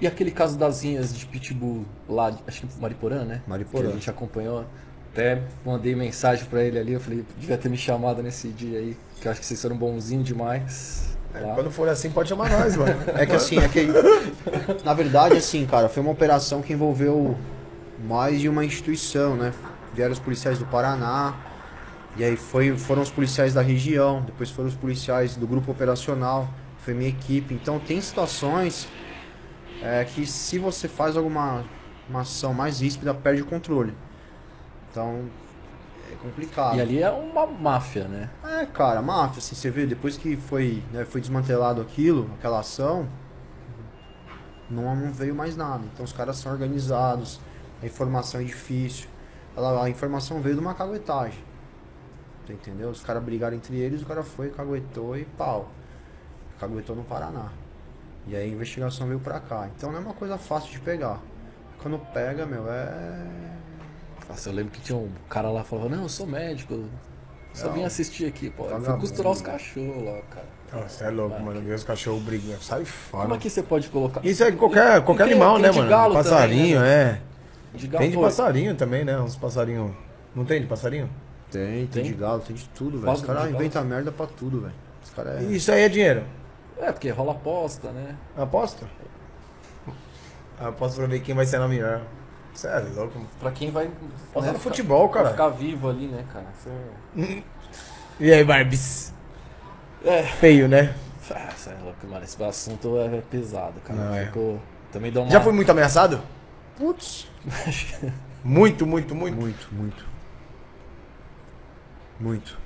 E aquele caso das linhas de Pitbull lá, acho que Mariporã, né? Mariporã. Que a gente acompanhou. Até mandei mensagem pra ele ali, eu falei, devia ter me chamado nesse dia aí, que eu acho que vocês foram bonzinhos demais. Lá. Quando for assim, pode chamar nós, mano. É que assim, é que. Na verdade, assim, cara, foi uma operação que envolveu mais de uma instituição, né? Vieram os policiais do Paraná, e aí foi, foram os policiais da região, depois foram os policiais do grupo operacional, foi minha equipe. Então tem situações é, que se você faz alguma uma ação mais ríspida, perde o controle. Então é complicado. E ali é uma máfia, né? É, cara, máfia, assim, você vê, depois que foi, né, foi desmantelado aquilo, aquela ação, não, não veio mais nada. Então os caras são organizados, a informação é difícil. Ela, a informação veio de uma caguetagem. Entendeu? Os caras brigaram entre eles, o cara foi, caguetou e pau. Caguetou no Paraná. E aí a investigação veio pra cá. Então não é uma coisa fácil de pegar. Quando pega, meu, é. Nossa, eu lembro que tinha um cara lá que falava, não, eu sou médico, eu só Não. vim assistir aqui, pô. Eu fui costurar os cachorros lá, cara. Você é louco, mano. Ver os cachorros brigando. Sai Como fora. é que você pode colocar? Isso é qualquer, qualquer tem- animal, tem né, de mano? galo passarinho, também, é. De Tem de pô, passarinho também, né? Uns passarinhos. Não tem de passarinho? Tem, tem, Tem? de galo, tem de tudo, velho. Os caras galo. inventam merda pra tudo, velho. Os caras é... Isso aí é dinheiro. É, porque rola aposta, né? Aposta? Aposta pra ver quem vai ser na melhor. Você é louco. mano. Pra quem vai. Aposta né, no ficar- futebol, pra cara. ficar vivo ali, né, cara? Você- E aí, Barbies? É. Feio, né? Ah, cê é louco, mano. Esse assunto é pesado, cara. Não, é. Ficou- Também dá uma. Já foi muito ameaçado? Putz. Muito, muito, muito. Muito, muito. Muito.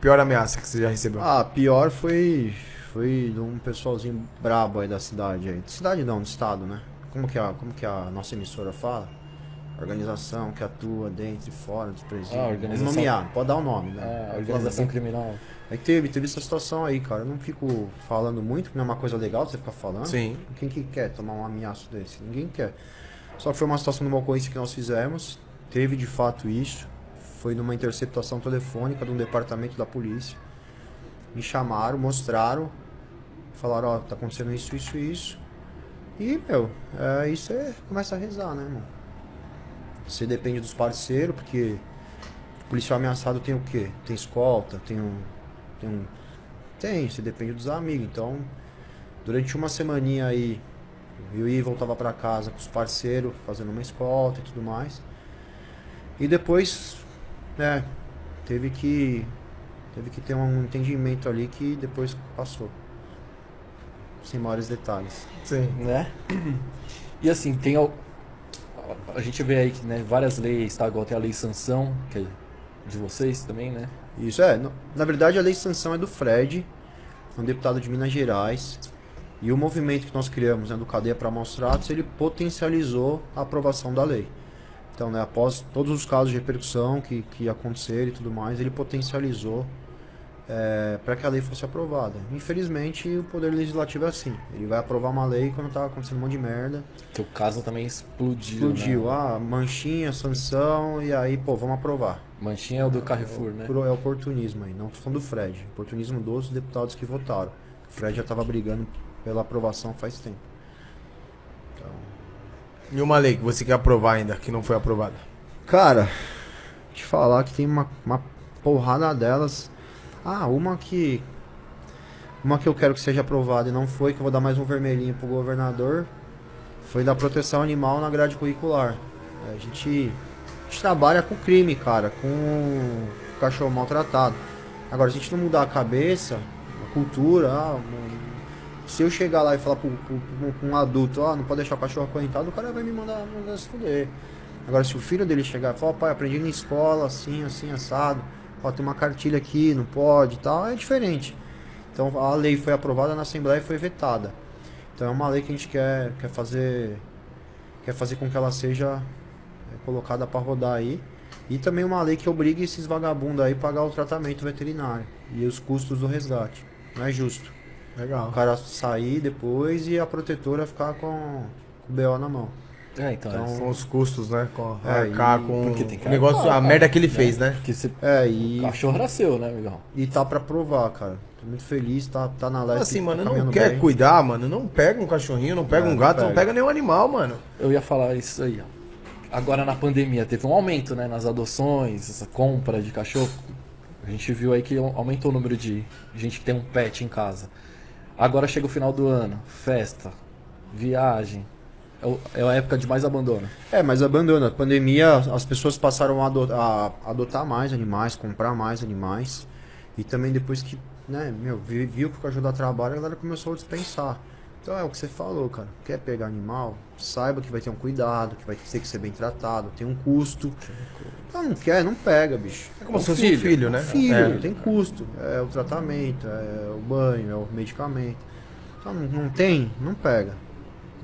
Pior ameaça que você já recebeu. Ah, pior foi. Foi de um pessoalzinho brabo aí da cidade aí. Cidade não, do estado, né? Como que a, como que a nossa emissora fala? Organização que atua dentro e fora dos presídios. Ah, organização- Vamos nomear, pode dar o nome, né? É, Pode organização falar. criminal. É que teve, teve essa situação aí, cara. Eu não fico falando muito, porque não é uma coisa legal você ficar falando. Sim. Quem que quer tomar um ameaço desse? Ninguém quer. Só que foi uma situação de uma ocorrência que nós fizemos. Teve de fato isso. Foi numa interceptação telefônica de um departamento da polícia. Me chamaram, mostraram. Falaram, ó, tá acontecendo isso, isso e isso. E, meu, é, isso é. Começa a rezar, né, irmão? Você depende dos parceiros, porque policial ameaçado tem o quê? Tem escolta, tem um. Tem um. Tem, você depende dos amigos. Então, durante uma semaninha aí, eu ia e voltava pra casa com os parceiros, fazendo uma escolta e tudo mais. E depois, né, teve que. Teve que ter um entendimento ali que depois passou. Sem maiores detalhes. Sim. né? E assim, tem a gente vê aí que, né, várias leis, tá? Igual tem a lei sanção, que é de vocês também, né? Isso é, na verdade a lei sanção é do Fred, um deputado de Minas Gerais. E o movimento que nós criamos, né, do Cadeia para Maus Tratos, ele potencializou a aprovação da lei. Então, né, após todos os casos de repercussão que, que aconteceram e tudo mais, ele potencializou para que a lei fosse aprovada. Infelizmente, o Poder Legislativo é assim. Ele vai aprovar uma lei quando tá acontecendo um monte de merda. Que o caso também explodiu. Explodiu, Né? ah, manchinha, sanção, e aí, pô, vamos aprovar. Manchinha é o do Carrefour, né? Pro- É oportunismo aí, não tô falando do Fred. Oportunismo dos deputados que votaram. O Fred já estava brigando pela aprovação faz tempo. E uma lei que você quer aprovar ainda, que não foi aprovada? Cara, te falar que tem uma, uma porrada delas. Ah, uma que. Uma que eu quero que seja aprovada e não foi, que eu vou dar mais um vermelhinho pro governador, foi da proteção animal na grade curricular. A gente, a gente trabalha com crime, cara, com cachorro maltratado. Agora, se a gente não mudar a cabeça, a cultura, ah, se eu chegar lá e falar pro, um adulto, ah, não pode deixar o cachorro acorrentado, o cara vai me mandar, mandar se fuder. Agora, se o filho dele chegar e falar, pai, aprendi na escola, assim, assim, assado, ó, tem uma cartilha aqui, não pode e tal, é diferente. Então, a lei foi aprovada na Assembleia e foi vetada. Então, é uma lei que a gente quer, quer fazer quer fazer com que ela seja é, colocada para rodar aí. E também uma lei que obrigue esses vagabundos aí a pagar o tratamento veterinário e os custos do resgate. Não é justo. Legal. O cara sair depois e a protetora ficar com, com o BO na mão. É, então. Então, Com os custos, né? Com É, arcar com o negócio, a cara, merda que ele fez, né? Porque você... É, o e, cachorro era seu, né, amigão? e tá pra provar, cara. Tô muito feliz, tá, tá na leste. Assim, tá mano, não quer bem. cuidar, mano. Não pega um cachorrinho, não pega É, um não gato, não pega. pega nenhum animal, mano. Eu ia falar isso aí, ó. Agora na pandemia teve um aumento, né, nas adoções, essa compra de cachorro. A gente viu aí que aumentou o número de gente que tem um pet em casa. Agora chega o final do ano, festa, viagem. É É a época de mais abandono. É, mas abandona. A pandemia, as pessoas passaram a ado- a adotar mais animais, comprar mais animais. E também depois que, né, meu, vi- viu que o cachorro dá trabalho, a galera começou a dispensar. Então é o que você falou, cara. Quer pegar animal? Saiba que vai ter um cuidado, que vai ter que ser bem tratado, tem um custo. Então não quer, não pega, bicho. É como Um se fosse filho, um filho, né? Filho, É. tem custo. É o tratamento, é o banho, é o medicamento. Então não, não tem, não pega.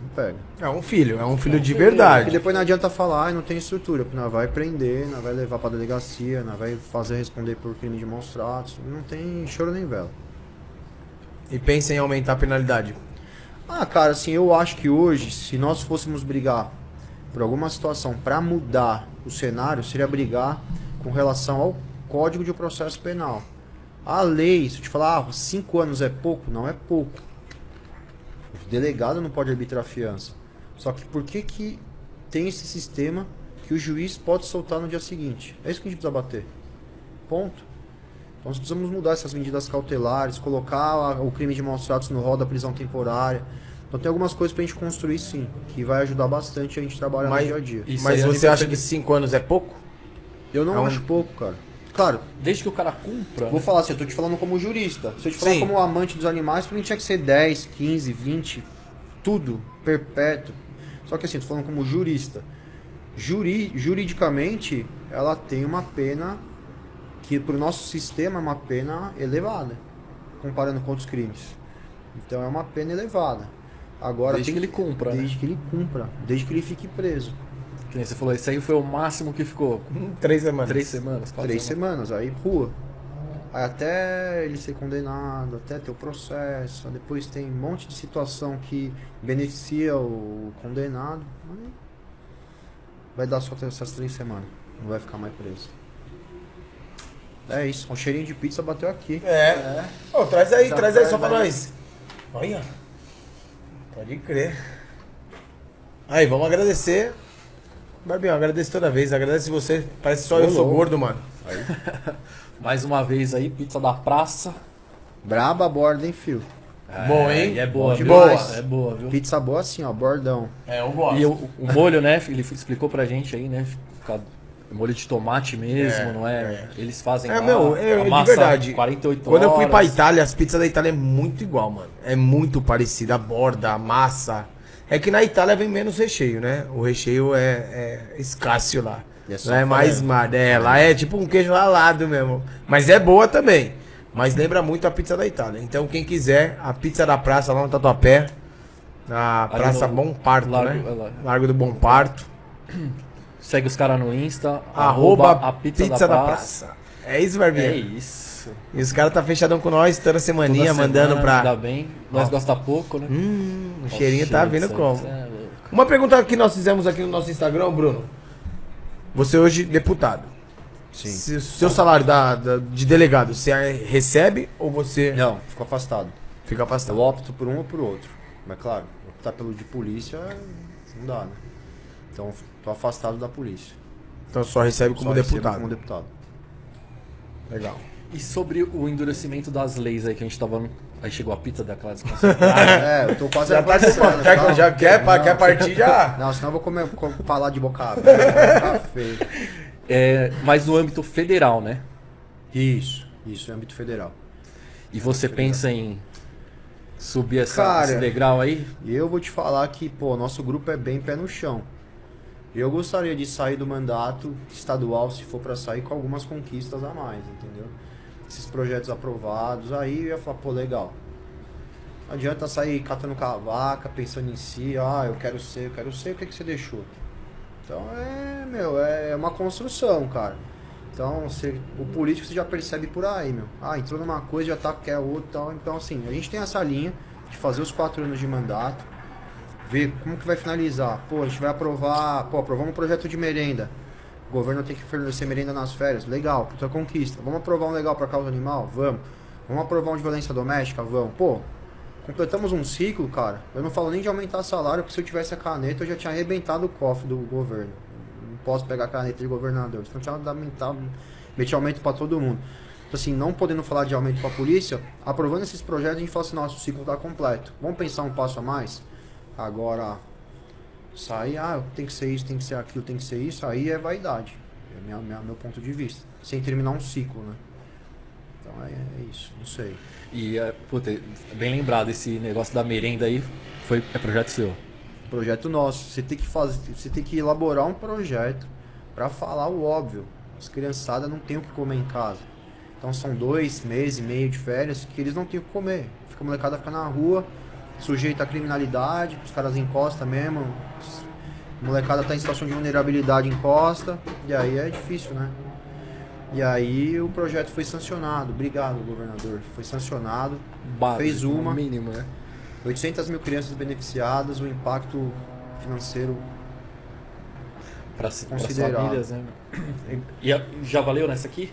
Não pega. É um filho, é um filho de E verdade. depois não adianta falar, não tem estrutura, porque nós vai prender, nós vai levar pra delegacia, nós vai fazer responder por crime de maus tratos. Não tem choro nem vela. E pensa em aumentar a penalidade. Ah, cara, assim, eu acho que hoje, se nós fôssemos brigar por alguma situação pra mudar o cenário, seria brigar com relação ao Código de Processo Penal. A lei, se eu te falar, ah, cinco anos é pouco, não é pouco. O delegado não pode arbitrar fiança. Só que por que que tem esse sistema que o juiz pode soltar no dia seguinte? É isso que a gente precisa bater. ponto. Então nós precisamos mudar essas medidas cautelares, colocar o crime de maus tratos no rol da prisão temporária. Então tem algumas coisas pra gente construir sim, que vai ajudar bastante a gente trabalhar Mas- no dia a dia. Mas é você acha que 5 anos é pouco? Eu não É um- acho pouco, cara. Claro, Desde que o cara cumpra. vou falar assim, eu tô te falando como jurista. Se eu te falar Sim. como amante dos animais, pra mim tinha que ser 10, 15, 20, tudo, perpétuo. Só que assim, eu tô falando como jurista. Juri, juridicamente, ela tem uma pena que pro nosso sistema é uma pena elevada, comparando com outros crimes. Então é uma pena elevada. Agora Desde tem que ele cumpra, né? Desde que ele cumpra, desde que ele fique preso. Que nem você falou, esse aí foi o máximo que ficou. Três semanas. Três semanas, quatro Três semanas. semanas, aí rua. Aí até ele ser condenado, até ter o processo, depois tem um monte de situação que beneficia o condenado. Aí vai dar só essas três semanas, não vai ficar mais preso. É isso, um cheirinho de pizza bateu aqui. É. Ô, traz aí, Já traz aí só traz pra aí. nós. Olha. Pode crer. Aí, vamos agradecer. Barbião, agradece toda vez. Agradece você. Parece só eu sou gordo, mano. Mais uma vez aí, pizza da praça. Braba a borda, hein, fio? Bom, hein? E é boa, viu? demais. É boa, viu? Pizza boa assim, ó, bordão. É, eu gosto. E o, o molho, né? Ele explicou pra gente aí, né? Molho de tomate mesmo, É, não é? Eles fazem É, lá, meu, é, de amassa verdade. 48 Quando eu fui pra horas. Itália, as pizzas da Itália é muito igual, mano. É muito parecida. A borda, a massa. É que na Itália vem menos recheio, né? O recheio é, é escasso lá. É lá é mais mar, é, lá é tipo um queijo ralado mesmo. Mas é boa também. Mas lembra muito a pizza da Itália. Então quem quiser, a pizza da praça lá no Tatuapé. Na Ali Praça no Bom Parto, Largo- né? é lá. Largo do Bom Parto. Segue os caras no Insta, Arroba, a pizza, da, praça. É isso, Barbinha. É isso. E os caras tá fechadão com nós toda semaninha, Toda mandando semana, pra. Ainda bem. Nós Ó. gosta pouco, né? Hum, o cheirinho tá vindo como? é. Uma pergunta que nós fizemos aqui no nosso Instagram, Bruno. Você hoje deputado. Sim. Se seu salário da, da- de delegado, você recebe ou você Não, ficou afastado. fica Eu afastado? opto por um ou por outro. Mas claro, optar pelo de polícia não dá, né? Então tô afastado da polícia. Então só recebe como Só recebo deputado. Como deputado. Legal. E sobre o endurecimento das leis aí que a gente tava. Aí chegou a pizza daquela desconcentrada. É, eu tô quase Já tá com conversando, já, calma. já quer, pa- Não, quer partir já? Não, senão eu vou comer, co- falar de boca aberta. feio. é, mas no âmbito federal, né? Isso, isso, é âmbito federal. E você pensa em subir essa, Cara, esse degrau aí? E eu vou te falar que, pô, nosso grupo é bem pé no chão. Eu gostaria de sair do mandato estadual, se for pra sair, com algumas conquistas a mais, entendeu? Esses projetos aprovados, aí eu ia falar, pô, legal. Não adianta sair catando cavaca, pensando em si, ah, eu quero ser, eu quero ser, o que, que você deixou? Então é, meu, é uma construção, cara. Então, você, o político você já percebe por aí, meu. Ah, entrou numa coisa, já tá quer outra tal. Então, assim, a gente tem essa linha de fazer os quatro anos de mandato, ver como que vai finalizar. Pô, a gente vai aprovar, pô, aprovamos um projeto de merenda. O governo tem que fornecer merenda nas férias. Legal, puta conquista. Vamos aprovar um legal para causa animal? Vamos. Vamos aprovar um de violência doméstica? Vamos. Pô, completamos um ciclo, cara. Eu não falo nem de aumentar salário, porque se eu tivesse a caneta, eu já tinha arrebentado o cofre do governo. Não posso pegar a caneta de governador. Então tinha aumentado, meti aumento para todo mundo. Então, assim, não podendo falar de aumento para a polícia, aprovando esses projetos, a gente fala assim, nossa, o ciclo está completo. Vamos pensar um passo a mais? Agora, sair, ah, tem que ser isso, tem que ser aquilo, tem que ser isso, aí é vaidade. É minha, minha- meu ponto de vista. Sem terminar um ciclo, né? Então é, é isso, não sei. E, é, puta, bem lembrado, esse negócio da merenda aí foi, é projeto seu. Projeto nosso. Você tem que fazer, você tem que elaborar um projeto para falar o óbvio. As criançadas não têm o que comer em casa. Então são dois meses e meio de férias que eles não têm o que comer. Fica a molecada fica na rua, sujeita à criminalidade, os caras encostam mesmo. A molecada tá em situação de vulnerabilidade encosta, e aí é difícil, né? E aí o projeto foi sancionado. Obrigado, governador. Foi sancionado. Básico, Fez uma. mínimo, né? 800 mil crianças beneficiadas, o impacto financeiro Para as famílias, né? E já valeu nessa aqui?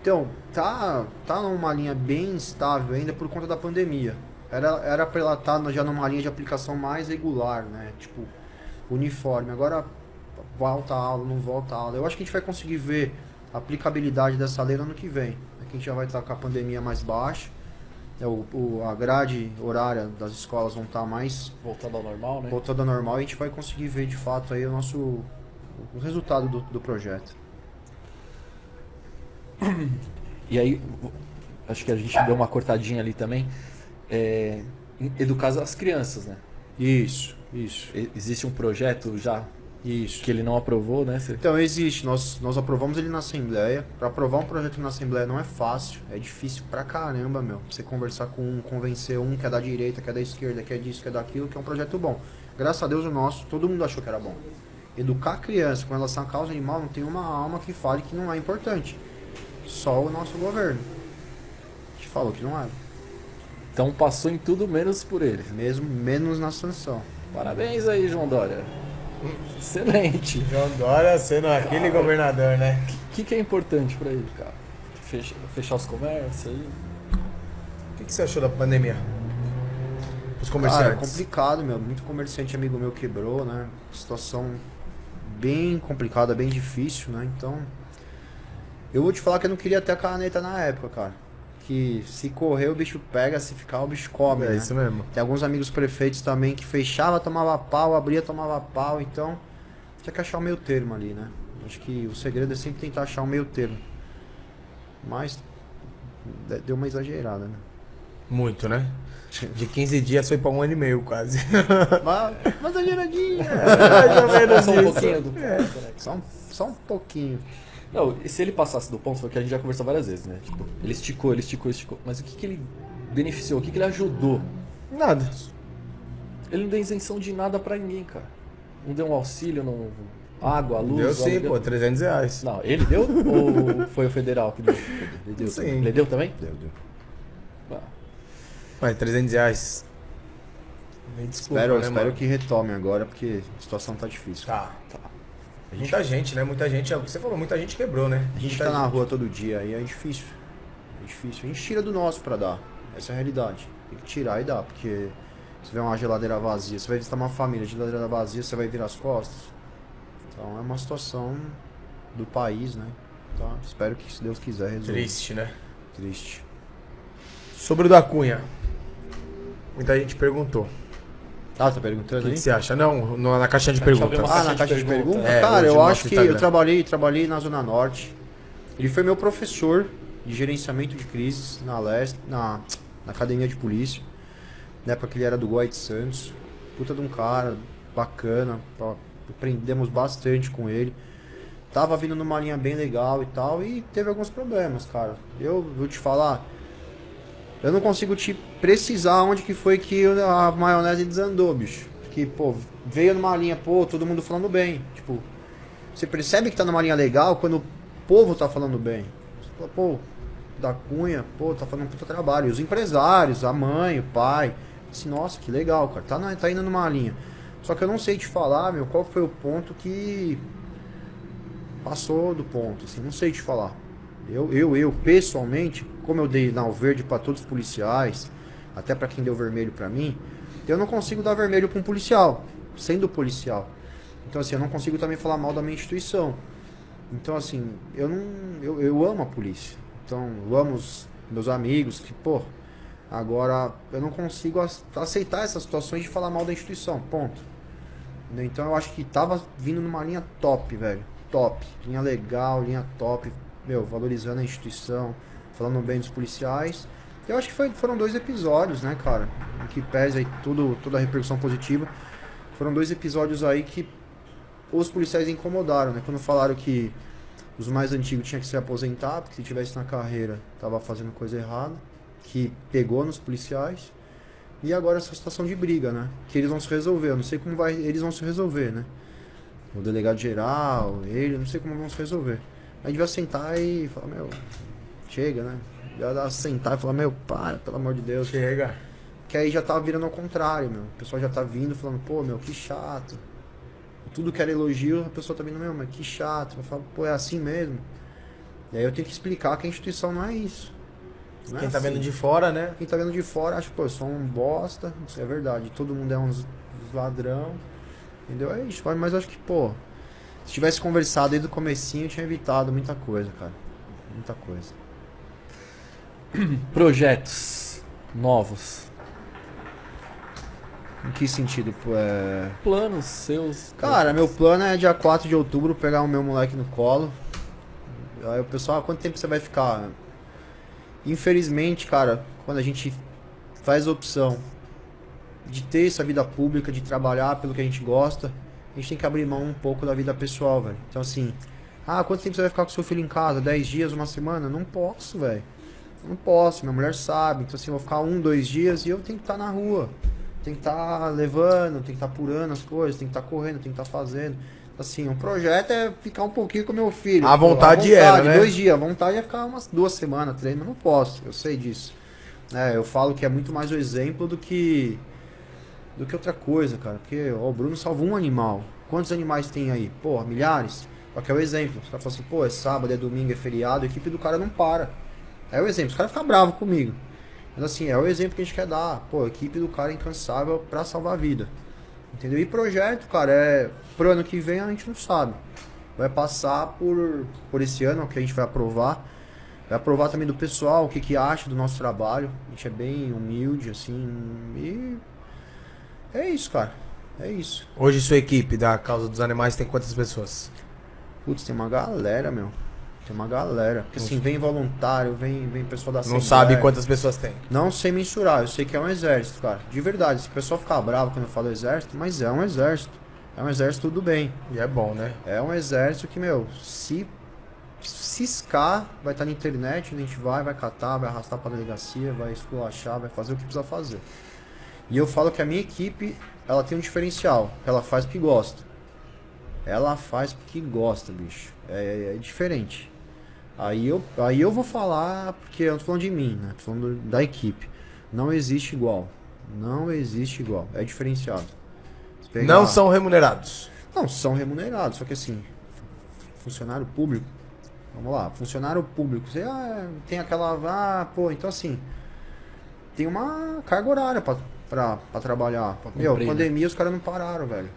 Então, tá, tá numa linha bem estável ainda por conta da pandemia. Era, era pra ela estar já numa linha de aplicação mais regular, né? Tipo, uniforme. Agora, volta a aula, não volta a aula. Eu acho que a gente vai conseguir ver a aplicabilidade dessa lei no ano que vem. Aqui a gente já vai estar com a pandemia mais baixa. É, o, o- a grade horária das escolas vão estar mais Voltando ao normal, né? voltando ao normal e a gente vai conseguir ver de fato aí o nosso o resultado do, do projeto. E aí, acho que a gente deu uma cortadinha ali também. É, educar as crianças, né? Isso, isso, E- Existe um projeto já isso. que ele não aprovou, né? Então existe, nós, nós aprovamos ele na Assembleia. Para aprovar um projeto na Assembleia não é fácil, é difícil pra caramba, meu. Você conversar com um, convencer um que é da direita, que é da esquerda, que é disso, que é daquilo, que é um projeto bom. Graças a Deus o nosso, todo mundo achou que era bom. Educar a criança com relação à causa animal não tem uma alma que fale que não é importante. Só o nosso governo. A gente falou que não era. Então passou em tudo menos por ele. Mesmo menos na sanção. Parabéns aí, João Dória. Excelente. João Dória sendo aquele governador, né? O que, que é importante pra ele, cara? Fecha- fechar os comércios aí. O que, que você achou da pandemia? Os Cara, é comerciantes. complicado, meu. Muito comerciante amigo meu quebrou, né? Situação bem complicada, bem difícil, né? Então. Eu vou te falar que eu não queria ter a caneta na época, cara. Que se correr o bicho pega, se ficar o bicho come, é né? isso mesmo. Tem alguns amigos prefeitos também que fechava, tomava pau, abria, tomava pau, então tinha que achar o meio termo ali, né? Acho que o segredo é sempre tentar achar o meio termo. Mas de- deu uma exagerada, né? Muito, né? De 15 dias foi pra um ano e meio quase. Mas, mas exageradinha. Mais ou menos Só um pouquinho do né? Só um, só um pouquinho. Não, e se ele passasse do ponto, foi o que a gente já conversou várias vezes, né? Tipo, ele esticou, ele esticou, esticou. Mas o que, que ele beneficiou? O que, que ele ajudou? Nada. Ele não deu isenção de nada pra ninguém, cara. Não deu um auxílio, não... água, luz. Deu sim, pô, 300 reais. Não, ele deu ou foi o federal que deu? Ele deu, Sim. também. Ele deu também? Deu, deu. Ah, Mas 300 reais. Me desculpa, Espero, né, espero mano? que retome agora, porque a situação tá difícil. Tá. Muita gente, né? Muita gente, é o que você falou, muita gente quebrou, né? A gente Muita tá na rua todo dia e é difícil. É difícil. A gente tira do nosso pra dar. Essa é a realidade. Tem que tirar e dar, porque se tiver uma geladeira vazia, você vai visitar uma família, geladeira vazia, você vai virar as costas. Então é uma situação do país, né? Então espero que, se Deus quiser, resolva. Triste, né? Triste. Sobre o da Cunha. Muita gente perguntou. Ah, tá O perguntando aí? que você acha? Não, no- na caixinha de perguntas. Ah, na caixa de pergunta. perguntas? É, Cara, hoje eu no acho nosso que eu Instagram. trabalhei, trabalhei na Zona Norte. Ele foi meu professor de gerenciamento de crises na leste, na, na academia de polícia. Na época que ele era do de Santos. Puta de um cara, bacana. ó, Aprendemos bastante com ele. Tava vindo numa linha bem legal e tal. E teve alguns problemas, cara. Eu vou te falar. Eu não consigo te precisar onde que foi que a maionese desandou, bicho. Que, pô, veio numa linha, pô, todo mundo falando bem. Tipo, você percebe que tá numa linha legal quando o povo tá falando bem. Você fala, pô, da Cunha, pô, tá fazendo um puta trabalho. E os empresários, a mãe, o pai. Assim, nossa, que legal, cara. Tá, tá indo numa linha. Só que eu não sei te falar, meu, qual foi o ponto que passou do ponto, assim, não sei te falar. Eu, eu, eu, pessoalmente, como eu dei não, verde para todos os policiais, até para quem deu vermelho para mim, eu não consigo dar vermelho para um policial, sendo policial. Então, assim, eu não consigo também falar mal da minha instituição. Então, assim, eu não. Eu, eu amo a polícia. Então, eu amo os meus amigos, que, pô, agora eu não consigo ac- aceitar essas situações de falar mal da instituição. Ponto. Então eu acho que tava vindo numa linha top, velho. Top. Linha legal, linha top. Meu, valorizando a instituição, falando bem dos policiais. Eu acho que foi- foram dois episódios, né, cara? Que pese aí tudo, toda a repercussão positiva. Foram dois episódios aí que os policiais incomodaram, né? Quando falaram que os mais antigos tinham que se aposentar, porque se tivesse na carreira tava fazendo coisa errada. Que pegou nos policiais. E agora essa situação de briga, né? Que eles vão se resolver. Eu não sei como vai, eles vão se resolver, né? O delegado geral, ele, não sei como vão se resolver. Aí devia sentar e falar, meu, chega, né? Devia dar sentar e falar, meu, para, pelo amor de Deus. Chega. Que aí já tá virando ao contrário, meu. O pessoal já tá vindo falando, pô, meu, que chato. Tudo que era elogio, a pessoa tá vindo, meu, mas que chato. Eu falo, pô, é assim mesmo. E aí eu tenho que explicar que a instituição não é isso. Não é Quem tá assim. vendo de fora, né? Quem tá vendo de fora acha, pô, eu sou um bosta, isso é verdade, todo mundo é uns, ladrão, entendeu? É isso, mas eu acho que, pô, Se tivesse conversado desde o comecinho, eu tinha evitado muita coisa, cara. Muita coisa. Projetos novos. Em que sentido? É... Planos seus. Cara, meu plano é dia 4 de outubro pegar o meu moleque no colo. Aí o pessoal, ah, quanto tempo você vai ficar? Infelizmente, cara, quando a gente faz a opção de ter essa vida pública, de trabalhar pelo que a gente gosta, a gente tem que abrir mão um pouco da vida pessoal, velho. Então assim, ah, quanto tempo você vai ficar com seu filho em casa? 10 dias, uma semana? Não posso, velho. Não posso, minha mulher sabe. Então assim, eu vou ficar um, dois dias e eu tenho que estar na rua. Tem que estar levando, tem que estar apurando as coisas, tem que estar correndo, tem que estar fazendo. Assim, um projeto é ficar um pouquinho com meu filho. A Pô, vontade era, né? Dois dias, a vontade é ficar umas duas semanas, três, mas não posso, eu sei disso. É, eu falo que é muito mais o exemplo do que do que outra coisa, cara. Porque ó, o Bruno salvou um animal. Quantos animais tem aí? Pô, milhares. Só que é o exemplo. Caras falam assim, pô, é sábado, é domingo, é feriado, a equipe do cara não para. É o exemplo. Os caras ficam bravos comigo. Mas assim, é o exemplo que a gente quer dar. Pô, a equipe do cara é incansável pra salvar a vida. Entendeu? E projeto, cara, é. Pro ano que vem a gente não sabe. Vai passar por, por esse ano, que a gente vai aprovar. Vai aprovar também do pessoal, o que, que acha do nosso trabalho. A gente é bem humilde, assim. E. É isso, cara. É isso. Hoje sua equipe da Causa dos Animais tem quantas pessoas? Putz, tem uma galera, meu. Tem uma galera. Porque assim, vem voluntário, vem, vem pessoal da Não sabe quantas pessoas tem. Não sei mensurar, eu sei que é um exército, cara. De verdade, se o pessoal ficar bravo quando eu falo exército, mas é um exército. É um exército tudo bem. E é bom, né? É um exército que, meu, se ciscar, vai estar na internet, a gente vai, vai catar, vai arrastar pra delegacia, vai esculachar, vai fazer o que precisa fazer. E eu falo que a minha equipe, ela tem um diferencial. Ela faz porque gosta. Ela faz porque gosta, bicho. É, é diferente. Aí eu, aí eu vou falar, porque eu não tô falando de mim, né? Tô falando da equipe. Não existe igual. Não existe igual. É diferenciado. Pegar- Não são remunerados. Não, são remunerados, só que assim, funcionário público, vamos lá, funcionário público, você ah, tem aquela, ah, pô, então assim, tem uma carga horária pra, pra, pra trabalhar. Meu, cumprir, né? pandemia os caras não pararam, velho.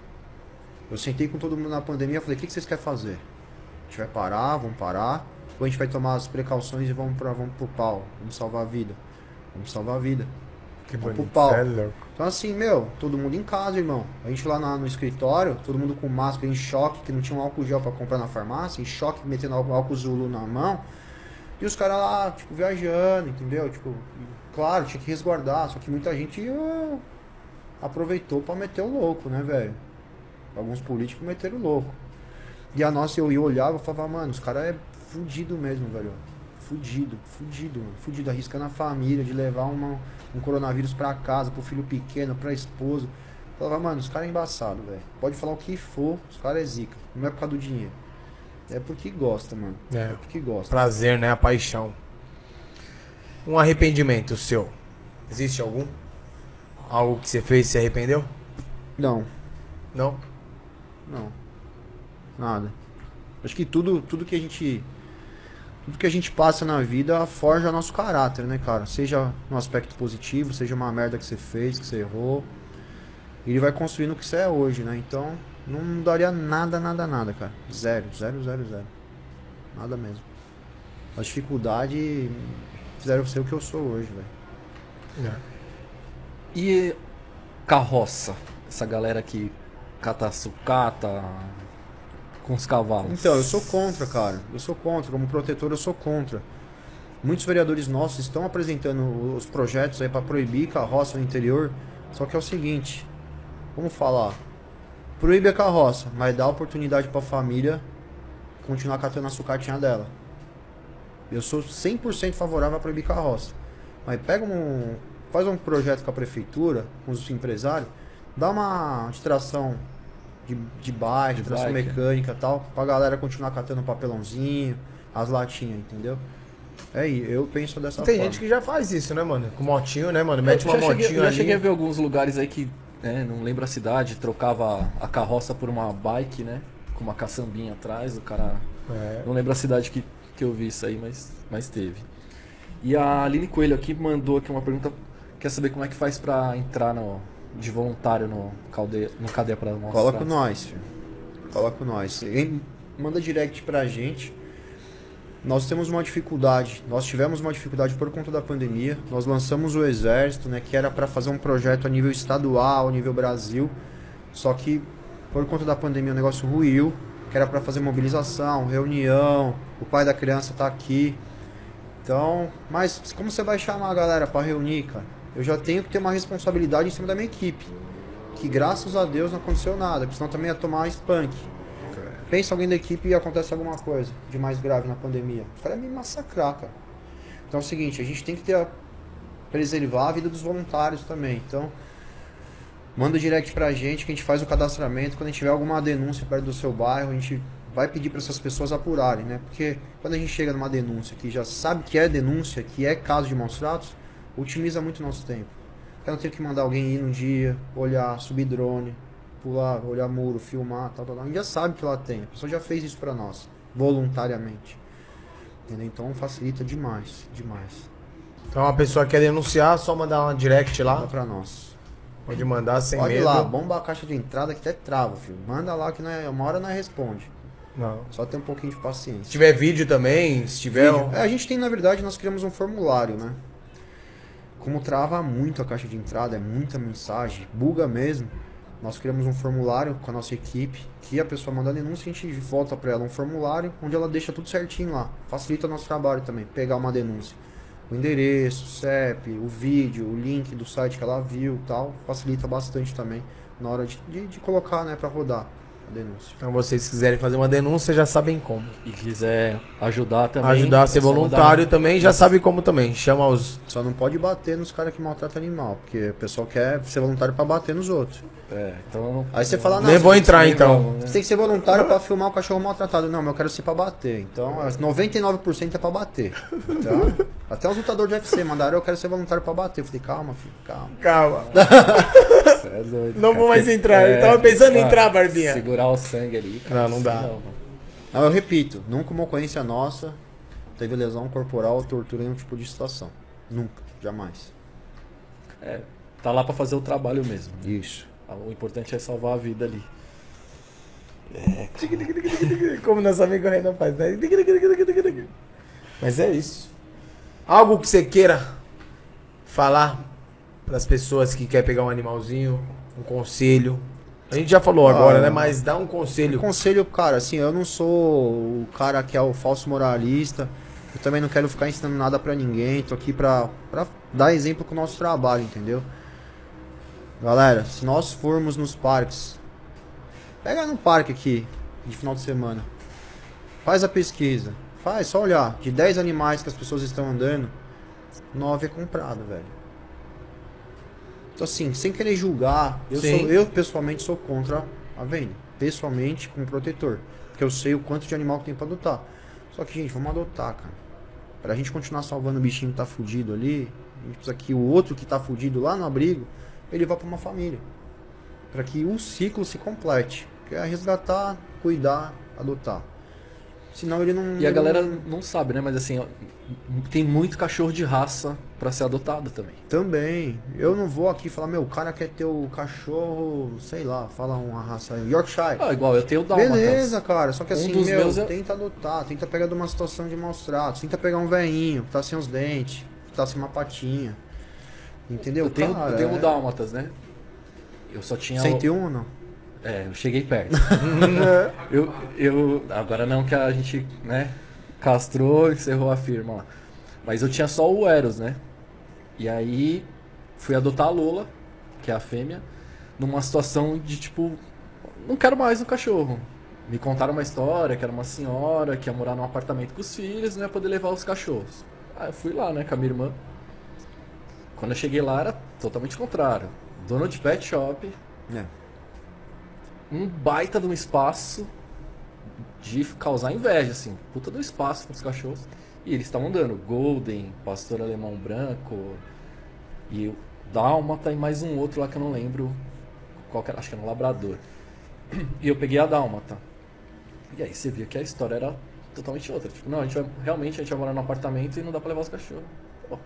Eu sentei com todo mundo na pandemia e falei, o que, que vocês querem fazer? A gente vai parar, vamos parar, ou a gente vai tomar as precauções e vamos, pra, vamos pro pau, vamos salvar a vida. Vamos salvar a vida. Que Vamos pro pau. Então assim, meu, todo mundo em casa, irmão. A gente lá na- no escritório, todo mundo com máscara em choque, que não tinha um álcool gel pra comprar na farmácia, em choque, metendo álcool, Zulu na mão. E os caras lá, tipo, viajando, entendeu? Tipo, claro, tinha que resguardar, só que muita gente ah, aproveitou pra meter o louco, né, velho? Alguns políticos meteram o louco. E a nossa, eu ia olhava e falava, mano, os caras é fudido mesmo, velho. Fudido, fudido, mano. Fudido, arriscando a família de levar uma, um coronavírus pra casa, pro filho pequeno, pra esposa. Falava, mano, os caras é embaçado, velho. Pode falar o que for, os caras é zica. Não é por causa do dinheiro. É porque gosta, mano. É. É porque gosta. Prazer, né? A paixão. Um arrependimento seu. Existe algum? Algo que você fez e se arrependeu? Não, Não? não. Nada. Acho que tudo, tudo que a gente. Tudo que a gente passa na vida forja nosso caráter, né, cara? Seja no aspecto positivo, seja uma merda que você fez, que você errou. Ele vai construindo o que você é hoje, né? Então, não mudaria nada, nada, nada, cara. Zero, zero, zero, zero. Nada mesmo. As dificuldades fizeram eu ser o que eu sou hoje, velho. E carroça? Essa galera que cata sucata com os cavalos. Então, eu sou contra, cara. Eu sou contra. Como protetor, eu sou contra. Muitos vereadores nossos estão apresentando os projetos aí para proibir carroça no interior. Só que é o seguinte, vamos falar. Proíbe a carroça, mas dá oportunidade para a família continuar catando a sucatinha dela. Eu sou 100% favorável a proibir carroça. Mas pega um. Faz um projeto com a prefeitura, com os empresários, dá uma distração de, de bike, De distração bike. mecânica e tal, pra galera continuar catando papelãozinho, as latinhas, entendeu? É aí, eu penso dessa Tem forma. gente que já faz isso, né, mano? Com motinho, né, mano? Mete Eu uma cheguei, motinha eu já ali. cheguei a ver alguns lugares aí que, né, não lembro a cidade, trocava a carroça por uma bike, né? Com uma caçambinha atrás, o cara. É. Não lembro a cidade que, que eu vi isso aí, mas, mas teve. E a Aline Coelho aqui mandou aqui uma pergunta. Quer saber como é que faz pra entrar no, de voluntário no cadeia, no cadeia pra mostrar? Cola com nós, filho. Fala com nós. Manda direct pra gente. Nós temos uma dificuldade. Nós tivemos uma dificuldade por conta da pandemia. Nós lançamos o Exército, né, que era para fazer um projeto a nível estadual, a nível Brasil. Só que por conta da pandemia o negócio ruiu, que era para fazer mobilização, reunião, o pai da criança tá aqui. Então, mas como você vai chamar a galera para reunir, cara? Eu já tenho que ter uma responsabilidade em cima da minha equipe. Que graças a Deus não aconteceu nada, porque senão também ia tomar spunk. Pensa alguém da equipe e acontece alguma coisa de mais grave na pandemia. Os caras iam me massacrar, cara. Então é o seguinte, a gente tem que ter a, preservar a vida dos voluntários também. Então, manda direct pra gente que a gente faz o cadastramento. Quando a gente tiver alguma denúncia perto do seu bairro, a gente vai pedir para essas pessoas apurarem, né? Porque quando a gente chega numa denúncia que já sabe que é denúncia, que é caso de maus tratos, otimiza muito nosso tempo. Eu não tenho que mandar alguém ir no dia, olhar, subir drone, pular, olhar muro, filmar, tal, tal, tal. A gente já sabe que lá tem. A pessoa já fez isso pra nós, voluntariamente. Entendeu? Então facilita demais, demais. Então a pessoa quer denunciar, só mandar uma direct lá. pra nós. Pode mandar sem Pode medo. lá, bomba a caixa de entrada que até trava, filho. Manda lá que não é, uma hora não responde. Não. Só tem um pouquinho de Se paciência. tiver vídeo também, se tiver. É, a gente tem, na verdade, nós criamos um formulário, né? Como trava muito a caixa de entrada, é muita mensagem, buga mesmo. Nós criamos um formulário com a nossa equipe, que a pessoa manda a denúncia, a gente volta para ela um formulário onde ela deixa tudo certinho lá. Facilita o nosso trabalho também, pegar uma denúncia. O endereço, o CEP, o vídeo, o link do site que ela viu tal, facilita bastante também na hora de, de, de colocar, né, para rodar denúncia. Então vocês quiserem fazer uma denúncia, já sabem como. E quiser ajudar também. Ajudar a ser voluntário mandar- também, já sabe como também. Chama os. Só não pode bater nos caras que maltratam animal, porque o pessoal quer ser voluntário para bater nos outros. É, então. Aí você fala, não, Nem vou você entrar então. né? Você tem que ser voluntário pra filmar o cachorro maltratado. Não, mas eu quero ser pra bater. Então, as 99% é pra bater. Então, até os lutadores de UFC mandaram, eu quero ser voluntário pra bater. Eu falei, calma, filho, calma. Calma. Cê é doido, Não cara. vou mais entrar. Eu É, tava pensando em entrar, Barbinha. Segurar o sangue ali. cara, Não, não dá. mano. Não, eu repito, nunca uma ocorrência nossa teve lesão corporal ou tortura em nenhum tipo de situação. Nunca, jamais. É, tá lá pra fazer o trabalho mesmo. Isso. O importante é salvar a vida ali. Como nosso amigo Renan faz, né? Mas é isso. Algo que você queira falar para as pessoas que quer pegar um animalzinho, um conselho. A gente já falou agora, Ah, né? Mas dá um conselho. Conselho, cara, assim, eu não sou o cara que é o falso moralista. Eu também não quero ficar ensinando nada pra ninguém. Tô aqui pra, pra dar exemplo com o nosso trabalho, entendeu? Galera, se nós formos nos parques, pega no parque aqui, de final de semana. Faz a pesquisa. Faz, só olhar. De 10 animais que as pessoas estão andando, 9 é comprado, velho. Então assim, sem querer julgar, eu, Sim. sou, eu pessoalmente sou contra a venda. Pessoalmente, com protetor. Porque eu sei o quanto de animal que tem pra adotar. Só que, gente, vamos adotar, cara. Pra gente continuar salvando o bichinho que tá fudido ali, a gente precisa que o outro que tá fudido lá no abrigo, ele vá pra uma família. Pra que o ciclo se complete. Que é resgatar, cuidar, adotar. Senão ele não. E a galera não- sabe, né? Mas assim, tem muito cachorro de raça pra ser adotado também. Também. Eu não vou aqui falar, meu, o cara quer ter o cachorro, sei lá, fala uma raça aí. Yorkshire. Ah, igual, eu tenho o Dálmatas. Beleza, cara. Só que Um assim, meu, é- tenta adotar, tenta pegar de uma situação de maus tratos, tenta pegar um velhinho que tá sem os dentes, que tá sem uma patinha. Entendeu? Eu tenho, cara, eu tenho é... o Dálmatas, né? Eu só tinha. o- 101 ou não? É, eu cheguei perto. eu, eu. Agora não que a gente, né? Castrou, encerrou a firma lá. Mas eu tinha só o Eros, né? E aí fui adotar a Lola, que é a fêmea, numa situação de tipo. Não quero mais um cachorro. Me contaram uma história que era uma senhora que ia morar num apartamento com os filhos e não ia poder levar os cachorros. Aí eu fui lá, né, com a minha irmã. Quando eu cheguei lá era totalmente contrário. Dono de pet shop, É. um baita de um espaço de causar inveja, assim. Puta do espaço com os cachorros. E eles estavam andando. Golden, pastor alemão branco. E o Dálmata e mais um outro lá que eu não lembro. Qual que era, acho que era um labrador. E eu peguei a Dálmata. E aí você via que a história era totalmente outra. Tipo, não, a gente vai, realmente a gente vai morar num apartamento e não dá pra levar os cachorros. Pô,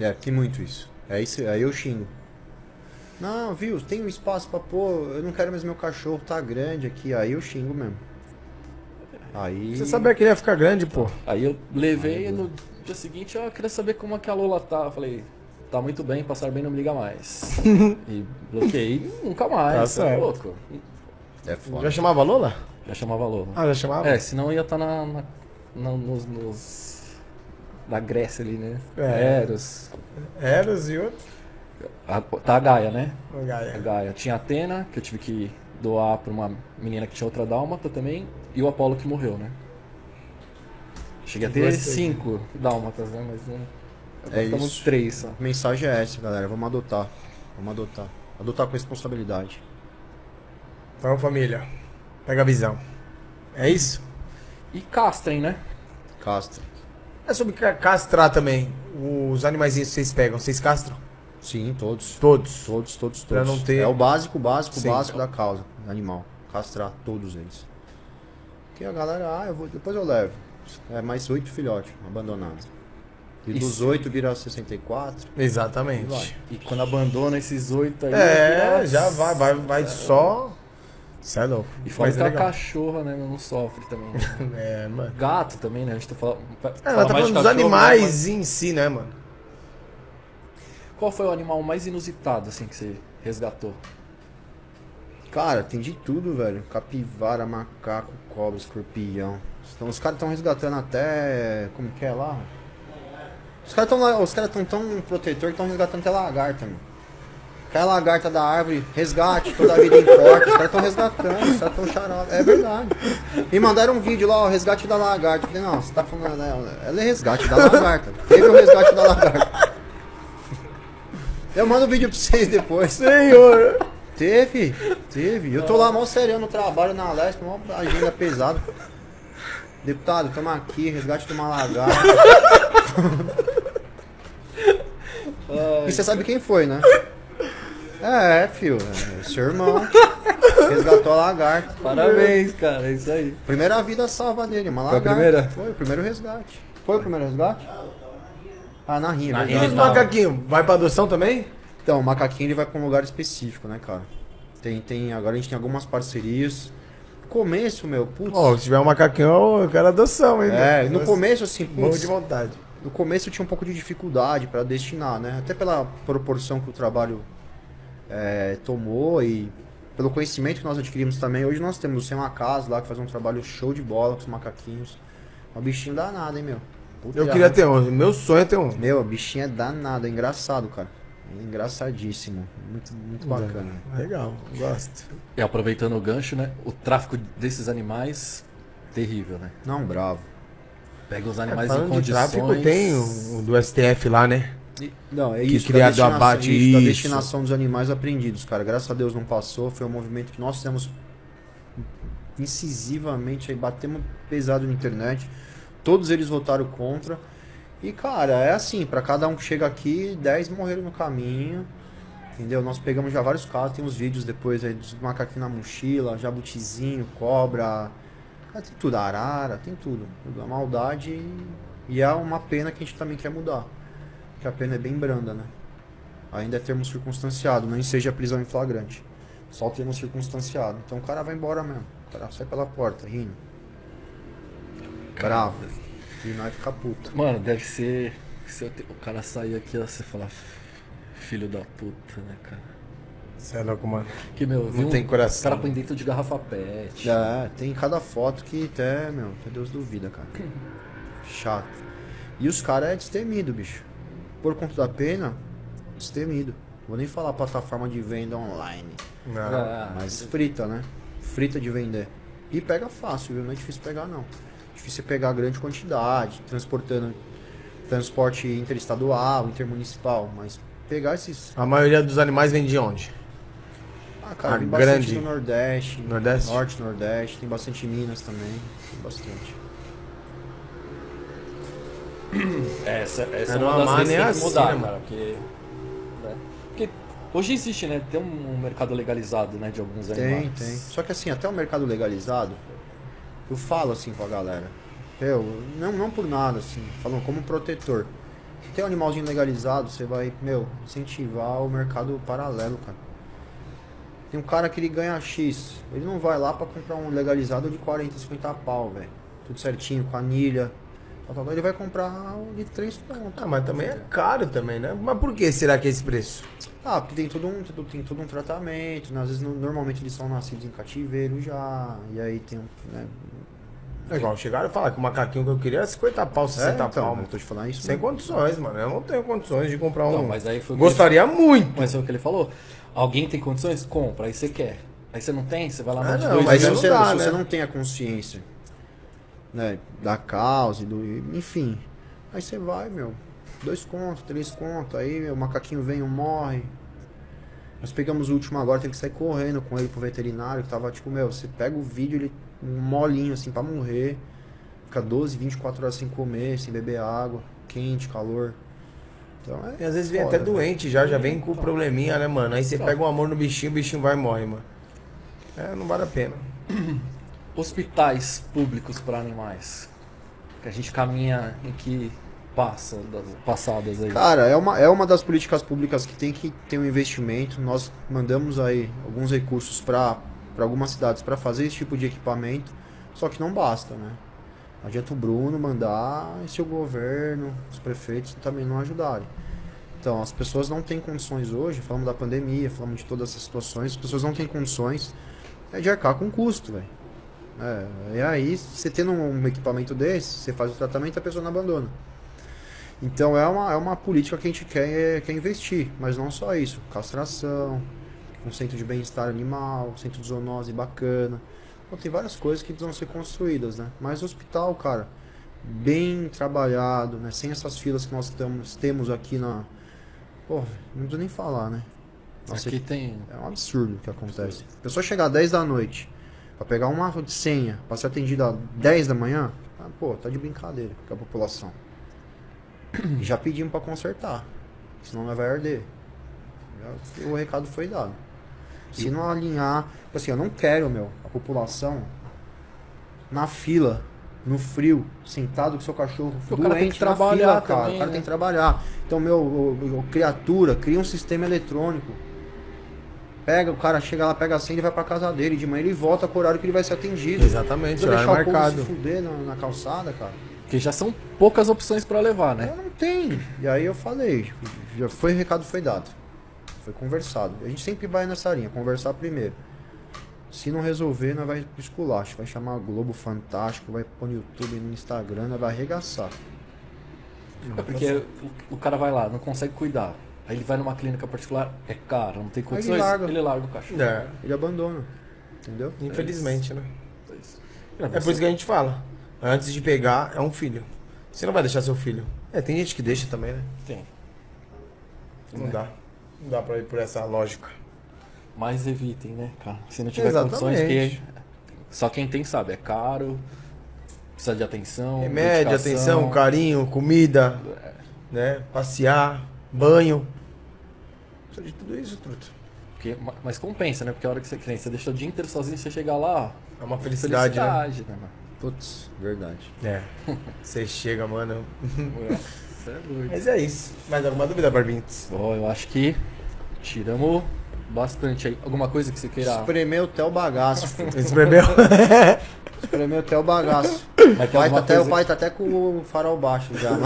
É, tem muito isso. É isso, aí eu xingo. Não, viu, tem um espaço pra pôr, eu não quero mais meu cachorro, tá grande aqui, aí eu xingo mesmo. Aí. Você sabia que ele ia ficar grande, pô. Aí eu levei e no dia seguinte eu queria saber como é que a Lola tá. Eu falei, tá muito bem, passar bem, não me liga mais. e bloqueei nunca mais. Tá cê é certo. louco. É foda. Já chamava Lola? Já chamava a Lola. Ah, já chamava? É, senão ia estar na, na, na- nos, nos- Na Grécia ali, né? É. Eros. Eros e outro. A- tá a Gaia, né? A Gaia. Gaia. Tinha a Atena, que eu tive que doar pra uma menina que tinha outra dálmata também, e o Apolo que morreu, né? Cheguei a ter Gostei. cinco dálmatas, né? Mas não. É Ficamos isso. três só. A mensagem é essa, galera. Vamos adotar. Vamos adotar. Adotar com responsabilidade. Então, família, pega a visão. É isso? E castrem, né? Castra. É sobre ca- castrar também. Os animaizinhos que vocês pegam, vocês castram? Sim, todos. Todos. Todos, todos, todos. Pra não ter- É o básico, básico, Sim. básico da causa animal. Castrar todos eles. Porque a galera, ah, eu vou, depois eu levo. É mais oito filhotes abandonados. E dos Isso. oito vira 64. Exatamente. Vai. E quando abandona esses oito aí. É, já vai, vai, vai só. Isso é louco. E fora que a cachorra, né, não sofre também. né? É, mano. Gato também, né? A gente tá falando. É, ela tá falando dos animais em si, né, mano? Qual foi o animal mais inusitado, assim, que você resgatou? Cara, tem de tudo, velho. Capivara, macaco, cobra, escorpião. Então, os caras estão resgatando até. Como que é lá? Os caras estão os caras estão tão protetor que estão resgatando até lagarta, mano. Cai a lagarta da árvore, resgate, toda a vida importa. Os caras estão resgatando, os caras estão charados. É verdade. E mandaram um vídeo lá, ó, resgate da lagarta. Eu falei, não, você tá falando, ela, ela é resgate da lagarta. Teve o resgate da lagarta. Eu mando o vídeo pra vocês depois. Senhor! Teve, teve. Eu tô lá mal serião no trabalho na Leste, uma agenda pesada. Deputado, tamo aqui, resgate de uma lagarta. e você sabe quem foi, né? É, fio, é seu irmão. Resgatou a lagarta. Parabéns, cara, é isso aí. Primeira vida salva dele, uma Foi a lagarta. primeira? Foi o primeiro resgate. Foi o primeiro resgate? Ah, na rinha, verdade. E rinha. os macaquinhos? Vai pra adoção também? Então, o macaquinho ele vai pra um lugar específico, né, cara? Tem, tem, agora a gente tem algumas parcerias. No começo, meu, putz. Ó, se tiver um macaquinho, eu quero adoção, hein? é, meu? no começo, assim, Morro putz, de vontade. no começo eu tinha um pouco de dificuldade pra destinar, né? Até pela proporção que o trabalho é, tomou e pelo conhecimento que nós adquirimos também. Hoje nós temos o Sem Casa lá, que faz um trabalho show de bola com os macaquinhos. É um bichinho danado, hein, meu? Puta, Eu queria ter um. Meu sonho é ter um. Meu, o bichinho é danado, é engraçado, cara. É engraçadíssimo. Muito, muito bacana. Legal, gosto. E aproveitando o gancho, né? O tráfico desses animais, terrível, né? Não, bravo. Pega os animais em Falando de condições. tráfico, tem o, o do STF lá, né? Não, é Que isso. criado da destinação- abate, isso, da isso. destinação dos animais apreendidos, cara. Graças a Deus não passou. Foi um movimento que nós fizemos incisivamente, aí batemos pesado na internet. Todos eles votaram contra. E, cara, é assim, pra cada um que chega aqui, 10 morreram no caminho. Entendeu? Nós pegamos já vários casos, tem uns vídeos depois aí dos macaquinhos na mochila, jabutizinho, cobra. Cara, tem tudo, arara, tem tudo. tudo. A maldade e é uma pena que a gente também quer mudar. Porque a pena é bem branda, né? Ainda é termo circunstanciado, não seja prisão em flagrante. Só termo circunstanciado. Então o cara vai embora mesmo. O cara sai pela porta, rindo. Bravo. E nós fica puto. Mano, deve ser. Se eu te- o cara sair aqui, você fala. Filho da puta, né, cara? Você é louco, mano. Que, meu, Não um- tem coração. O cara põe dentro de garrafa pet. É, tem cada foto que até, meu, até Deus duvida, cara. Chato. E os caras é destemido, bicho. Por conta da pena, destemido. Vou nem falar plataforma de venda online. Não. Ah, Mas frita, né? Frita de vender. E pega fácil, viu? Não é difícil pegar, não. Difícil é pegar grande quantidade, transportando transporte interestadual, intermunicipal. Mas pegar esses. A maioria dos animais vem de onde? Ah, cara, A tem bastante grande- no Nordeste. Nordeste? Norte, Nordeste. Tem bastante em Minas também. Tem bastante. Essa, essa É, é uma das coisas nem que tem que assim, mudar, né, cara. Porque, né? porque hoje existe, né? Tem um mercado legalizado, né? De alguns Tem, animais. tem. Só que assim, até o mercado legalizado, eu falo assim com a galera. Eu, não, não por nada, assim, falando como protetor. Tem um animalzinho legalizado, você vai, meu, incentivar o mercado paralelo, cara. Tem um cara que ele ganha X. Ele não vai lá pra comprar um legalizado de 40, 50 pau, velho. Tudo certinho, com anilha. Tal. Ele vai comprar um de 3 pontos. Ah, mas também é caro também, né? Mas por que será que é esse preço? Ah, porque tem todo um, tudo- tem todo um tratamento, né? Às vezes, no- normalmente eles são nascidos em cativeiro já, e aí tem um, né? É igual, chegaram e falaram que o macaquinho que eu queria era 50 pau, 60 então, pau. eu mano. tô te falando isso. Sem né? condições, mano. Eu não tenho condições de comprar um. Não, mas aí foi Gostaria muito. Mas é o que ele falou. Alguém tem condições? Compra. Aí você quer. Aí você não tem, você vai lá Ah, não, Mas não dá, né? você não tem a consciência, né, da causa, e do, enfim, aí você vai, meu, dois contos, três contos, aí meu, o macaquinho vem e morre. Nós pegamos o último agora, tem que sair correndo com ele pro veterinário, que tava tipo, meu, você pega o vídeo, ele um molinho assim pra morrer, fica 12, 24 horas sem comer, sem beber água, quente, calor. Então é. E às vezes vem foda, até velho. doente já, já vem com probleminha, né, mano? Aí você pega um amor no bichinho, o bichinho vai e morre, mano. É, não vale a pena. Hospitais públicos para animais. Que a gente caminha em que passa das passadas aí. Cara, é uma, é uma das políticas públicas que tem que ter um investimento. Nós mandamos aí alguns recursos para algumas cidades para fazer esse tipo de equipamento, só que não basta, né? Não adianta o Bruno mandar e se o governo, os prefeitos também não ajudarem. Então, as pessoas não têm condições hoje, falamos da pandemia, falamos de todas essas situações, as pessoas não têm condições de arcar com custo, velho. É, e aí, você tendo um equipamento desse, você faz o tratamento e a pessoa não abandona. Então é uma, é uma política que a gente quer, quer investir, mas não só isso. Castração, um centro de bem-estar animal, um centro de zoonose bacana. Pô, tem várias coisas que precisam ser construídas, né? Mas o hospital, cara, bem trabalhado, né? Sem essas filas que nós tamos, temos aqui na... Pô, não preciso nem falar, né? Nossa, Aqui tem. é um absurdo o que acontece. A pessoa chegar às 10 da noite pra pegar uma senha pra ser atendida às 10 da manhã, ah, pô, tá de brincadeira com a população. Já pedimos pra consertar. Senão não vai arder. Já- o recado foi dado. Se não alinhar. Assim, eu não quero, meu, a população na fila, no frio, sentado com seu cachorro o cara tem doente que na trabalhar fila, cara. também, o cara né? tem que trabalhar. Então, meu, o- o- criatura, cria um sistema eletrônico. Pega, o cara chega lá, pega a senha e vai pra casa dele. De manhã ele volta com o horário que ele vai ser atendido. Exatamente, Não horário deixar o povo marcado. se fuder na, na calçada, cara. Porque já são poucas opções para levar, né? Eu não tem. E aí eu falei, já foi recado foi dado. Foi conversado. A gente sempre vai nessa linha, conversar primeiro. Se não resolver, nós vai pro esculacho, vai chamar Globo Fantástico, vai pôr no YouTube, no Instagram, nós vai arregaçar. É porque o, o cara vai lá, não consegue cuidar. Aí ele vai numa clínica particular, é caro, não tem ele condições, larga. ele larga o cachorro. É, Ele abandona. Entendeu? infelizmente, né? É, É por isso que a gente fala. Antes de pegar, é um filho. Você não vai deixar seu filho. É, tem gente que deixa também, né? Tem. Não dá. Não dá pra ir por essa lógica. Mas evitem, né, cara? Se não tiver Exatamente. condições, que só quem tem sabe, é caro, precisa de atenção. Remédio, dedicação. atenção, carinho, comida, né? Passear, banho. De tudo isso, truto. Porque, ma- mas compensa, né? Porque a hora que você, que você deixa o dia inteiro sozinho, você chega lá, ó, É uma felicidade, felicidade, né? mano? Putz, verdade. né? É. Você chega, mano. Você é doido. Mas é isso. Mais alguma dúvida, Barbintes? Bom, eu acho que tiramos bastante aí. Alguma coisa que você queira. Espremeu até o bagaço. filho. Espremeu? Espremeu até o bagaço. Mas O tem pai, tá alguma até, coisa- o pai tá até com o farol baixo já.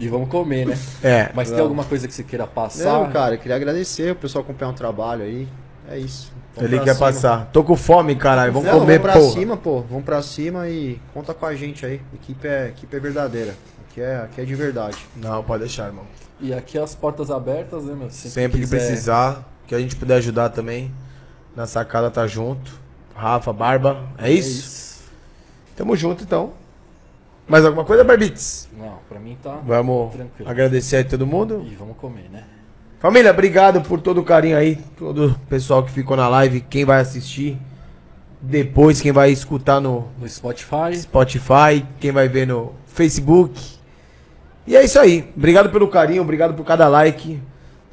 E vamos comer, né? É. Mas tem alguma coisa que você queira passar? Não, cara, eu queria agradecer o pessoal acompanhar o trabalho aí. É isso. Vamos Ele pra quer cima. passar. Tô com fome, caralho. Vamos Não, comer, vamos pra porra. cima, pô. Vamos pra cima e conta com a gente aí. Equipe é, equipe é verdadeira. Aqui é, aqui é de verdade. Não, pode deixar, irmão. E aqui as portas abertas, né, meu? Sempre, Sempre que quiser- precisar, que a gente puder ajudar também. Na sacada tá junto. Rafa, Barba. É É isso? isso. Tamo junto, então. Mais alguma coisa, Barbites? Não, pra mim tá. Vamos Tranquilo. agradecer aí todo mundo. E vamos comer, né? Família, obrigado por todo o carinho aí. Todo o pessoal que ficou na live. Quem vai assistir. Depois, quem vai escutar no No Spotify. Spotify. Quem vai ver no Facebook. E é isso aí. Obrigado pelo carinho. Obrigado por cada like.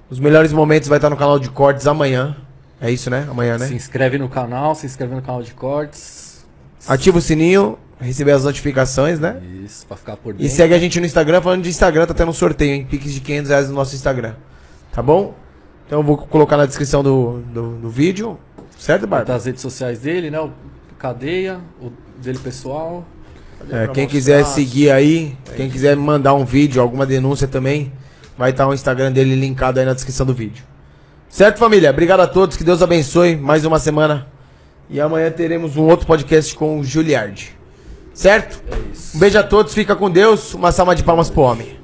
Os melhores momentos vai estar no canal de cortes amanhã. É isso, né? Amanhã, né? Se inscreve no canal, se inscreve no canal de cortes. Ativa o sininho, receber as notificações, né? Isso, pra ficar por E dentro. segue a gente no Instagram. Falando de Instagram, tá tendo um sorteio, hein? Pix de 500 reais no nosso Instagram. Tá bom? Então eu vou colocar na descrição do, do, do vídeo. Certo, Vai Barba? dar as redes sociais dele, né? O cadeia, o dele pessoal. É, quem mostrar, quiser seguir aí, quem quiser mandar um vídeo, alguma denúncia também, vai estar o Instagram dele linkado aí na descrição do vídeo. Certo, família? Obrigado a todos, que Deus abençoe. Mais uma semana. E amanhã teremos um outro podcast com o Juliard. Certo? Um beijo a todos, fica com Deus. Uma salva de palmas pro homem.